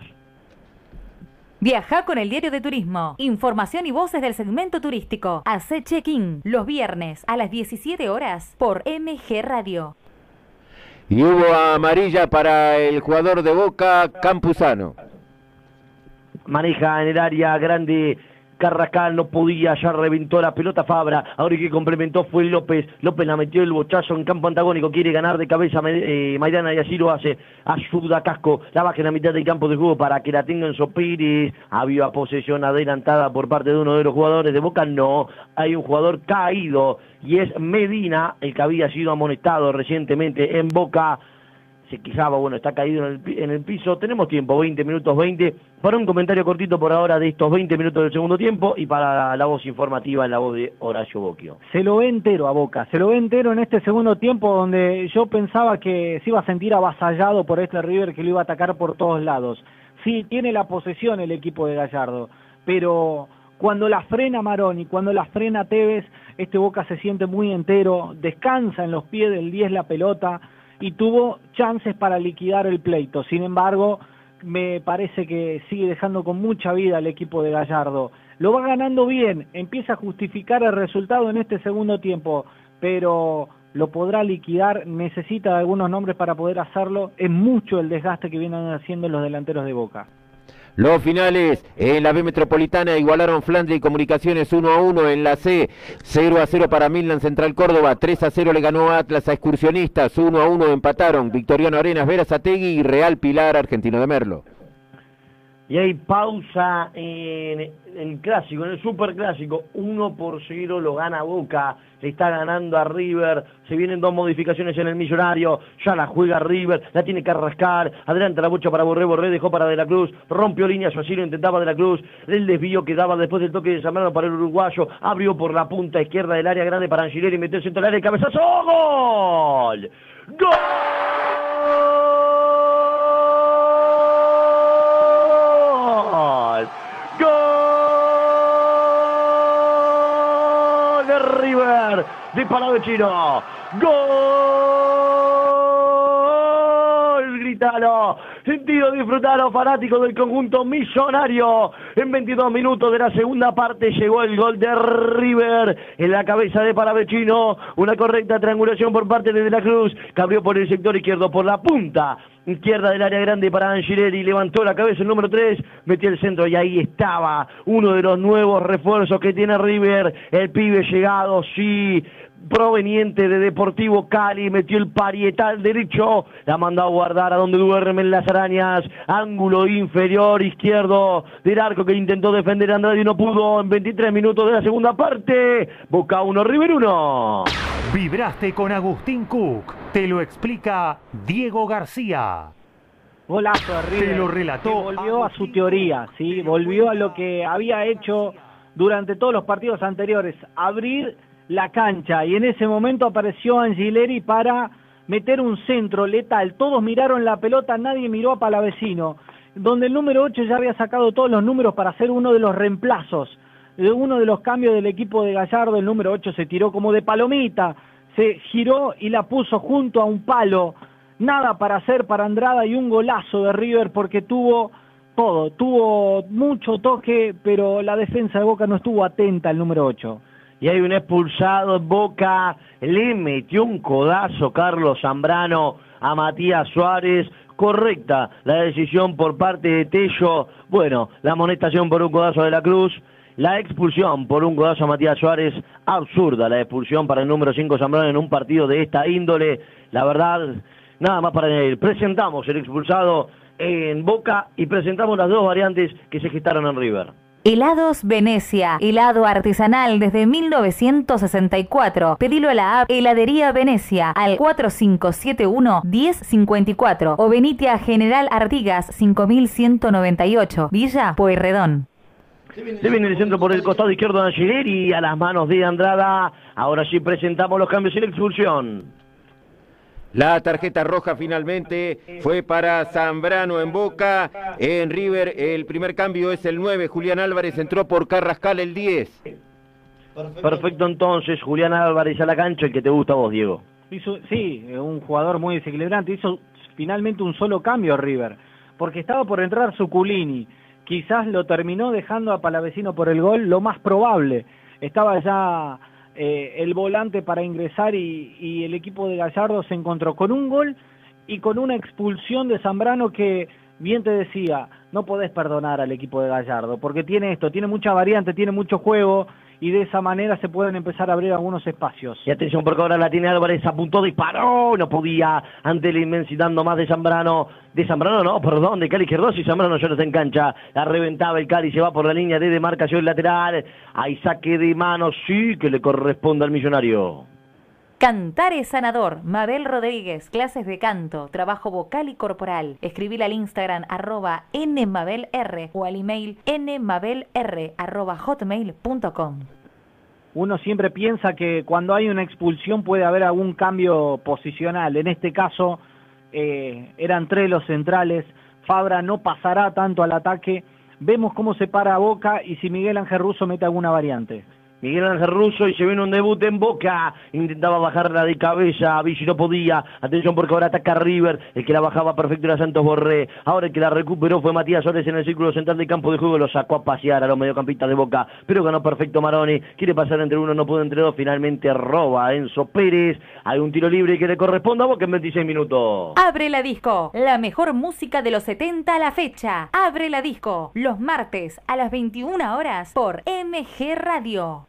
Viaja con el diario de turismo. Información y voces del segmento turístico. Hace check-in los viernes a las 17 horas por MG Radio.
Y hubo amarilla para el jugador de Boca, Campuzano.
Maneja en el área grande Carrascal no podía, ya reventó la pelota Fabra, ahora el que complementó fue López, López la metió el bochazo en campo antagónico, quiere ganar de cabeza eh, Maidana y así lo hace, ayuda Casco, la baja en la mitad del campo de juego para que la tenga en Sopiris, había posesión adelantada por parte de uno de los jugadores de Boca, no, hay un jugador caído y es Medina, el que había sido amonestado recientemente en Boca, se quejaba, bueno, está caído en el, en el, piso. Tenemos tiempo, 20 minutos 20, para un comentario cortito por ahora de estos 20 minutos del segundo tiempo y para la, voz informativa la voz de Horacio Boquio.
Se lo ve entero a Boca, se lo ve entero en este segundo tiempo donde yo pensaba que se iba a sentir avasallado por este River que lo iba a atacar por todos lados. Sí, tiene la posesión el equipo de Gallardo, pero cuando la frena Maroni, cuando la frena Tevez, este Boca se siente muy entero, descansa en los pies del 10 la pelota, y tuvo chances para liquidar el pleito. Sin embargo, me parece que sigue dejando con mucha vida el equipo de Gallardo. Lo va ganando bien, empieza a justificar el resultado en este segundo tiempo, pero lo podrá liquidar, necesita algunos nombres para poder hacerlo. Es mucho el desgaste que vienen haciendo los delanteros de Boca.
Los finales en la B Metropolitana igualaron Flandria y Comunicaciones 1 a 1 en la C, 0 a 0 para Milan Central Córdoba, 3 a 0 le ganó Atlas a Excursionistas, 1 a 1 empataron Victoriano Arenas, Verazategui y Real Pilar Argentino de Merlo.
Y hay pausa en el clásico, en el superclásico, 1 por 0 lo gana Boca, le está ganando a River, se vienen dos modificaciones en el millonario, ya la juega River, la tiene que rascar, adelante la bocha para Borré, Borré dejó para De la Cruz, rompió línea, su asilo intentaba De la Cruz, el desvío que daba después del toque de Zambrano para el uruguayo, abrió por la punta izquierda del área grande para Angileri, metió el centro del área, cabezazo, ¡gol! ¡Gol! De parado chino. ¡Gol! Gritalo. Sentido disfrutalo, fanático del conjunto millonario. En 22 minutos de la segunda parte llegó el gol de River en la cabeza de Paravechino. Una correcta triangulación por parte de De la Cruz. Que por el sector izquierdo, por la punta izquierda del área grande para Angileri, levantó la cabeza el número 3, metió el centro y ahí estaba uno de los nuevos refuerzos que tiene River, el pibe llegado, sí, proveniente de Deportivo Cali, metió el parietal derecho, la mandó a guardar a donde duermen las arañas, ángulo inferior izquierdo del arco que intentó defender Andrade y no pudo en 23 minutos de la segunda parte, Boca 1, River 1.
Vibraste con Agustín Cook. Te lo explica Diego García.
Golazo de River.
Te lo relató
que volvió a su teoría, ¿sí? Volvió a lo que había hecho durante todos los partidos anteriores, abrir la cancha y en ese momento apareció Angileri para meter un centro letal. Todos miraron la pelota, nadie miró a Palavecino, donde el número 8 ya había sacado todos los números para hacer uno de los reemplazos. De uno de los cambios del equipo de Gallardo, el número 8 se tiró como de palomita, se giró y la puso junto a un palo. Nada para hacer para Andrada y un golazo de River porque tuvo todo, tuvo mucho toque, pero la defensa de Boca no estuvo atenta al número 8
y hay un expulsado en Boca, le metió un codazo Carlos Zambrano a Matías Suárez, correcta la decisión por parte de Tello, bueno, la amonestación por un codazo de la Cruz, la expulsión por un codazo a Matías Suárez, absurda la expulsión para el número 5 Zambrano en un partido de esta índole, la verdad, nada más para añadir, presentamos el expulsado en Boca y presentamos las dos variantes que se gestaron en River.
Helados Venecia, helado artesanal desde 1964. Pedilo a la app Heladería Venecia al 4571-1054 o venite a General Artigas 5198, Villa Pueyrredón.
Se viene el centro por el costado izquierdo de Angeleri a las manos de Andrada. Ahora sí presentamos los cambios y la expulsión.
La tarjeta roja finalmente fue para Zambrano en Boca. En River el primer cambio es el 9. Julián Álvarez entró por Carrascal el 10.
Perfecto entonces, Julián Álvarez a la cancha, el que te gusta a vos, Diego.
Hizo, sí, un jugador muy desequilibrante. Hizo finalmente un solo cambio River, porque estaba por entrar Suculini. Quizás lo terminó dejando a Palavecino por el gol, lo más probable. Estaba ya eh, el volante para ingresar y, el equipo de Gallardo se encontró con un gol y con una expulsión de Zambrano que, bien te decía, no podés perdonar al equipo de Gallardo, porque tiene esto, tiene mucha variante, tiene mucho juego y de esa manera se pueden empezar a abrir algunos espacios.
Y atención porque ahora la tiene Álvarez, apuntó, disparó, no podía ante la inmensidad más de Zambrano, de Zambrano no, perdón, de Cali y Zambrano ya no está en cancha, la reventaba el Cali, se va por la línea de demarcación lateral, hay saque de mano, sí que le corresponde al millonario.
Cantar es sanador. Mabel Rodríguez, clases de canto, trabajo vocal y corporal. Escribir al Instagram arroba nmabelr o al email nmabelr.
Uno siempre piensa que cuando hay una expulsión puede haber algún cambio posicional. En este caso eh, eran tres los centrales. Fabra no pasará tanto al ataque. Vemos cómo se para Boca y si Miguel Ángel Russo mete alguna variante.
Miguel Ángel Russo y se viene un debut en Boca, intentaba bajarla de cabeza, Vichy no podía, atención porque ahora ataca River, el que la bajaba perfecto era Santos Borré, ahora el que la recuperó fue Matías Suárez en el círculo central del campo de juego, lo sacó a pasear a los mediocampistas de Boca, pero ganó perfecto Maroni, quiere pasar entre uno, no pudo entre dos, finalmente roba Enzo Pérez, hay un tiro libre que le corresponde a Boca en 26 minutos.
Abre la disco, la mejor música de los 70 a la fecha, abre la disco, los martes a las 21 horas por MG Radio.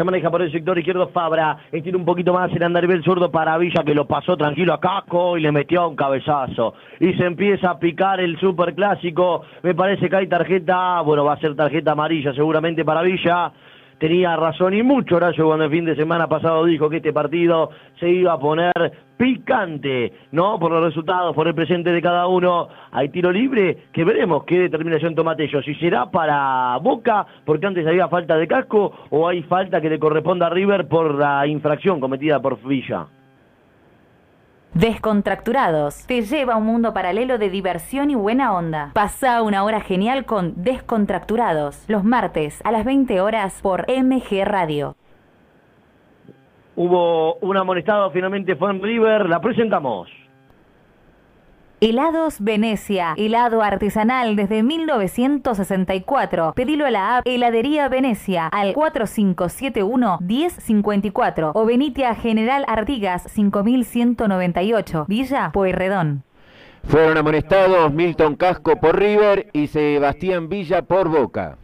Ya maneja por el sector izquierdo Fabra. Estira un poquito más el andarivel zurdo para Villa que lo pasó tranquilo a Casco y le metió un cabezazo. Y se empieza a picar el super clásico. Me parece que hay tarjeta, bueno, va a ser tarjeta amarilla seguramente para Villa. Tenía razón y mucho Horacio cuando el fin de semana pasado dijo que este partido se iba a poner picante, ¿no? Por los resultados, por el presente de cada uno. Hay tiro libre, que veremos qué determinación toma Tello. Si será para Boca, porque antes había falta de casco, o hay falta que le corresponda a River por la infracción cometida por Villa.
Descontracturados te lleva a un mundo paralelo de diversión y buena onda. Pasa una hora genial con Descontracturados, los martes a las 20 horas por MG Radio.
Hubo un amonestado, finalmente fue en River, la presentamos.
Helados Venecia, helado artesanal desde 1964. Pedilo a la app Heladería Venecia al 4571-1054 o venite a General Artigas 5198, Villa Pueyrredón.
Fueron amonestados Milton Casco por River y Sebastián Villa por Boca.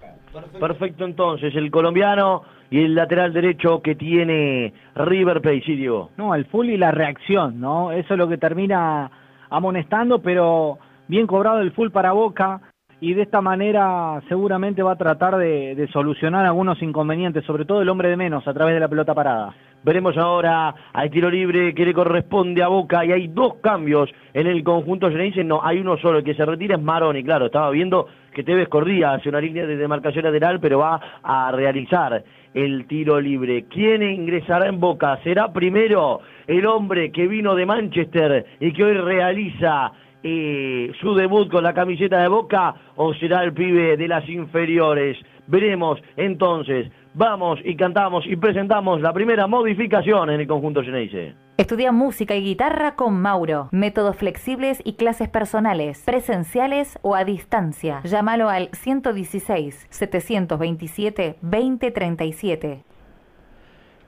Perfecto entonces, el colombiano y el lateral derecho que tiene River Plate, sí, Diego.
No, el full y la reacción, ¿no? Eso es lo que termina amonestando, pero bien cobrado el full para Boca y de esta manera seguramente va a tratar de, solucionar algunos inconvenientes, sobre todo el hombre de menos a través de la pelota parada.
Veremos ahora al tiro libre que le corresponde a Boca y hay dos cambios en el conjunto Geneise. No, hay uno solo, el que se retira es Maroni. Claro, estaba viendo que Tevez corría hacia una línea de demarcación lateral, pero va a realizar el tiro libre. ¿Quién ingresará en Boca? ¿Será primero el hombre que vino de Manchester y que hoy realiza eh, su debut con la camiseta de Boca o será el pibe de las inferiores? Veremos entonces. Vamos y cantamos y presentamos la primera modificación en el conjunto Geneise.
Estudia música y guitarra con Mauro. Métodos flexibles y clases personales, presenciales o a distancia. Llámalo al 116-727-2037.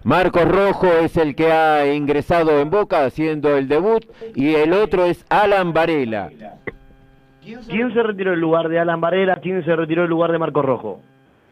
Marcos Rojo es el que ha ingresado en Boca haciendo el debut y el otro es Alan Varela.
¿Quién se retiró el lugar de Alan Varela? ¿Quién se retiró el lugar de Marcos Rojo?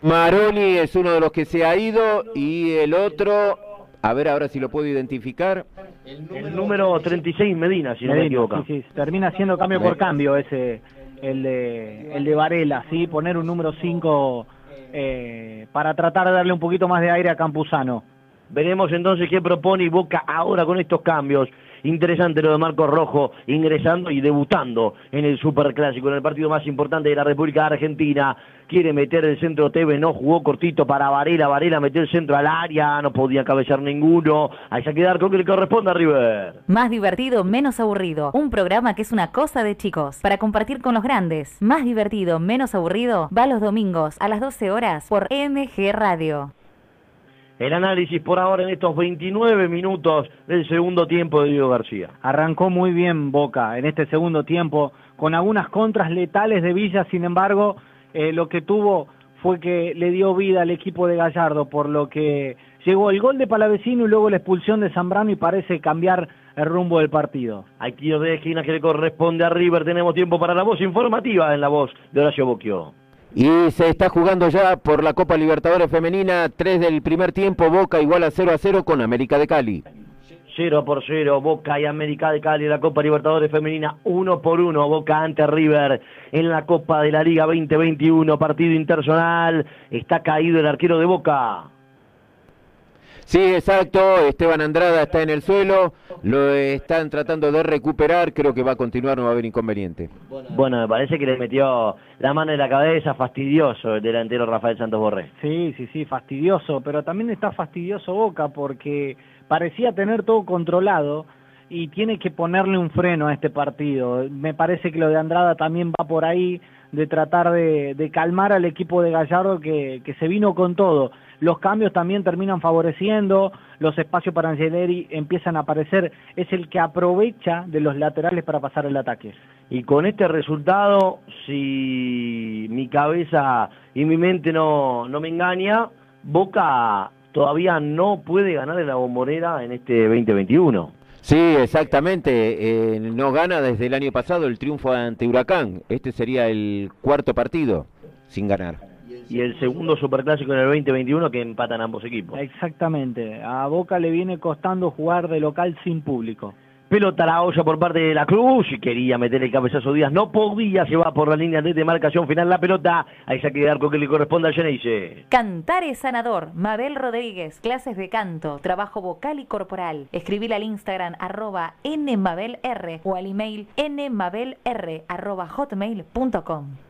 Maroni es uno de los que se ha ido y el otro, a ver ahora si lo puedo identificar.
El número 36 Medina, si no me
Medina,
equivoco.
sí, sí, termina siendo cambio por cambio ese, el de, el de Varela, ¿sí? Poner un número 5 eh, para tratar de darle un poquito más de aire a Campuzano.
Veremos entonces qué propone Boca ahora con estos cambios. Interesante lo de Marcos Rojo ingresando y debutando en el Superclásico, en el partido más importante de la República Argentina. Quiere meter el centro TV, no jugó cortito para Varela. Varela metió el centro al área, no podía cabecear ninguno. Hay que quedar con que le corresponde a River.
Más divertido, menos aburrido. Un programa que es una cosa de chicos, para compartir con los grandes. Más divertido, menos aburrido, va los domingos a las 12 horas por MG Radio.
El análisis por ahora en estos 29 minutos del segundo tiempo de Diego García.
Arrancó muy bien Boca en este segundo tiempo, con algunas contras letales de Villa, sin embargo, eh, lo que tuvo fue que le dio vida al equipo de Gallardo, por lo que llegó el gol de Palavecino y luego la expulsión de Zambrano y parece cambiar el rumbo del partido.
Hay tiro de esquina que le corresponde a River. Tenemos tiempo para la voz informativa en la voz de Horacio Bocchio.
Y se está jugando ya por la Copa Libertadores Femenina, 3 del primer tiempo, Boca igual a 0 a 0 con América de Cali.
0 por 0, Boca y América de Cali en la Copa Libertadores Femenina, 1 por 1, Boca ante River en la Copa de la Liga 2021, partido internacional, está caído el arquero de Boca.
Sí, exacto, Esteban Andrada está en el suelo, lo están tratando de recuperar, creo que va a continuar, no va a haber inconveniente.
Bueno, me parece que le metió la mano en la cabeza, fastidioso el delantero Rafael Santos Borré.
Sí, sí, sí, fastidioso, pero también está fastidioso Boca porque parecía tener todo controlado y tiene que ponerle un freno a este partido. Me parece que lo de Andrada también va por ahí, de tratar de, de calmar al equipo de Gallardo que, que se vino con todo. Los cambios también terminan favoreciendo, los espacios para Angeleri empiezan a aparecer, es el que aprovecha de los laterales para pasar el ataque.
Y con este resultado, si mi cabeza y mi mente no, no me engaña, Boca todavía no puede ganar en la bombonera en este 2021.
Sí, exactamente, eh, no gana desde el año pasado el triunfo ante Huracán, este sería el cuarto partido sin ganar.
Y el segundo superclásico en el 2021 que empatan ambos equipos.
Exactamente, a Boca le viene costando jugar de local sin público.
Pelota a la olla por parte de la Cruz y quería meter el cabezazo Díaz. No podía, se va por la línea de demarcación final la pelota. Ahí se ha que arco que le corresponde al Geneise.
Cantar es sanador. Mabel Rodríguez, clases de canto, trabajo vocal y corporal. Escribir al Instagram arroba nmabelr o al email nmabelr arroba hotmail.com.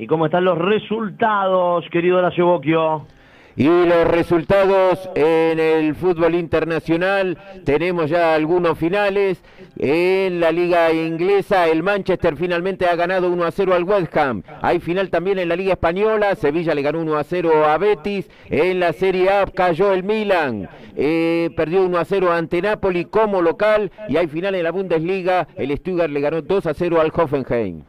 ¿Y cómo están los resultados, querido Horacio Bocchio?
Y los resultados en el fútbol internacional, tenemos ya algunos finales. En la liga inglesa, el Manchester finalmente ha ganado 1 a 0 al West Ham. Hay final también en la liga española, Sevilla le ganó 1 a 0 a Betis. En la Serie A cayó el Milan, eh, perdió 1 a 0 ante Napoli como local. Y hay final en la Bundesliga, el Stuttgart le ganó 2 a 0 al Hoffenheim.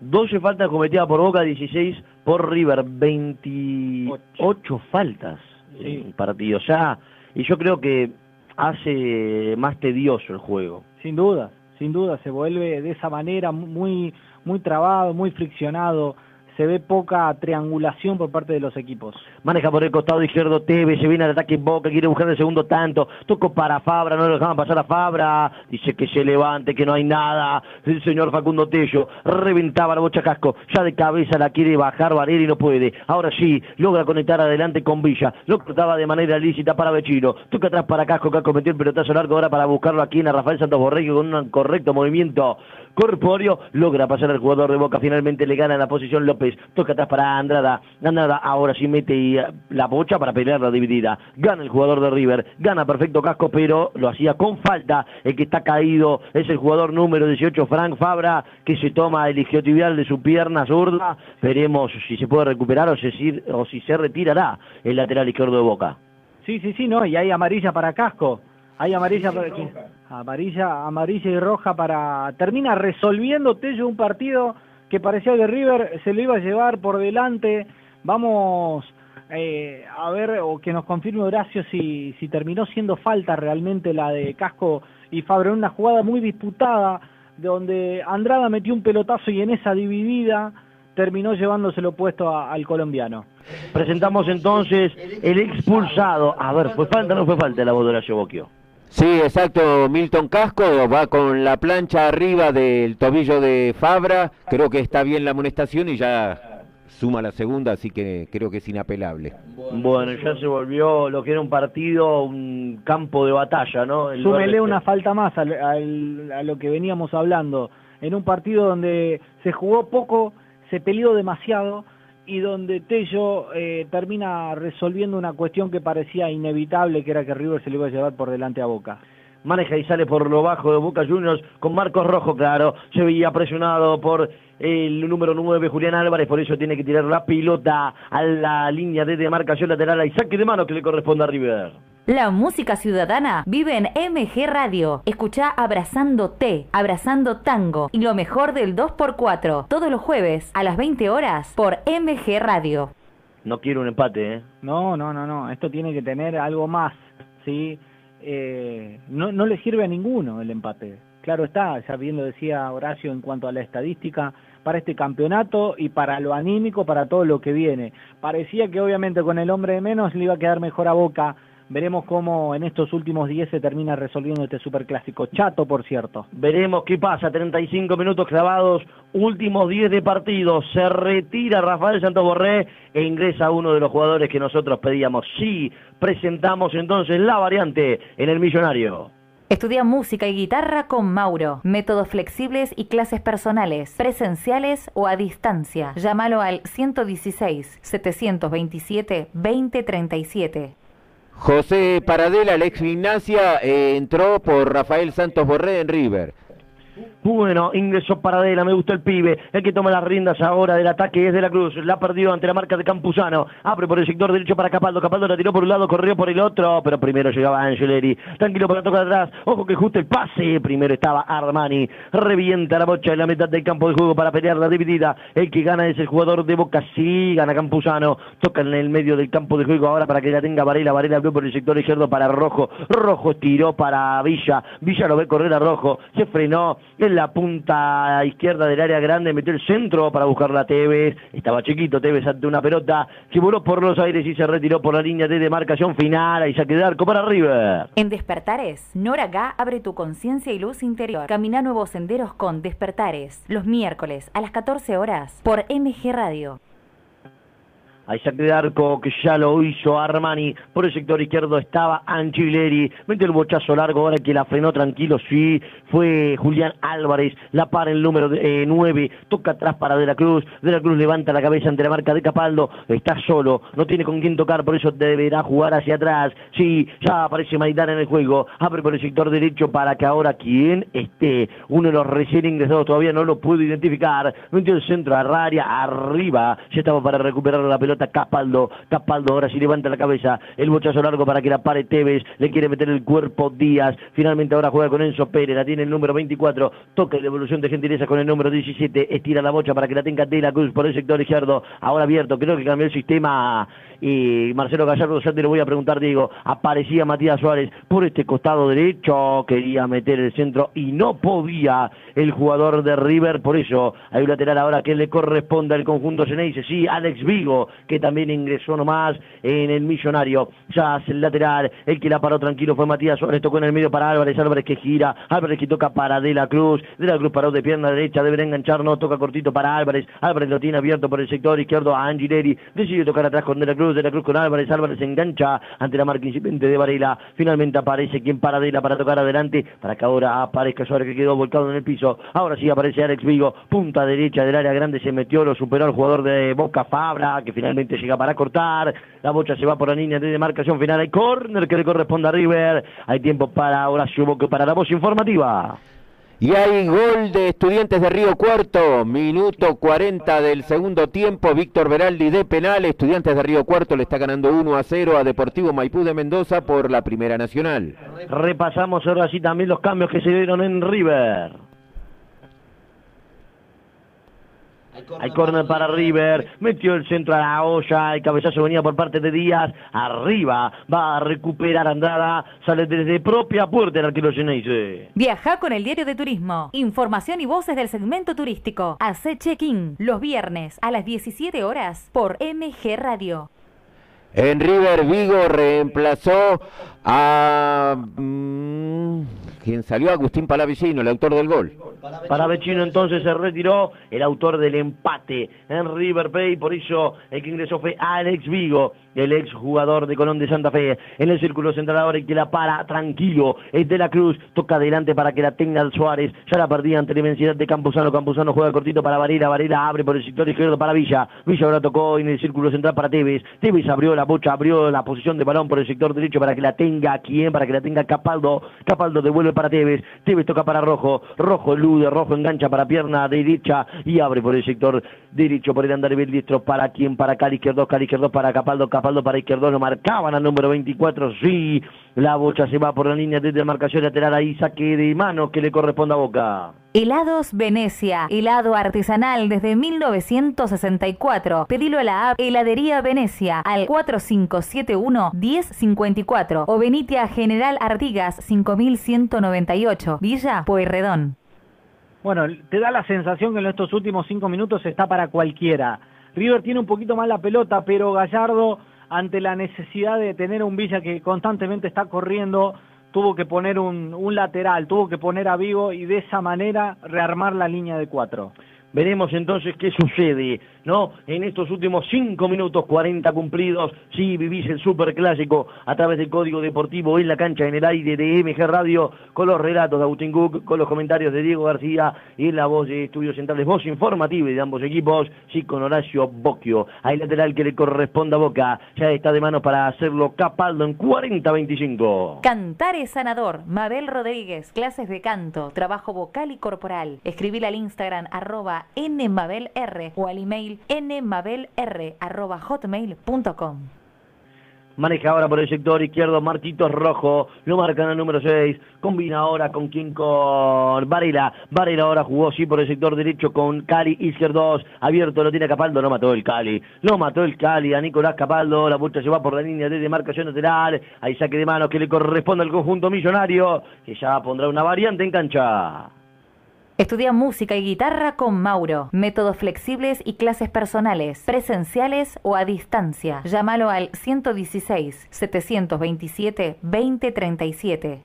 12 faltas cometidas por Boca, 16 por River, 28 faltas en partido. Ya, y yo creo que hace más tedioso el juego.
Sin duda, sin duda se vuelve de esa manera muy, muy trabado, muy friccionado se ve poca triangulación por parte de los equipos.
Maneja por el costado izquierdo Tevez, se viene al ataque en Boca, quiere buscar el segundo tanto, tocó para Fabra, no lo dejaban pasar a Fabra, dice que se levante, que no hay nada, el señor Facundo Tello, reventaba la bocha casco, ya de cabeza la quiere bajar Varela y no puede, ahora sí, logra conectar adelante con Villa, lo cortaba de manera lícita para Bechino, toca atrás para Casco, Casco metió el pelotazo largo ahora para buscarlo aquí en a Rafael Santos Borrego con un correcto movimiento corpóreo, logra pasar al jugador de Boca, finalmente le gana la posición López, toca atrás para Andrada, Andrada ahora sí mete la bocha para pelear la dividida, gana el jugador de River, gana perfecto casco, pero lo hacía con falta, el que está caído es el jugador número 18, Frank Fabra, que se toma el isquiotibial de su pierna zurda, veremos si se puede recuperar o si, o si se retirará el lateral izquierdo de Boca.
Sí, sí, sí, no, y hay amarilla para casco. Hay amarilla, para, amarilla, amarilla y roja para... Termina resolviendo Tello un partido que parecía que River se lo iba a llevar por delante. Vamos eh, a ver, o que nos confirme Horacio si, si terminó siendo falta realmente la de Casco y Fabra en una jugada muy disputada, donde Andrada metió un pelotazo y en esa dividida terminó llevándoselo puesto al colombiano.
Presentamos entonces el expulsado. A ver, ¿fue falta o no fue falta la voz de Horacio Bocchio?
Sí, exacto. Milton Casco va con la plancha arriba del tobillo de Fabra. Creo que está bien la amonestación y ya suma la segunda, así que creo que es inapelable.
Bueno, ya se volvió lo que era un partido, un campo de batalla, ¿no?
Súmele una falta más a lo que veníamos hablando. En un partido donde se jugó poco, se peleó demasiado y donde Tello eh, termina resolviendo una cuestión que parecía inevitable, que era que River se le iba a llevar por delante a Boca.
Maneja y sale por lo bajo de Boca Juniors con Marcos Rojo, claro. Se veía presionado por el número 9, Julián Álvarez, por eso tiene que tirar la pilota a la línea de demarcación lateral y saque de mano que le corresponde a River.
La música ciudadana vive en MG Radio. Escucha Abrazando T, Abrazando Tango y lo mejor del 2x4 todos los jueves a las 20 horas por MG Radio.
No quiero un empate, ¿eh?
No, no, no, no. Esto tiene que tener algo más, ¿sí? Eh, no, no le sirve a ninguno el empate. Claro está, ya bien lo decía Horacio en cuanto a la estadística, para este campeonato y para lo anímico, para todo lo que viene. Parecía que obviamente con el hombre de menos le iba a quedar mejor a Boca Veremos cómo en estos últimos 10 se termina resolviendo este superclásico. Chato, por cierto.
Veremos qué pasa. 35 minutos clavados, últimos 10 de partido. Se retira Rafael Santos Borré e ingresa uno de los jugadores que nosotros pedíamos. Sí, presentamos entonces la variante en el Millonario.
Estudia música y guitarra con Mauro. Métodos flexibles y clases personales, presenciales o a distancia. Llámalo al 116 727 2037.
José Paradela, el ex Ignacia, eh, entró por Rafael Santos Borré en River.
Bueno, ingresó Paradela, me gustó el pibe. El que toma las riendas ahora del ataque es de la Cruz. La perdió ante la marca de Campuzano. Abre por el sector derecho para Capaldo. Capaldo la tiró por un lado, corrió por el otro. Pero primero llegaba Angeleri. Tranquilo para tocar atrás. Ojo que justo el pase. Primero estaba Armani. Revienta la bocha en la mitad del campo de juego para pelear la dividida. El que gana es el jugador de Boca. Sí, gana Campuzano. Toca en el medio del campo de juego ahora para que la tenga Varela. Varela abrió por el sector izquierdo para Rojo. Rojo tiró para Villa. Villa lo ve correr a Rojo. Se frenó en la punta izquierda del área grande, metió el centro para buscar la Tevez, estaba chiquito Tevez ante una pelota que voló por los aires y se retiró por la línea de demarcación final y saque de arco para River.
En Despertares, Nora Gá abre tu conciencia y luz interior. Camina nuevos senderos con Despertares, los miércoles a las 14 horas por MG Radio.
Hay saque de arco que ya lo hizo Armani. Por el sector izquierdo estaba Angileri. Mete el bochazo largo ahora que la frenó tranquilo. Sí, fue Julián Álvarez. La para el número 9. Eh, Toca atrás para De la Cruz. De la Cruz levanta la cabeza ante la marca de Capaldo. Está solo. No tiene con quién tocar. Por eso deberá jugar hacia atrás. Sí, ya aparece Maidana en el juego. Abre por el sector derecho para que ahora quien esté. Uno de los recién ingresados todavía no lo pudo identificar. Metió el centro a área arriba. Ya estaba para recuperar la pelota pelota Capaldo, ahora sí levanta la cabeza, el bochazo largo para que la pare Tevez, le quiere meter el cuerpo Díaz, finalmente ahora juega con Enzo Pérez, la tiene el número 24, toca la devolución de gentileza con el número 17, estira la bocha para que la tenga De Cruz por el sector izquierdo, ahora abierto, creo que cambió el sistema y Marcelo Gallardo, ya te lo voy a preguntar, Diego, aparecía Matías Suárez por este costado derecho, quería meter el centro y no podía el jugador de River, por eso hay un lateral ahora que le corresponde al conjunto Ceneice, sí, Alex Vigo, que también ingresó nomás en el millonario, ya hace el lateral, el que la paró tranquilo fue Matías Suárez, tocó en el medio para Álvarez, Álvarez que gira, Álvarez que toca para De la Cruz, De la Cruz paró de pierna derecha, debe enganchar, no toca cortito para Álvarez, Álvarez lo tiene abierto por el sector izquierdo a Angileri, decide tocar atrás con De la Cruz, De la Cruz con Álvarez, Álvarez engancha ante la marca incipiente de Varela, finalmente aparece quien para Dela para tocar adelante, para que ahora aparezca Suárez que quedó volcado en el piso, ahora sí aparece Alex Vigo, punta derecha del área grande, se metió, lo superó el jugador de Boca Fabra, que finalmente llega para cortar, la bocha se va por la línea de demarcación final, hay córner que le corresponde a River, hay tiempo para Horacio Boca para la voz informativa.
Y hay gol de Estudiantes de Río Cuarto, minuto 40 del segundo tiempo, Víctor Veraldi de penal, Estudiantes de Río Cuarto le está ganando 1 a 0 a Deportivo Maipú de Mendoza por la Primera Nacional.
Repasamos ahora sí también los cambios que se dieron en River. Hay córner para River, metió el centro a la olla, el cabezazo venía por parte de Díaz, arriba, va a recuperar Andrada, sale desde propia puerta el arquero Geneise.
Viaja con el diario de turismo. Información y voces del segmento turístico. Hace check-in los viernes a las 17 horas por MG Radio.
En River Vigo reemplazó a... mm, quien salió Agustín Palavicino, el autor del gol.
Para Vecino entonces se retiró el autor del empate en River Plate, por eso el que ingresó fue Alex Vigo, el ex jugador de Colón de Santa Fe. En el círculo central ahora el que la para tranquilo es de la Cruz, toca adelante para que la tenga Suárez, ya la perdía ante la inmensidad de Campuzano, Campuzano juega cortito para Varela, Varela abre por el sector izquierdo para Villa, Villa ahora tocó en el círculo central para Tevez, Tevez abrió la bocha, abrió la posición de balón por el sector derecho para que la tenga quien, para que la tenga Capaldo, Capaldo devuelve para Tevez, Tevez toca para Rojo, Rojo elude, Rojo engancha para pierna derecha y abre por el sector derecho por el andar diestro para quien, para Cali izquierdo, Cali izquierdo para Capaldo, Capaldo para izquierdo, lo marcaban al número 24, sí, la bocha se va por la línea de demarcación lateral, ahí saque de mano que le corresponde a Boca.
Helados Venecia, helado artesanal desde 1964. Pedilo a la app Heladería Venecia al 4571-1054 o venite a General Artigas 5198, Villa Pueyrredón.
Bueno, te da la sensación que en estos últimos cinco minutos está para cualquiera. River tiene un poquito más la pelota, pero Gallardo, ante la necesidad de tener un Villa que constantemente está corriendo, tuvo que poner un, un lateral, tuvo que poner a Vigo y de esa manera rearmar la línea de cuatro.
Veremos entonces qué sucede, ¿no? En estos últimos 5 minutos 40 cumplidos, sí, vivís el superclásico a través del Código Deportivo en la cancha, en el aire de MG Radio, con los relatos de Agustín Cook, con los comentarios de Diego García y la voz de Estudios Centrales, voz informativa de ambos equipos, sí, con Horacio Bocchio. Hay lateral que le corresponde a Boca, ya está de mano para hacerlo Capaldo en 40-25.
Cantar es sanador. Mabel Rodríguez, clases de canto, trabajo vocal y corporal. Escribir al Instagram arroba nmabelr o al email nmabelr arroba hotmail.com.
Maneja ahora por el sector izquierdo Marquitos Rojo, lo marcan al número 6, combina ahora con quien con Varela, Varela ahora jugó sí por el sector derecho con Cali izquierdo, abierto lo tiene Capaldo, no mató el Cali, lo mató el Cali a Nicolás Capaldo, la puerta se va por la línea de demarcación lateral, hay saque de manos que le corresponde al conjunto millonario, que ya pondrá una variante en cancha.
Estudia música y guitarra con Mauro. Métodos flexibles y clases personales, presenciales o a distancia. Llámalo al 116-727-2037.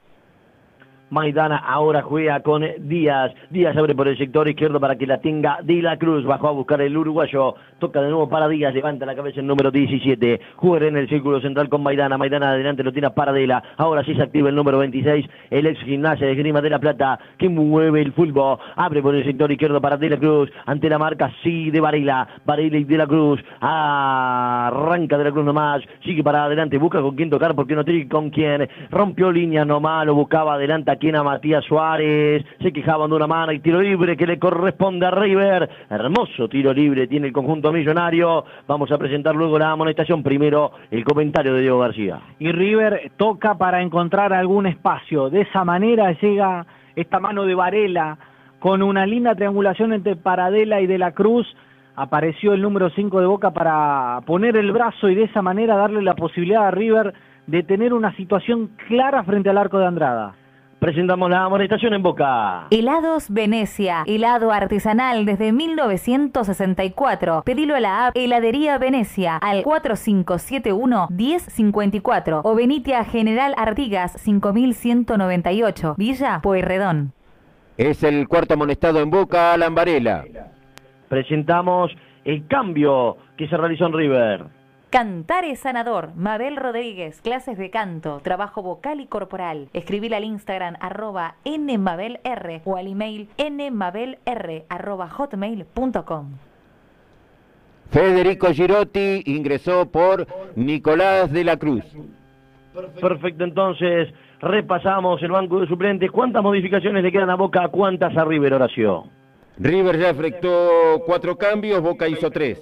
Maidana ahora juega con Díaz. Díaz abre por el sector izquierdo para que la tenga De la Cruz. Bajó a buscar el uruguayo. Toca de nuevo para Díaz. Levanta la cabeza el número 17. Juega en el círculo central con Maidana. Maidana adelante lo tiene a Paradela. Ahora sí se activa el número 26. El ex gimnasia de Grima de la Plata que mueve el fútbol. Abre por el sector izquierdo para De la Cruz. Ante la marca sí de Varela. Varela y De la Cruz. Arranca De la Cruz nomás. Sigue para adelante. Busca con quién tocar porque no tiene con quién. Rompió línea nomás. Lo buscaba adelante esquina Matías Suárez, se quejaban de una mano y tiro libre que le corresponde a River. Hermoso tiro libre tiene el conjunto millonario. Vamos a presentar luego la amonestación. Primero el comentario de Diego García.
Y River toca para encontrar algún espacio. De esa manera llega esta mano de Varela con una linda triangulación entre Paradela y De la Cruz. Apareció el número 5 de Boca para poner el brazo y de esa manera darle la posibilidad a River de tener una situación clara frente al arco de Andrada.
Presentamos la amonestación en Boca.
Helados Venecia, helado artesanal desde 1964. Pedilo a la app Heladería Venecia al 4571-1054 o venite a General Artigas 5198, Villa Pueyrredón.
Es el cuarto amonestado en Boca, Alan Varela.
Presentamos el cambio que se realizó en River.
Cantar es sanador. Mabel Rodríguez, clases de canto, trabajo vocal y corporal. Escribir al Instagram arroba nmabelr o al email nmabelr arroba hotmail.com.
Federico Girotti ingresó por Nicolás de la Cruz.
Perfecto, entonces repasamos el banco de suplentes. ¿Cuántas modificaciones le quedan a Boca? ¿Cuántas a River, Horacio?
River ya efectuó cuatro cambios, Boca hizo tres.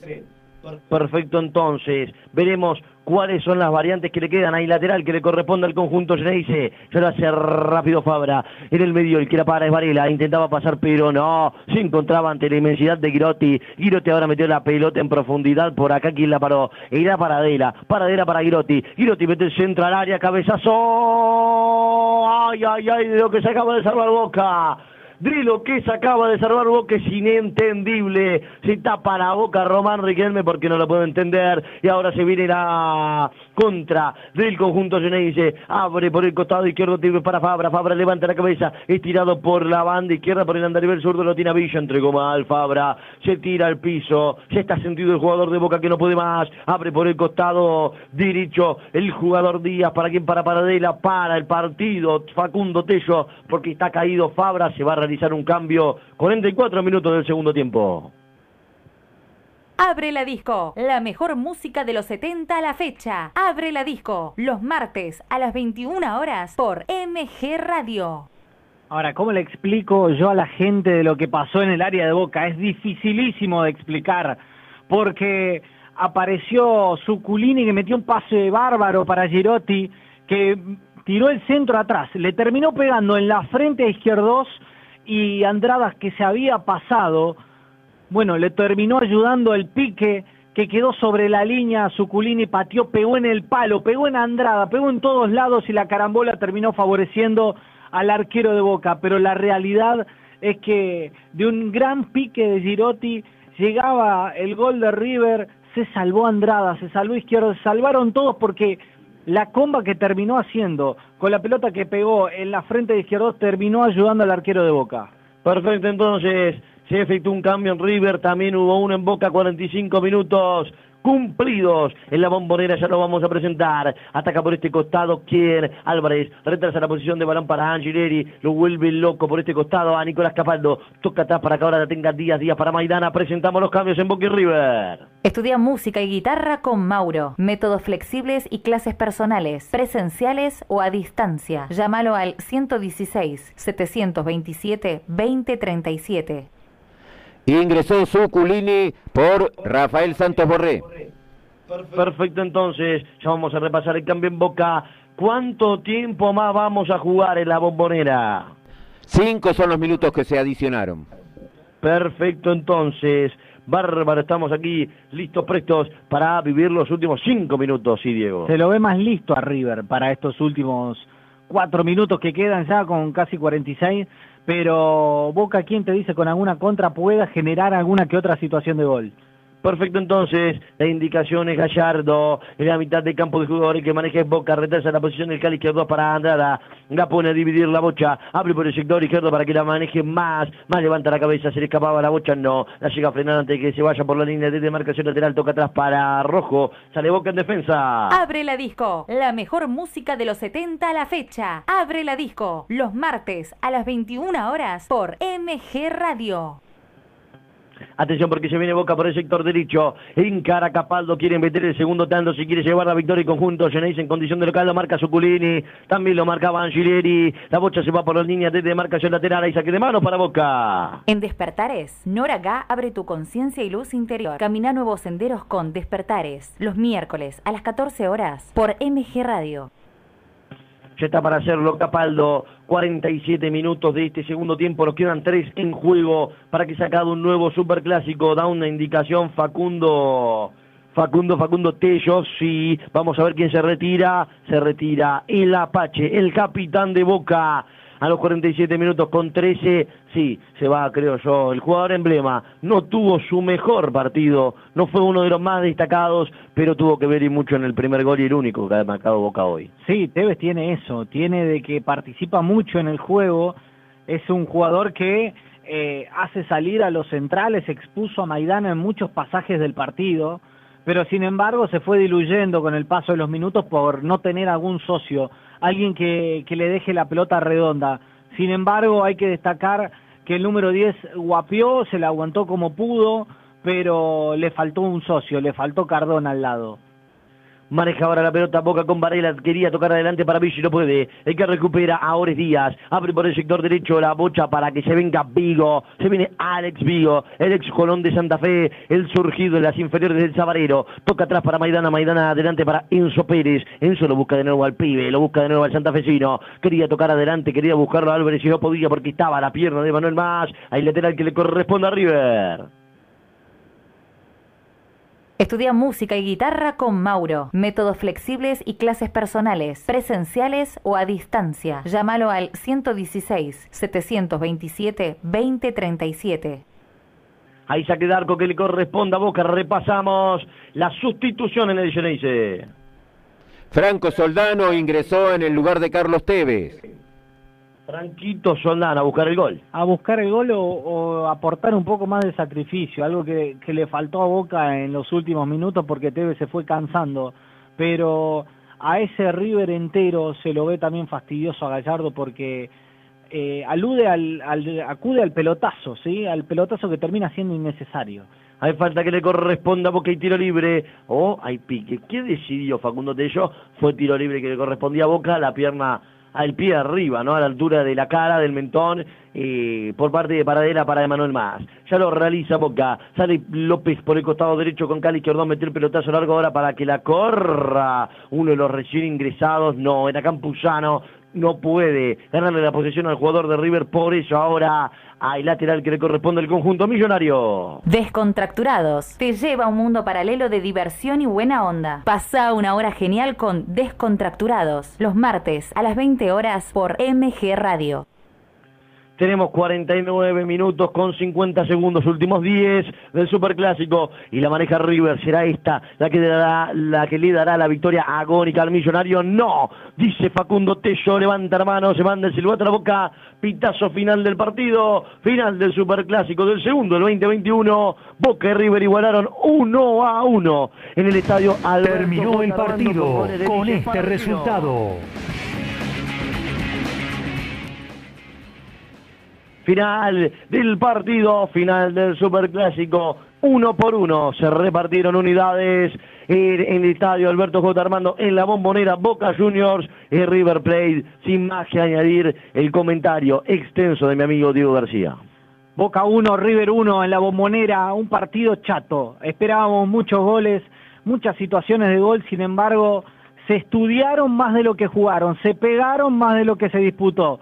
Perfecto, entonces veremos cuáles son las variantes que le quedan ahí lateral que le corresponde al conjunto Geneise. Se lo hace rápido Fabra. En el medio el que la para es Varela. Intentaba pasar pero no. Se encontraba ante la inmensidad de Girotti. Girotti ahora metió la pelota en profundidad por acá. ¿Quién la paró? Era Paradela. Paradela para Girotti. Girotti mete el centro al área. Cabezazo. Ay, ay, ay. De lo que se acaba de salvar Boca de lo que se acaba de salvar Boca es inentendible. Se tapa la boca Román Riquelme porque no lo puedo entender. Y ahora se viene la contra del conjunto Geneise. Abre por el costado izquierdo para Fabra. Fabra levanta la cabeza. Estirado por la banda izquierda por el andarivel zurdo. Lo tiene Villa. Entregó mal Fabra. Se tira al piso. Se está sentido el jugador de Boca que no puede más. Abre por el costado derecho el jugador Díaz. ¿Para quien Para Paradela. Para el partido. Facundo Tello porque está caído Fabra. Se va a realizar un cambio. 44 minutos del segundo tiempo.
Abre la disco, la mejor música de los 70 a la fecha. Abre la disco, los martes a las 21 horas por MG Radio.
Ahora, ¿cómo le explico yo a la gente de lo que pasó en el área de Boca? Es dificilísimo de explicar, porque apareció Suculini que metió un pase bárbaro para Girotti, que tiró el centro atrás, le terminó pegando en la frente a izquierdos y Andradas que se había pasado, bueno, le terminó ayudando el pique que quedó sobre la línea, Suculini pateó, pegó en el palo, pegó en Andrada, pegó en todos lados y la carambola terminó favoreciendo al arquero de Boca, pero la realidad es que de un gran pique de Girotti llegaba el gol de River, se salvó Andrada, se salvó Izquierdo, se salvaron todos porque la comba que terminó haciendo con la pelota que pegó en la frente de Izquierdo terminó ayudando al arquero de Boca.
Perfecto, entonces se efectuó un cambio en River, también hubo uno en Boca, 45 minutos cumplidos en la bombonera, ya lo vamos a presentar. Ataca por este costado, ¿quién? Álvarez, retrasa la posición de balón para Angileri, lo vuelve loco por este costado a Nicolás Capaldo, toca atrás para que ahora la tenga Díaz, Díaz para Maidana, presentamos los cambios en Boca y River.
Estudia música y guitarra con Mauro. Métodos flexibles y clases personales, presenciales o a distancia. Llámalo al 116 727 2037.
Ingresó Suculini por Rafael Santos Borré.
Perfecto, entonces ya vamos a repasar el cambio en Boca. ¿Cuánto tiempo más vamos a jugar en la bombonera?
Cinco son los minutos que se adicionaron.
Perfecto, entonces. Bárbaro, estamos aquí listos, prestos para vivir los últimos cinco minutos, sí, Diego.
Se lo ve más listo a River para estos últimos cuatro minutos que quedan ya con casi 46, pero Boca, ¿quién te dice con alguna contra pueda generar alguna que otra situación de gol?
Perfecto, entonces, la indicación es Gallardo, en la mitad del campo de jugadores que maneja es Boca, retrasa la posición del Cali izquierdo para Andrada, la pone a dividir la bocha, abre por el sector izquierdo para que la maneje más, más levanta la cabeza, se le escapaba la bocha, no, la llega a frenar antes de que se vaya por la línea de demarcación lateral, toca atrás para Rojo, sale Boca en defensa.
Abre la disco, la mejor música de los 70 a la fecha. Abre la disco, los martes a las 21 horas por MG Radio.
Atención porque se viene Boca por el sector derecho. Encara Capaldo, quiere meter el segundo tanto si quiere llevar la victoria y conjunto. Genéis en condición de local lo marca Suculini. También lo marcaba Angileri. La bocha se va por las líneas de demarcación lateral. Ahí saque de mano para Boca.
En Despertares, Nora Gá abre tu conciencia y luz interior. Camina nuevos senderos con Despertares. Los miércoles a las 14 horas por MG Radio.
Ya está para hacerlo Capaldo. 47 minutos de este segundo tiempo. Nos quedan tres en juego para que sacado un nuevo superclásico. Da una indicación Facundo. Facundo, Facundo Tello, sí. Vamos a ver quién se retira. Se retira el Apache, el capitán de Boca. A los 47 minutos con 13, sí, se va, creo yo. El jugador emblema no tuvo su mejor partido, no fue uno de los más destacados, pero tuvo que ver y mucho en el primer gol y el único que ha marcado Boca hoy.
Sí, Tevez tiene eso, tiene de que participa mucho en el juego, es un jugador que eh, hace salir a los centrales, expuso a Maidana en muchos pasajes del partido, pero sin embargo se fue diluyendo con el paso de los minutos por no tener algún socio, alguien que, que le deje la pelota redonda. Sin embargo, hay que destacar que el número 10 guapió, se la aguantó como pudo, pero le faltó un socio, le faltó Cardona al lado.
Maneja ahora la pelota Boca con Varela, quería tocar adelante para y no puede. El que recupera a Ores Díaz, abre por el sector derecho la bocha para que se venga Vigo. Se viene Alex Vigo, el ex Colón de Santa Fe, el surgido en las inferiores del Sabarero. Toca atrás para Maidana, Maidana adelante para Enzo Pérez. Enzo lo busca de nuevo al pibe, lo busca de nuevo al santafesino. Quería tocar adelante, quería buscarlo a Álvarez y no podía porque estaba la pierna de Manuel Más. Hay lateral que le corresponde a River.
Estudia música y guitarra con Mauro. Métodos flexibles y clases personales, presenciales o a distancia. Llámalo al 116-727-2037.
Ahí saque de arco que le corresponde a Boca. Repasamos la sustitución en el Geneise.
Franco Soldano ingresó en el lugar de Carlos Tevez.
Franquito Soldano a buscar el gol.
A buscar el gol o, o aportar un poco más de sacrificio, algo que, que le faltó a Boca en los últimos minutos porque Tevez se fue cansando. Pero a ese River entero se lo ve también fastidioso a Gallardo porque eh, alude al, al, acude al pelotazo, ¿sí? Al pelotazo que termina siendo innecesario.
Hay falta que le corresponda porque hay tiro libre. O oh, hay pique. ¿Qué decidió Facundo Tello? Fue tiro libre que le correspondía a Boca, la pierna al pie arriba, ¿no? A la altura de la cara, del mentón, por parte de Paradela para Emanuel Más. Ya lo realiza Boca. Sale López por el costado derecho con Cali Izquierdo, mete el pelotazo largo ahora para que la corra. Uno de los recién ingresados, no, era Campuzano. No puede ganarle la posesión al jugador de River, por eso ahora hay lateral que le corresponde al conjunto millonario.
Descontracturados. Te lleva a un mundo paralelo de diversión y buena onda. Pasa una hora genial con Descontracturados. Los martes a las 20 horas por MG Radio.
Tenemos 49 minutos con 50 segundos, últimos 10 del Superclásico y la maneja River. ¿Será esta la que, dará, la que le dará la victoria agónica al millonario? No, dice Facundo Tello, levanta la mano, se manda el silbato a la boca, pitazo final del partido, final del Superclásico del segundo, el 2021. Boca y River igualaron 1 a 1 en el estadio Alberto
Terminó el partido con este resultado.
Final del partido, final del Superclásico, uno por uno se repartieron unidades en el estadio Alberto J. Armando en la bombonera Boca Juniors y River Plate, sin más que añadir el comentario extenso de mi amigo Diego García.
Boca 1, River 1 en la bombonera, un partido chato. Esperábamos muchos goles, muchas situaciones de gol, sin embargo, se estudiaron más de lo que jugaron, se pegaron más de lo que se disputó.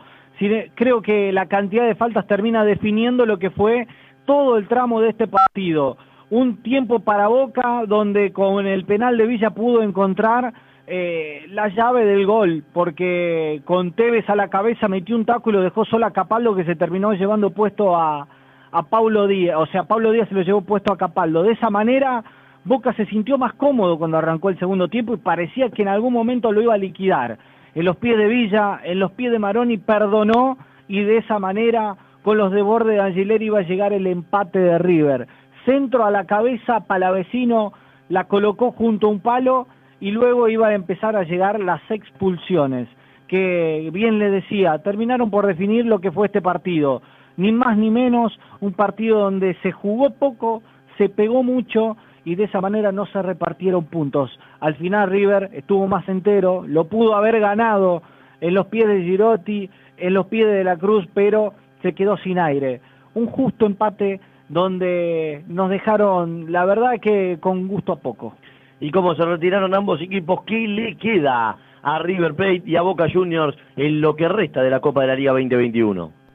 Creo que la cantidad de faltas termina definiendo lo que fue todo el tramo de este partido. Un tiempo para Boca donde con el penal de Villa pudo encontrar eh, la llave del gol, porque con Tevez a la cabeza metió un taco y lo dejó solo a Capaldo que se terminó llevando puesto a, a Paulo Díaz, o sea, Paulo Díaz se lo llevó puesto a Capaldo. De esa manera, Boca se sintió más cómodo cuando arrancó el segundo tiempo y parecía que en algún momento lo iba a liquidar. En los pies de Villa, en los pies de Maroni, perdonó y de esa manera, con los de borde de Angileri, iba a llegar el empate de River. Centro a la cabeza, Palavecino la colocó junto a un palo y luego iba a empezar a llegar las expulsiones, que bien le decía, terminaron por definir lo que fue este partido. ni más ni menos un partido donde se jugó poco, se pegó mucho y de esa manera no se repartieron puntos. Al final River estuvo más entero, lo pudo haber ganado en los pies de Girotti, en los pies de la Cruz, pero se quedó sin aire. Un justo empate donde nos dejaron, la verdad que con gusto a poco.
Y como se retiraron ambos equipos, ¿qué le queda a River Plate y a Boca Juniors en lo que resta de la Copa de la Liga 2021?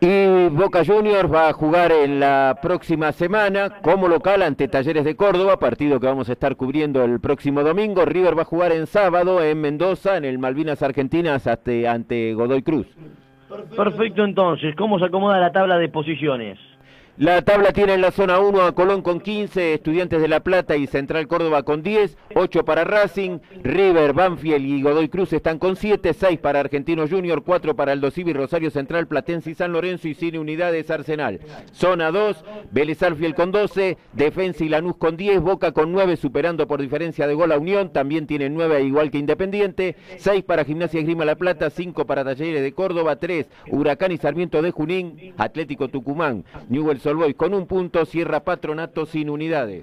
Y Boca Juniors va a jugar en la próxima semana como local ante Talleres de Córdoba, partido que vamos a estar cubriendo el próximo domingo. River va a jugar en sábado en Mendoza, en el Malvinas Argentinas, ante, ante Godoy Cruz.
Perfecto entonces, ¿cómo se acomoda la tabla de posiciones?
La tabla tiene en la zona 1 a Colón con 15, Estudiantes de La Plata y Central Córdoba con 10, 8 para Racing, River, Banfield y Godoy Cruz están con 7, 6 para Argentino Junior, 4 para Aldo Civi, Rosario Central, Platense y San Lorenzo y sin unidades Arsenal. Zona 2, Vélez Arfiel con 12, Defensa y Lanús con 10, Boca con 9 superando por diferencia de gol a Unión, también tienen 9 igual que Independiente, 6 para Gimnasia Esgrima La Plata, 5 para Talleres de Córdoba, 3 Huracán y Sarmiento de Junín, Atlético Tucumán, Newell's Solboy con un punto, cierra Patronato sin unidades.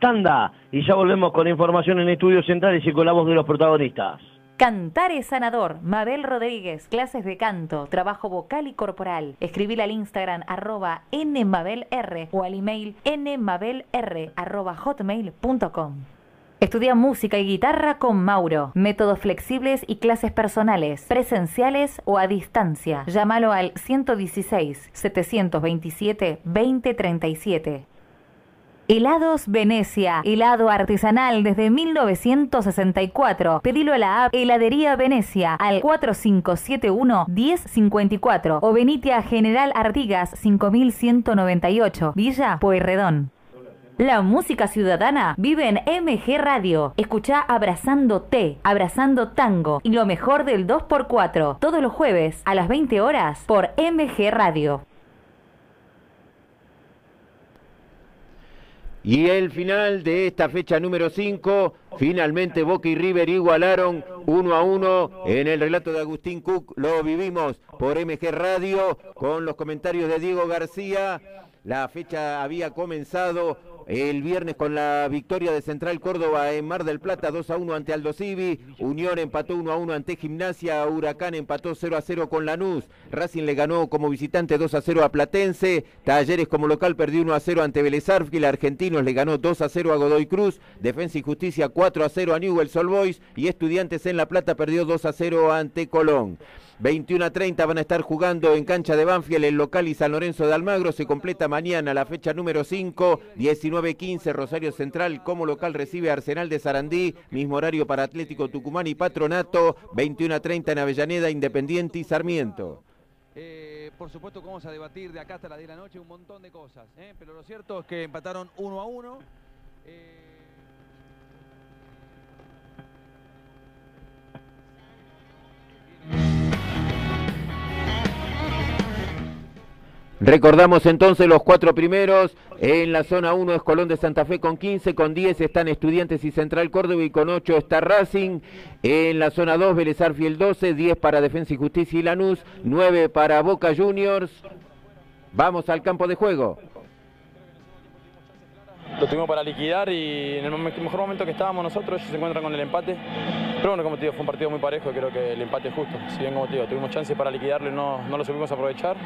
Tanda, y ya volvemos con información en estudios centrales y con la voz de los protagonistas.
Cantar es sanador. Mabel Rodríguez, clases de canto, trabajo vocal y corporal. Escribir al Instagram arroba nmabelr o al email nmabelr arroba hotmail.com. Estudia música y guitarra con Mauro. Métodos flexibles y clases personales, presenciales o a distancia. Llámalo al 116-727-2037. Helados Venecia, helado artesanal desde 1964. Pedilo a la app Heladería Venecia al 4571-1054 o venite a General Artigas 5198, Villa Pueyrredón. La música ciudadana vive en MG Radio. Escucha Abrazando T, Abrazando Tango y lo mejor del 2x4 todos los jueves a las 20 horas por MG Radio.
Y el final de esta fecha número 5, finalmente Boca y River igualaron 1 a 1 en el relato de Agustín Cook. Lo vivimos por MG Radio con los comentarios de Diego García. La fecha había comenzado el viernes con la victoria de Central Córdoba en Mar del Plata 2 a 1 ante Aldo Civi, Unión empató 1 a 1 ante Gimnasia, Huracán empató 0 a 0 con Lanús, Racing le ganó como visitante 2 a 0 a Platense, Talleres como local perdió 1 a 0 ante Vélez Arfiel, Argentinos le ganó 2 a 0 a Godoy Cruz, Defensa y Justicia 4 a 0 a Newell's Old Boys. Y Estudiantes en La Plata perdió 2 a 0 ante Colón. 21 a 30 van a estar jugando en cancha de Banfield el local y San Lorenzo de Almagro. Se completa mañana la fecha número 5, 19-15 Rosario Central como local recibe Arsenal de Sarandí. Mismo horario para Atlético Tucumán y Patronato. 21 a 30 en Avellaneda, Independiente y Sarmiento.
Eh, por supuesto que vamos a debatir de acá hasta las 10 de la noche un montón de cosas, ¿eh? pero lo cierto es que empataron uno a uno. Eh,
Recordamos entonces los cuatro primeros. En la zona 1 es Colón de Santa Fe con 15, con 10 están Estudiantes y Central Córdoba y con 8 está Racing. En la zona 2 Vélez Arfiel 12, 10 para Defensa y Justicia y Lanús, 9 para Boca Juniors. Vamos al campo de juego.
Lo tuvimos para liquidar y en el mejor momento que estábamos nosotros ellos se encuentran con el empate. Pero bueno, como te digo, fue un partido muy parejo y creo que el empate es justo. Si bien, como te digo, tuvimos chance para liquidarlo y no, no lo supimos aprovechar,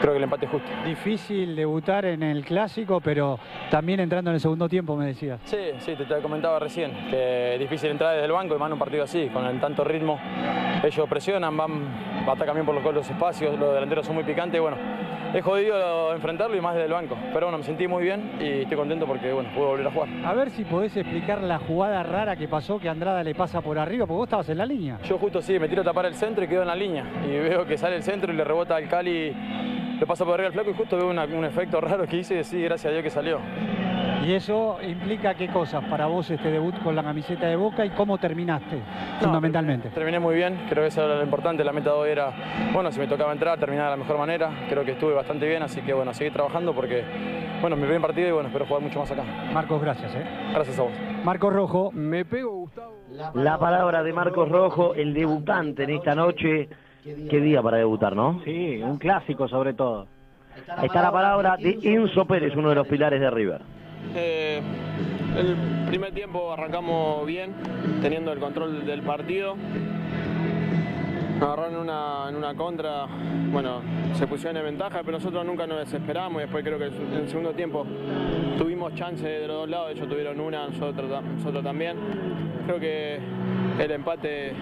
creo que el empate es justo.
Difícil debutar en el clásico, pero también entrando en el segundo tiempo, me decías.
Sí, sí, te, te comentaba recién, que es difícil entrar desde el banco y más en un partido así, con el tanto ritmo. Ellos presionan, van, atacan bien por los, los espacios, los delanteros son muy picantes y bueno, es jodido enfrentarlo y más desde el banco. Pero bueno, me sentí muy bien y estoy contento porque bueno, puedo volver a jugar.
A ver si podés explicar la jugada rara que pasó, que Andrada le pasa por arriba, porque vos estabas en la línea.
Yo justo sí, me tiro a tapar el centro y quedo en la línea. Y veo que sale el centro y le rebota al Cali, le pasa por arriba al flaco y justo veo una- un efecto raro que hice y sí, gracias a Dios que salió.
¿Y eso implica qué cosas para vos este debut con la camiseta de Boca y cómo terminaste, fundamentalmente?
Terminé muy bien, creo que eso era lo importante, la meta de hoy era, bueno, si me tocaba entrar, terminar de la mejor manera, creo que estuve bastante bien, así que bueno, seguir trabajando porque, bueno, mi primer partido y bueno, espero jugar mucho más acá.
Marcos, gracias. ¿eh?
Gracias a vos.
Marcos Rojo.
Me pego, Gustavo.
La palabra de Marcos Rojo, el debutante en esta noche Qué día para debutar, ¿no?
Sí, un clásico sobre todo.
Está la palabra de Enzo Pérez, uno de los pilares de River.
Eh, el primer tiempo arrancamos bien, teniendo el control del partido. Nos agarraron en una, en una contra, bueno, se pusieron en ventaja, pero nosotros nunca nos desesperamos y después creo que en el segundo tiempo tuvimos chance de los dos lados, ellos tuvieron una, nosotros, nosotros también. Creo que el empate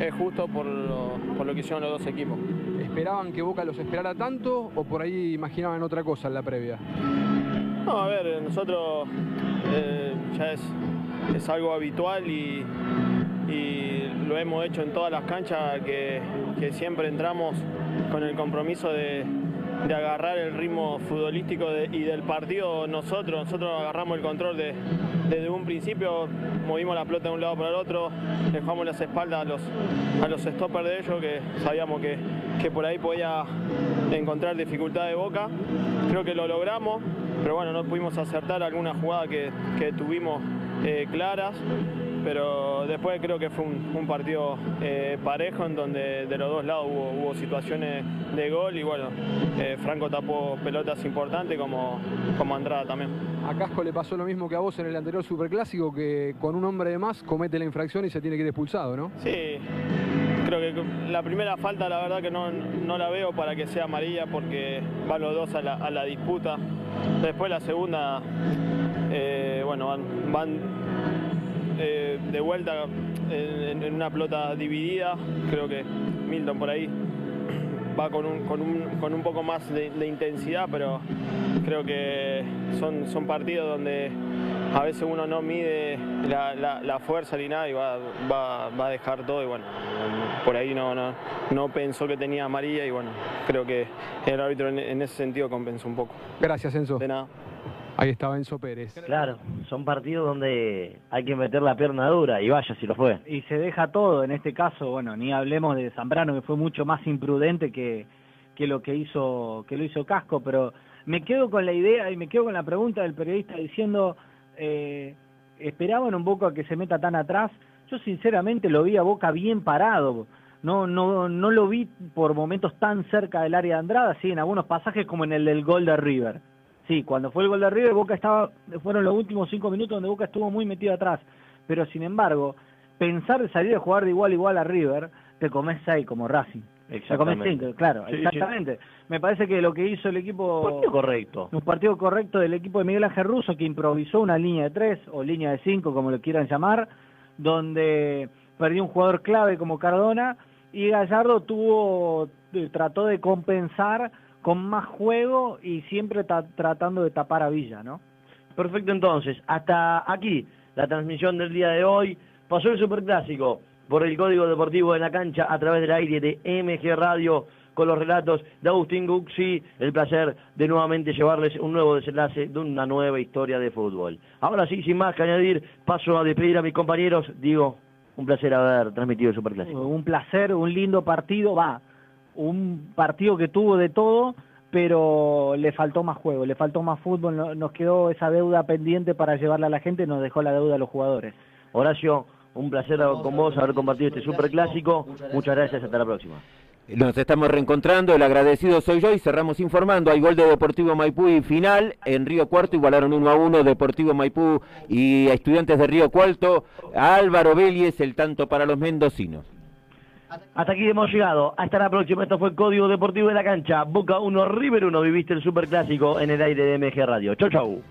es justo por lo, por lo que hicieron los dos equipos.
¿Esperaban que Boca los esperara tanto o por ahí imaginaban otra cosa en la previa?
No, a ver, nosotros eh, ya es, es algo habitual y, y lo hemos hecho en todas las canchas que, siempre entramos con el compromiso de, agarrar el ritmo futbolístico y del partido nosotros. Nosotros agarramos el control de- desde un principio, movimos la pelota de un lado para el otro, dejamos las espaldas a los, a los stoppers de ellos que sabíamos que, que por ahí podía encontrar dificultad de boca. Creo que lo logramos, pero bueno, no pudimos acertar alguna jugada que, que tuvimos eh, claras. Pero después creo que fue un, un partido eh, parejo en donde de los dos lados hubo, hubo situaciones de gol y bueno, eh, Franco tapó pelotas importantes como, como Andrada también.
A Casco le pasó lo mismo que a vos en el anterior Superclásico, que con un hombre de más comete la infracción y se tiene que ir expulsado, ¿no?
Sí, creo que la primera falta la verdad que no, no la veo para que sea amarilla porque van los dos a la, a la disputa. Después la segunda, eh, bueno, van, van, eh, de vuelta en, en una pelota dividida. Creo que Milton por ahí va con un, con un, con un poco más de, de intensidad, pero creo que son, son partidos donde a veces uno no mide la, la- la fuerza ni nada y va, va- va a dejar todo y bueno, por ahí no, no, no pensó que tenía amarilla y bueno, creo que el árbitro en, en ese sentido compensó un poco.
Gracias, Enzo.
De nada.
Ahí estaba Enzo Pérez.
Claro, son partidos donde hay que meter la pierna dura y vaya si lo fue.
Y se deja todo, en este caso, bueno, ni hablemos de Zambrano, que fue mucho más imprudente que, que lo que hizo, que lo hizo Casco, pero me quedo con la idea y me quedo con la pregunta del periodista diciendo, eh, ¿esperaban un poco a que se meta tan atrás? Yo sinceramente lo vi a Boca bien parado, no, no, no lo vi por momentos tan cerca del área de Andrada, sí, en algunos pasajes como en el del gol de River. Sí, cuando fue el gol de River, Boca estaba, fueron los últimos cinco minutos donde Boca estuvo muy metido atrás. Pero sin embargo, pensar de salir a jugar de igual a igual a River, te comes seis como Racing. Te comes
Exactamente.
cinco, claro,
Sí, sí.
exactamente. Me parece que lo que hizo el equipo...
Partido correcto.
Un partido correcto del equipo de Miguel Ángel Russo que improvisó una línea de tres o línea de cinco, como lo quieran llamar, donde perdió un jugador clave como Cardona y Gallardo tuvo, eh, trató de compensar con más juego y siempre ta- tratando de tapar a Villa, ¿no?
Perfecto, entonces, hasta aquí la transmisión del día de hoy. Pasó el Superclásico por el Código Deportivo de la Cancha a través del aire de MG Radio con los relatos de Agustín Guxi. El placer de nuevamente llevarles un nuevo desenlace de una nueva historia de fútbol. Ahora sí, sin más que añadir, paso a despedir a mis compañeros. Digo, un placer haber transmitido el Superclásico.
Un placer, un lindo partido, va, un partido que tuvo de todo, pero le faltó más juego, le faltó más fútbol, no- nos quedó esa deuda pendiente para llevarla a la gente, nos dejó la deuda a los jugadores.
Horacio, un placer con vos haber compartido este Superclásico. Muchas gracias, hasta la próxima.
Nos estamos reencontrando, el agradecido soy yo y cerramos informando. Hay gol de Deportivo Maipú y final. En Río Cuarto igualaron 1 a 1 Deportivo Maipú y Estudiantes de Río Cuarto. Álvaro Vélez, el tanto para los mendocinos.
Hasta aquí hemos llegado. Hasta la próxima. Esto fue el Código Deportivo de la Cancha. Boca 1, River 1. Viviste el Superclásico en el aire de MG Radio. Chau, chau.